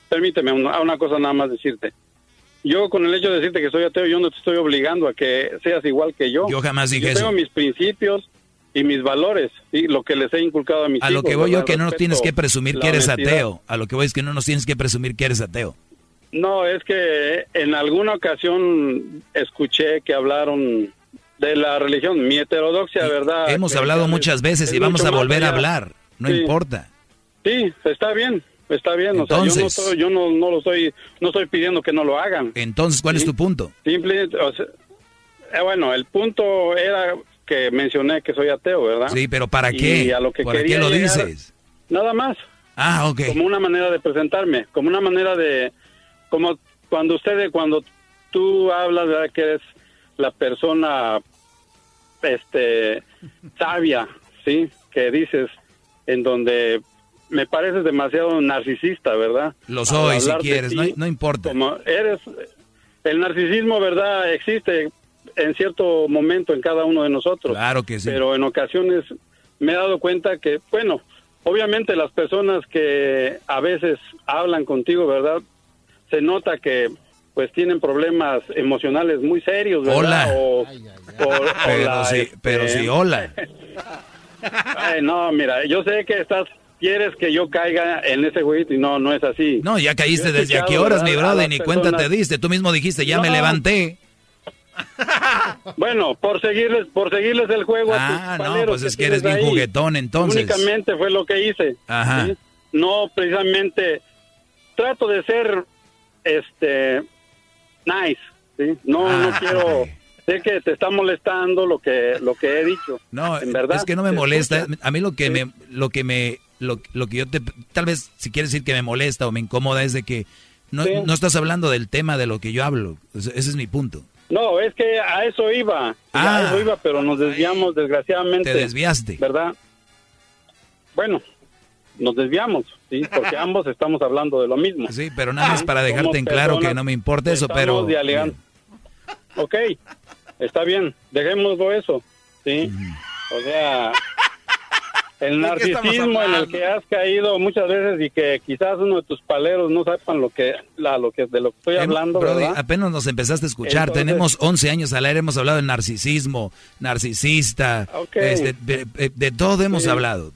permíteme una, una cosa nada más decirte. Yo con el hecho de decirte que soy ateo, yo no te estoy obligando a que seas igual que yo. Yo jamás dije yo eso. Tengo mis principios y mis valores y lo que les he inculcado a mis a hijos. A lo que voy yo que no nos tienes que presumir que eres ateo. A lo que voy es que no nos tienes que presumir que eres ateo. No, es que en alguna ocasión escuché que hablaron de la religión, mi heterodoxia, ¿verdad? Hemos hablado muchas veces y vamos a volver a hablar, no importa. Sí, está bien. Está bien, Entonces, o sea, yo, no, no, lo estoy, no estoy pidiendo que no lo hagan. Entonces, ¿cuál es tu punto? Simplemente, eh, bueno, el punto era que mencioné que soy ateo, ¿verdad? Sí, pero ¿para qué? lo que ¿Para qué lo dices? Nada más. Ah, ok. Como una manera de presentarme, como una manera de, como cuando ustedes, cuando tú hablas, ¿verdad? Que eres la persona, este, sabia, ¿sí? Que dices, en donde me pareces demasiado narcisista, ¿verdad? Lo soy, si quieres, no, importa. Como eres, el narcisismo, ¿verdad? Existe en cierto momento en cada uno de nosotros. Claro que sí. Pero en ocasiones me he dado cuenta que, bueno, obviamente las personas que a veces hablan contigo, ¿verdad? Se nota que pues tienen problemas emocionales muy serios, ¿verdad? Hola. pero, sí, pero sí, este, hola. no, mira, yo sé que estás quieres que yo caiga en ese jueguito y no, no es así. No, ya caíste desde a qué horas, mi brother, ni cuenta te diste. Tú mismo dijiste, ya me levanté. Bueno, por seguirles, por seguirles el juego. Ah, no, pues es que eres bien juguetón, entonces. Únicamente fue lo que hice. Ajá. No, precisamente, trato de ser, este, nice, ¿sí? No, no ah, quiero... Sé que te está molestando lo que lo que he dicho. No, en verdad. Es que no me molesta. A mí lo que me lo que me lo, que yo te, tal vez si quieres decir que me molesta o me incomoda es de que no, no estás hablando del tema de lo que yo hablo. Ese es mi punto. No, es que a eso iba. a ah. eso iba, pero nos desviamos desgraciadamente. Te desviaste. ¿Verdad? Bueno, nos desviamos, sí, porque ambos estamos hablando de lo mismo. Sí, pero nada más para dejarte en claro que no me importa eso, pero... Ok, está bien, dejémoslo eso, sí. O sea, el narcisismo en el que has caído muchas veces y que quizás uno de tus paleros no sepan lo que, la, lo que de lo que estoy hablando. apenas nos empezaste a escuchar. Tenemos 11 años al aire, hemos hablado de narcisismo, narcisista, este, de, todo hemos hablado.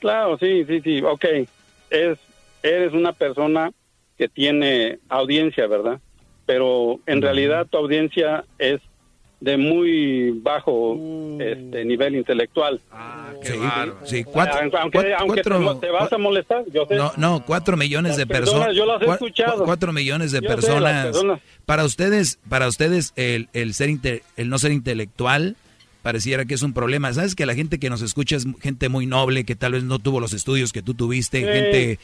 Claro, sí, sí, sí, ok. Es, eres una persona que tiene audiencia, ¿verdad? Pero en realidad tu audiencia es de muy bajo uh. este, nivel intelectual. Ah, qué sí, sí, cuatro, aunque, aunque te, vas a molestar, yo sé. No, no, cuatro millones de personas. Yo las he escuchado. Cuatro millones de personas. Para ustedes, para ustedes el, el ser el no ser intelectual pareciera que es un problema. Sabes que la gente que nos escucha es gente muy noble, que tal vez no tuvo los estudios que tú tuviste, gente,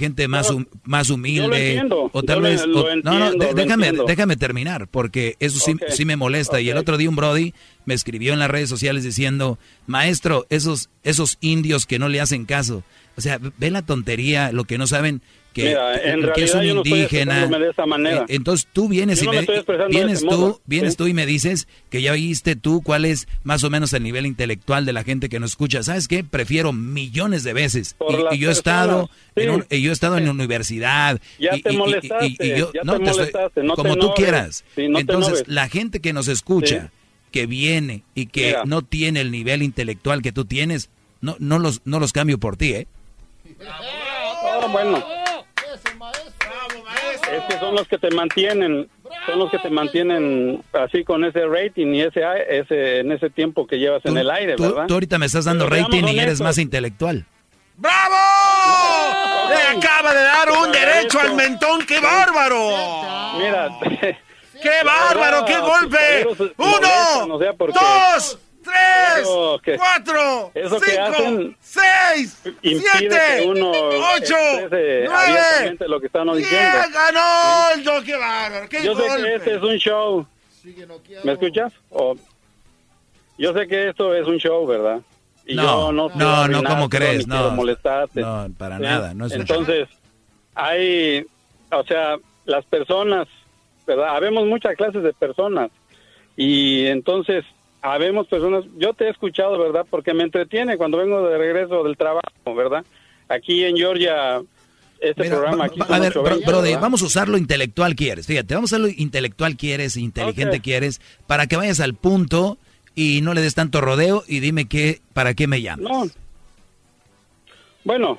gente, más, más humilde. o tal vez. no, no, déjame, déjame terminar, porque eso sí, sí me molesta. Y el otro día un Brody me escribió en las redes sociales diciendo, maestro, esos, esos indios que no le hacen caso. O sea, ve la tontería, lo que no saben que, es un indígena. de esa manera. Eh, entonces tú vienes y me, vienes tú, vienes tú y me dices que ya viste tú cuál es más o menos el nivel intelectual de la gente que nos escucha. ¿Sabes qué? Prefiero millones de veces. Y, yo he estado en yo he estado en universidad ya te molestaste, yo, no, te como tú quieras. entonces la gente que nos escucha que viene y que no tiene el nivel intelectual que tú tienes, no no los no los cambio por ti, ¿eh? Oh, bueno. Es que son los que te mantienen, son los que te mantienen así con ese rating y ese, ese en ese tiempo que llevas en el aire, ¿verdad? Tú ahorita me estás dando rating y eres más intelectual. ¡Bravo! Le acaba de dar un derecho al mentón, qué bárbaro. Mira, ¡Qué bárbaro! ¡Qué golpe! ¡Uno! ¡Dos! ¡Tres! ¡Cuatro! ¡Cinco! ¡Seis! ¡Siete! ¡Ocho! ¡Nueve! lo que están diciendo. ganó el ¡Qué bárbaro! ¡Qué Yo golpe! sé que este es un show. ¿Me escuchas? O- yo sé que esto es un show, ¿verdad? Y No, yo no, no, no, ¿cómo crees? No. molestarte. No, para ¿sí? nada, no es un Entonces, hay, o sea, las personas, ¿verdad? Habemos muchas clases de personas. Y entonces, habemos personas, yo te he escuchado, ¿verdad? Porque me entretiene cuando vengo de regreso del trabajo, ¿verdad? Aquí en Georgia, este Mira, programa aquí a ver, bro- 820, Brody, vamos a usar lo intelectual quieres. Fíjate, vamos a usar lo intelectual quieres, inteligente quieres, para que vayas al punto y no le des tanto rodeo y dime qué, para qué me llamas. No. Bueno,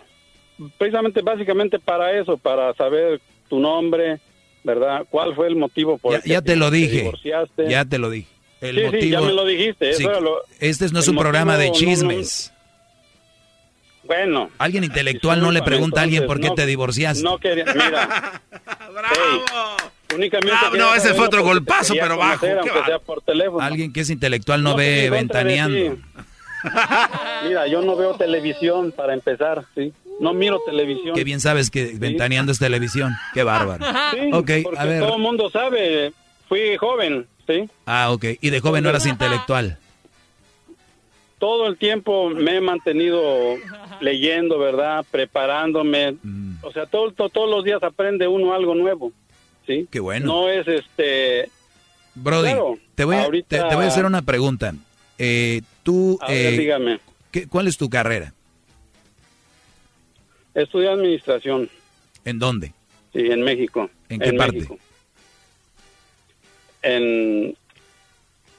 precisamente, básicamente para eso, para saber tu nombre, ¿verdad? ¿Cuál fue el motivo por Ya, el que ya te lo dije. divorciaste? Ya te lo dije. El Sí, sí, motivo, ya me lo dijiste, eso Sí, era lo- este no es un programa de motivo no- chismes. Bueno. Alguien intelectual no le pregunta a alguien por entonces, qué no- te divorciaste. No quería, mira. Hey, únicamente Bravo, no, ese fue otro golpazo, pero bajo. Alguien que es intelectual no, No, ve ventaneando. Mira, yo no veo televisión para empezar, ¿sí? No miro televisión. Qué bien sabes que ventaneando es televisión. Qué bárbaro. Sí, ok, porque a ver. todo el mundo sabe, fui joven, ¿sí? Ah, ok. Y de joven no eras intelectual. Todo el tiempo me he mantenido leyendo, ¿verdad? Preparándome. Mm. O sea, todo, to- todos los días aprende uno algo nuevo, ¿sí? Qué bueno. No es este... Brody, Claro, te, voy a, ahorita- te, te voy a hacer una pregunta. Eh, tú, A ver, eh, dígame. ¿qué- ¿cuál es tu carrera? Estudié administración, ¿En dónde? sí, en México. ¿En qué parte? México. En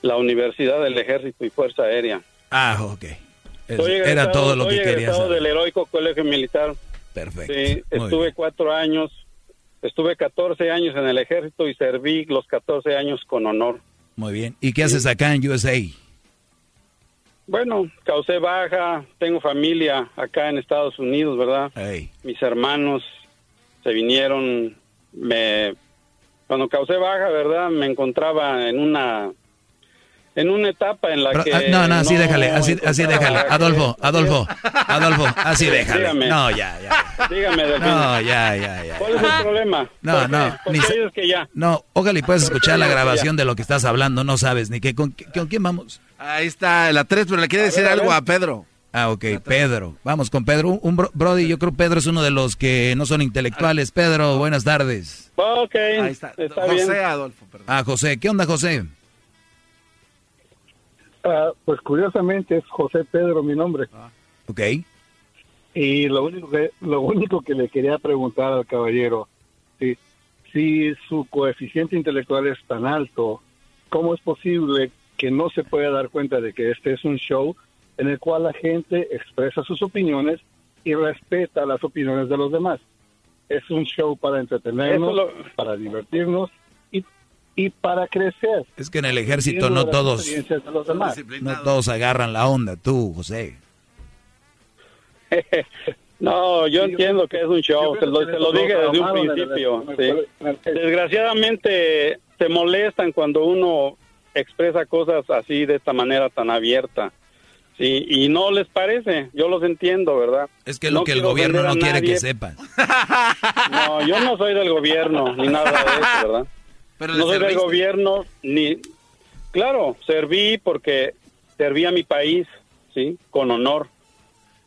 la Universidad del Ejército y Fuerza Aérea. Ah, ok. Soy era egresado- todo lo que quería saber. del heroico colegio militar. Perfecto. Sí, estuve cuatro años, estuve 14 años en el ejército y serví los 14 años con honor. Muy bien. ¿Y qué haces acá en USA? Bueno, causé baja, tengo familia acá en Estados Unidos, ¿verdad? Mis hermanos se vinieron, me cuando causé baja, ¿verdad? Me encontraba en una en una etapa en la Pero, que ah, no, no, así déjale, así, así déjale. Adolfo, Adolfo, Adolfo, así déjale. Dígame. No, ya, ya. Dígame, Delfín. No, ya, ya, ya. ¿Cuál es el problema? No, no, ¿Por ni dices que ya? No, ojalá y puedas escuchar la grabación de lo que estás hablando, no sabes ni qué, con, qué- con quién vamos. Ahí está, la 3, pero le quiere A decir ver, algo a Pedro. Ah, ok, Pedro. Vamos con Pedro. Un, un bro- Brody, yo creo que Pedro es uno de los que no son intelectuales. Pedro, buenas tardes. Ok, Ahí está. está José bien. Adolfo, perdón. Ah, José. ¿Qué onda, José? Ah, pues curiosamente es José Pedro mi nombre. Ok. Y lo único que lo único que le quería preguntar al caballero, si, si su coeficiente intelectual es tan alto, ¿cómo es posible que no se pueda dar cuenta de que este es un show en el cual la gente expresa sus opiniones y respeta las opiniones de los demás? Es un show para entretenernos, para divertirnos y, y para crecer. Es que en el ejército no todos, experiencias de los demás. no todos agarran la onda. Tú, José. No, yo entiendo que es un show, se lo, se dije desde un principio. sí. Desgraciadamente se molestan cuando uno expresa cosas así de esta manera tan abierta. Sí, y no les parece, yo los entiendo, ¿verdad? Es que es lo No que el gobierno no quiere que sepan. No, yo no soy del gobierno ni nada de eso, ¿verdad? Pero no soy del gobierno ni... Claro, serví porque serví a mi país, ¿sí? Con honor.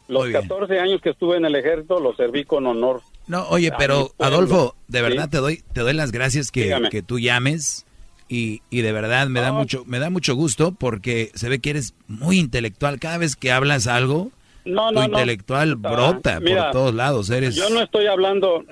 Los Muy bien. 14 años que estuve en el ejército los serví con honor. No, oye, pero Adolfo, de ¿sí? verdad te doy, te doy las gracias que, que tú llames y, y de verdad me da No. mucho, me da mucho gusto porque se ve que eres muy intelectual. Cada vez que hablas algo, No, tu no, no. intelectual Ah, brota mira, por todos lados. Eres. Yo no estoy hablando...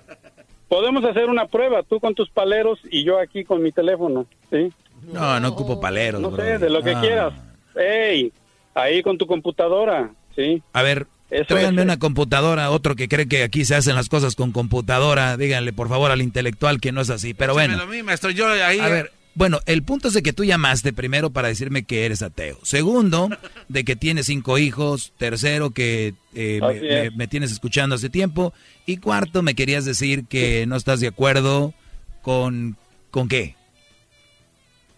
Podemos hacer una prueba, tú con tus paleros y yo aquí con mi teléfono, ¿sí? No, no ocupo paleros, No sé, de lo que Ah. quieras. Ey, ahí con tu computadora, ¿sí? A ver, Tráiganme una computadora, otro que cree que aquí se hacen las cosas con computadora. Díganle, por favor, al intelectual que no es así. Pero bueno. maestro, yo ahí... A ver, bueno, el punto es de que tú llamaste primero para decirme que eres ateo. Segundo, de que tienes cinco hijos. Tercero, que eh, me, me, tienes escuchando hace tiempo. Y cuarto, me querías decir que no estás de acuerdo con... ¿Con qué?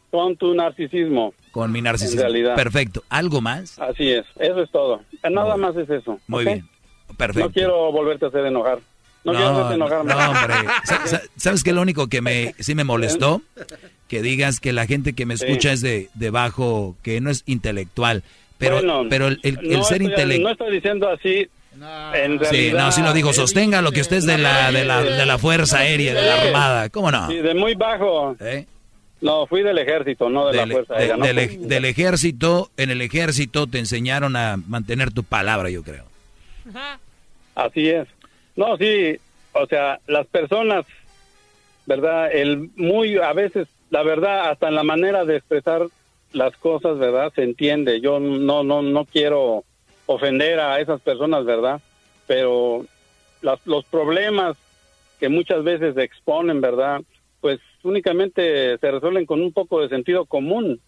Con tu narcisismo. Con mi narcisismo. Perfecto. ¿Algo más? Así es. Eso es todo. Nada más es eso. Muy bien. Perfecto. No quiero volverte a hacer enojar. No, enojar. No, hombre. ¿Sabes qué? Lo único que me, sí me molestó, que digas que la gente que me escucha es de, de, bajo, que no es intelectual. Pero, pero el, ser intelectual... No estoy diciendo así, en realidad, sí, no, sí lo dijo. Sostenga lo que usted es de la, de la, de la Fuerza Aérea, de la Armada. ¿Cómo no? Sí, de muy bajo. ¿Eh? No, fui del ejército, no de la Fuerza Aérea. del, ejército, en el ejército te enseñaron a mantener tu palabra, yo creo. Así es. No, sí, o sea, las personas, ¿verdad? El muy, a veces, la verdad, hasta en la manera de expresar las cosas, ¿verdad? Se entiende. Yo no, no, no quiero ofender a esas personas, ¿verdad? Pero los problemas que muchas veces exponen, ¿verdad? Pues únicamente se resuelven con un poco de sentido común.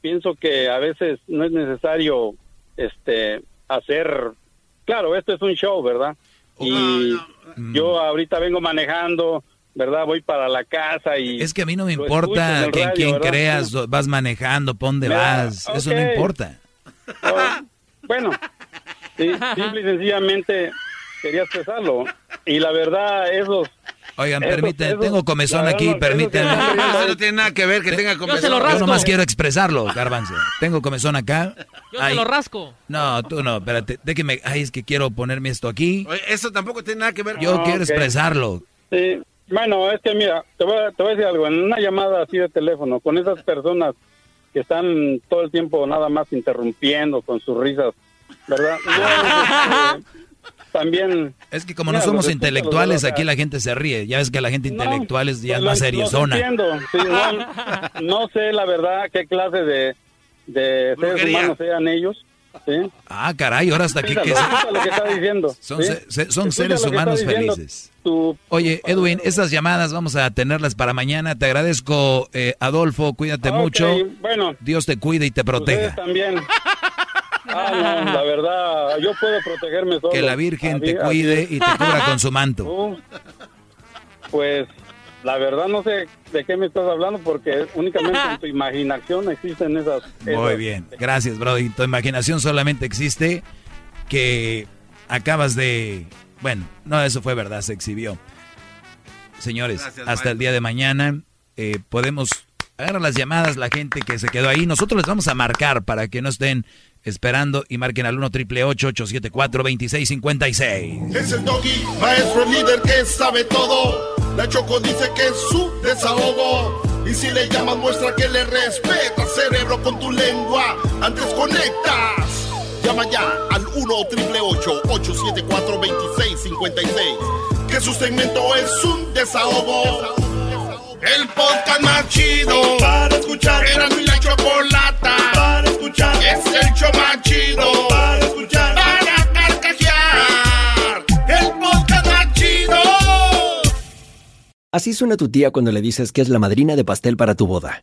Pienso que a veces no es necesario este hacer claro, esto es un show, ¿verdad? Y yo ahorita vengo manejando, ¿verdad? Voy para la casa y Es que a mí no me importa que en quién creas, vas manejando, de vas, eso no importa. Bueno, sí, simple y sencillamente quería expresarlo. Y la verdad, esos Oigan, permiten, tengo comezón aquí, permítanme. Eso no tiene nada que ver que tenga comezón. Yo, nomás quiero expresarlo, Garbanzo. Tengo comezón acá. Yo se lo rasco. No, tú no, espérate, déjeme, ay, es que quiero ponerme esto aquí. eso tampoco tiene nada que ver. Yo quiero expresarlo. Sí, bueno, es que mira, te voy, a, te voy a decir algo, en una llamada así de teléfono, con esas personas que están todo el tiempo nada más interrumpiendo con sus risas, ¿verdad? también... Es que como no somos intelectuales, aquí la gente se ríe. Ya ves que la gente intelectual es ya más seriosona. no, sé la verdad qué clase de, de seres humanos sean ellos. Ah, caray, ahora hasta aquí que, son, seres humanos felices. Oye, Edwin, esas llamadas vamos a tenerlas para mañana. Te agradezco, eh, Adolfo, cuídate mucho. Bueno, Dios te cuide y te proteja. también. Ah, no, la verdad, yo puedo protegerme solo. Que la Virgen te cuide y te cubra con su manto. pues, la verdad no sé de qué me estás hablando porque únicamente en tu imaginación existen esas... Muy bien, gracias, Brody. Tu imaginación solamente existe que acabas de... Bueno, no, eso fue verdad, se exhibió. Señores, hasta el día de mañana eh, podemos agarrar las llamadas, la gente que se quedó ahí. Nosotros les vamos a marcar para que no estén esperando y marquen al 1 triple 874 2656. Es el doggy, maestro líder que sabe todo. La Choco dice que es su desahogo. Y si le llamas, muestra que le respeta, cerebro, con tu lengua. Antes conectas. Llama ya al 1 triple 874 2656. Que su segmento es un desahogo. El podcast más chido para escuchar. Era mi la chocolata para escuchar. Es el show más chido para escuchar. Para carcajear. El podcast más chido. Así suena tu tía cuando le dices que es la madrina de pastel para tu boda.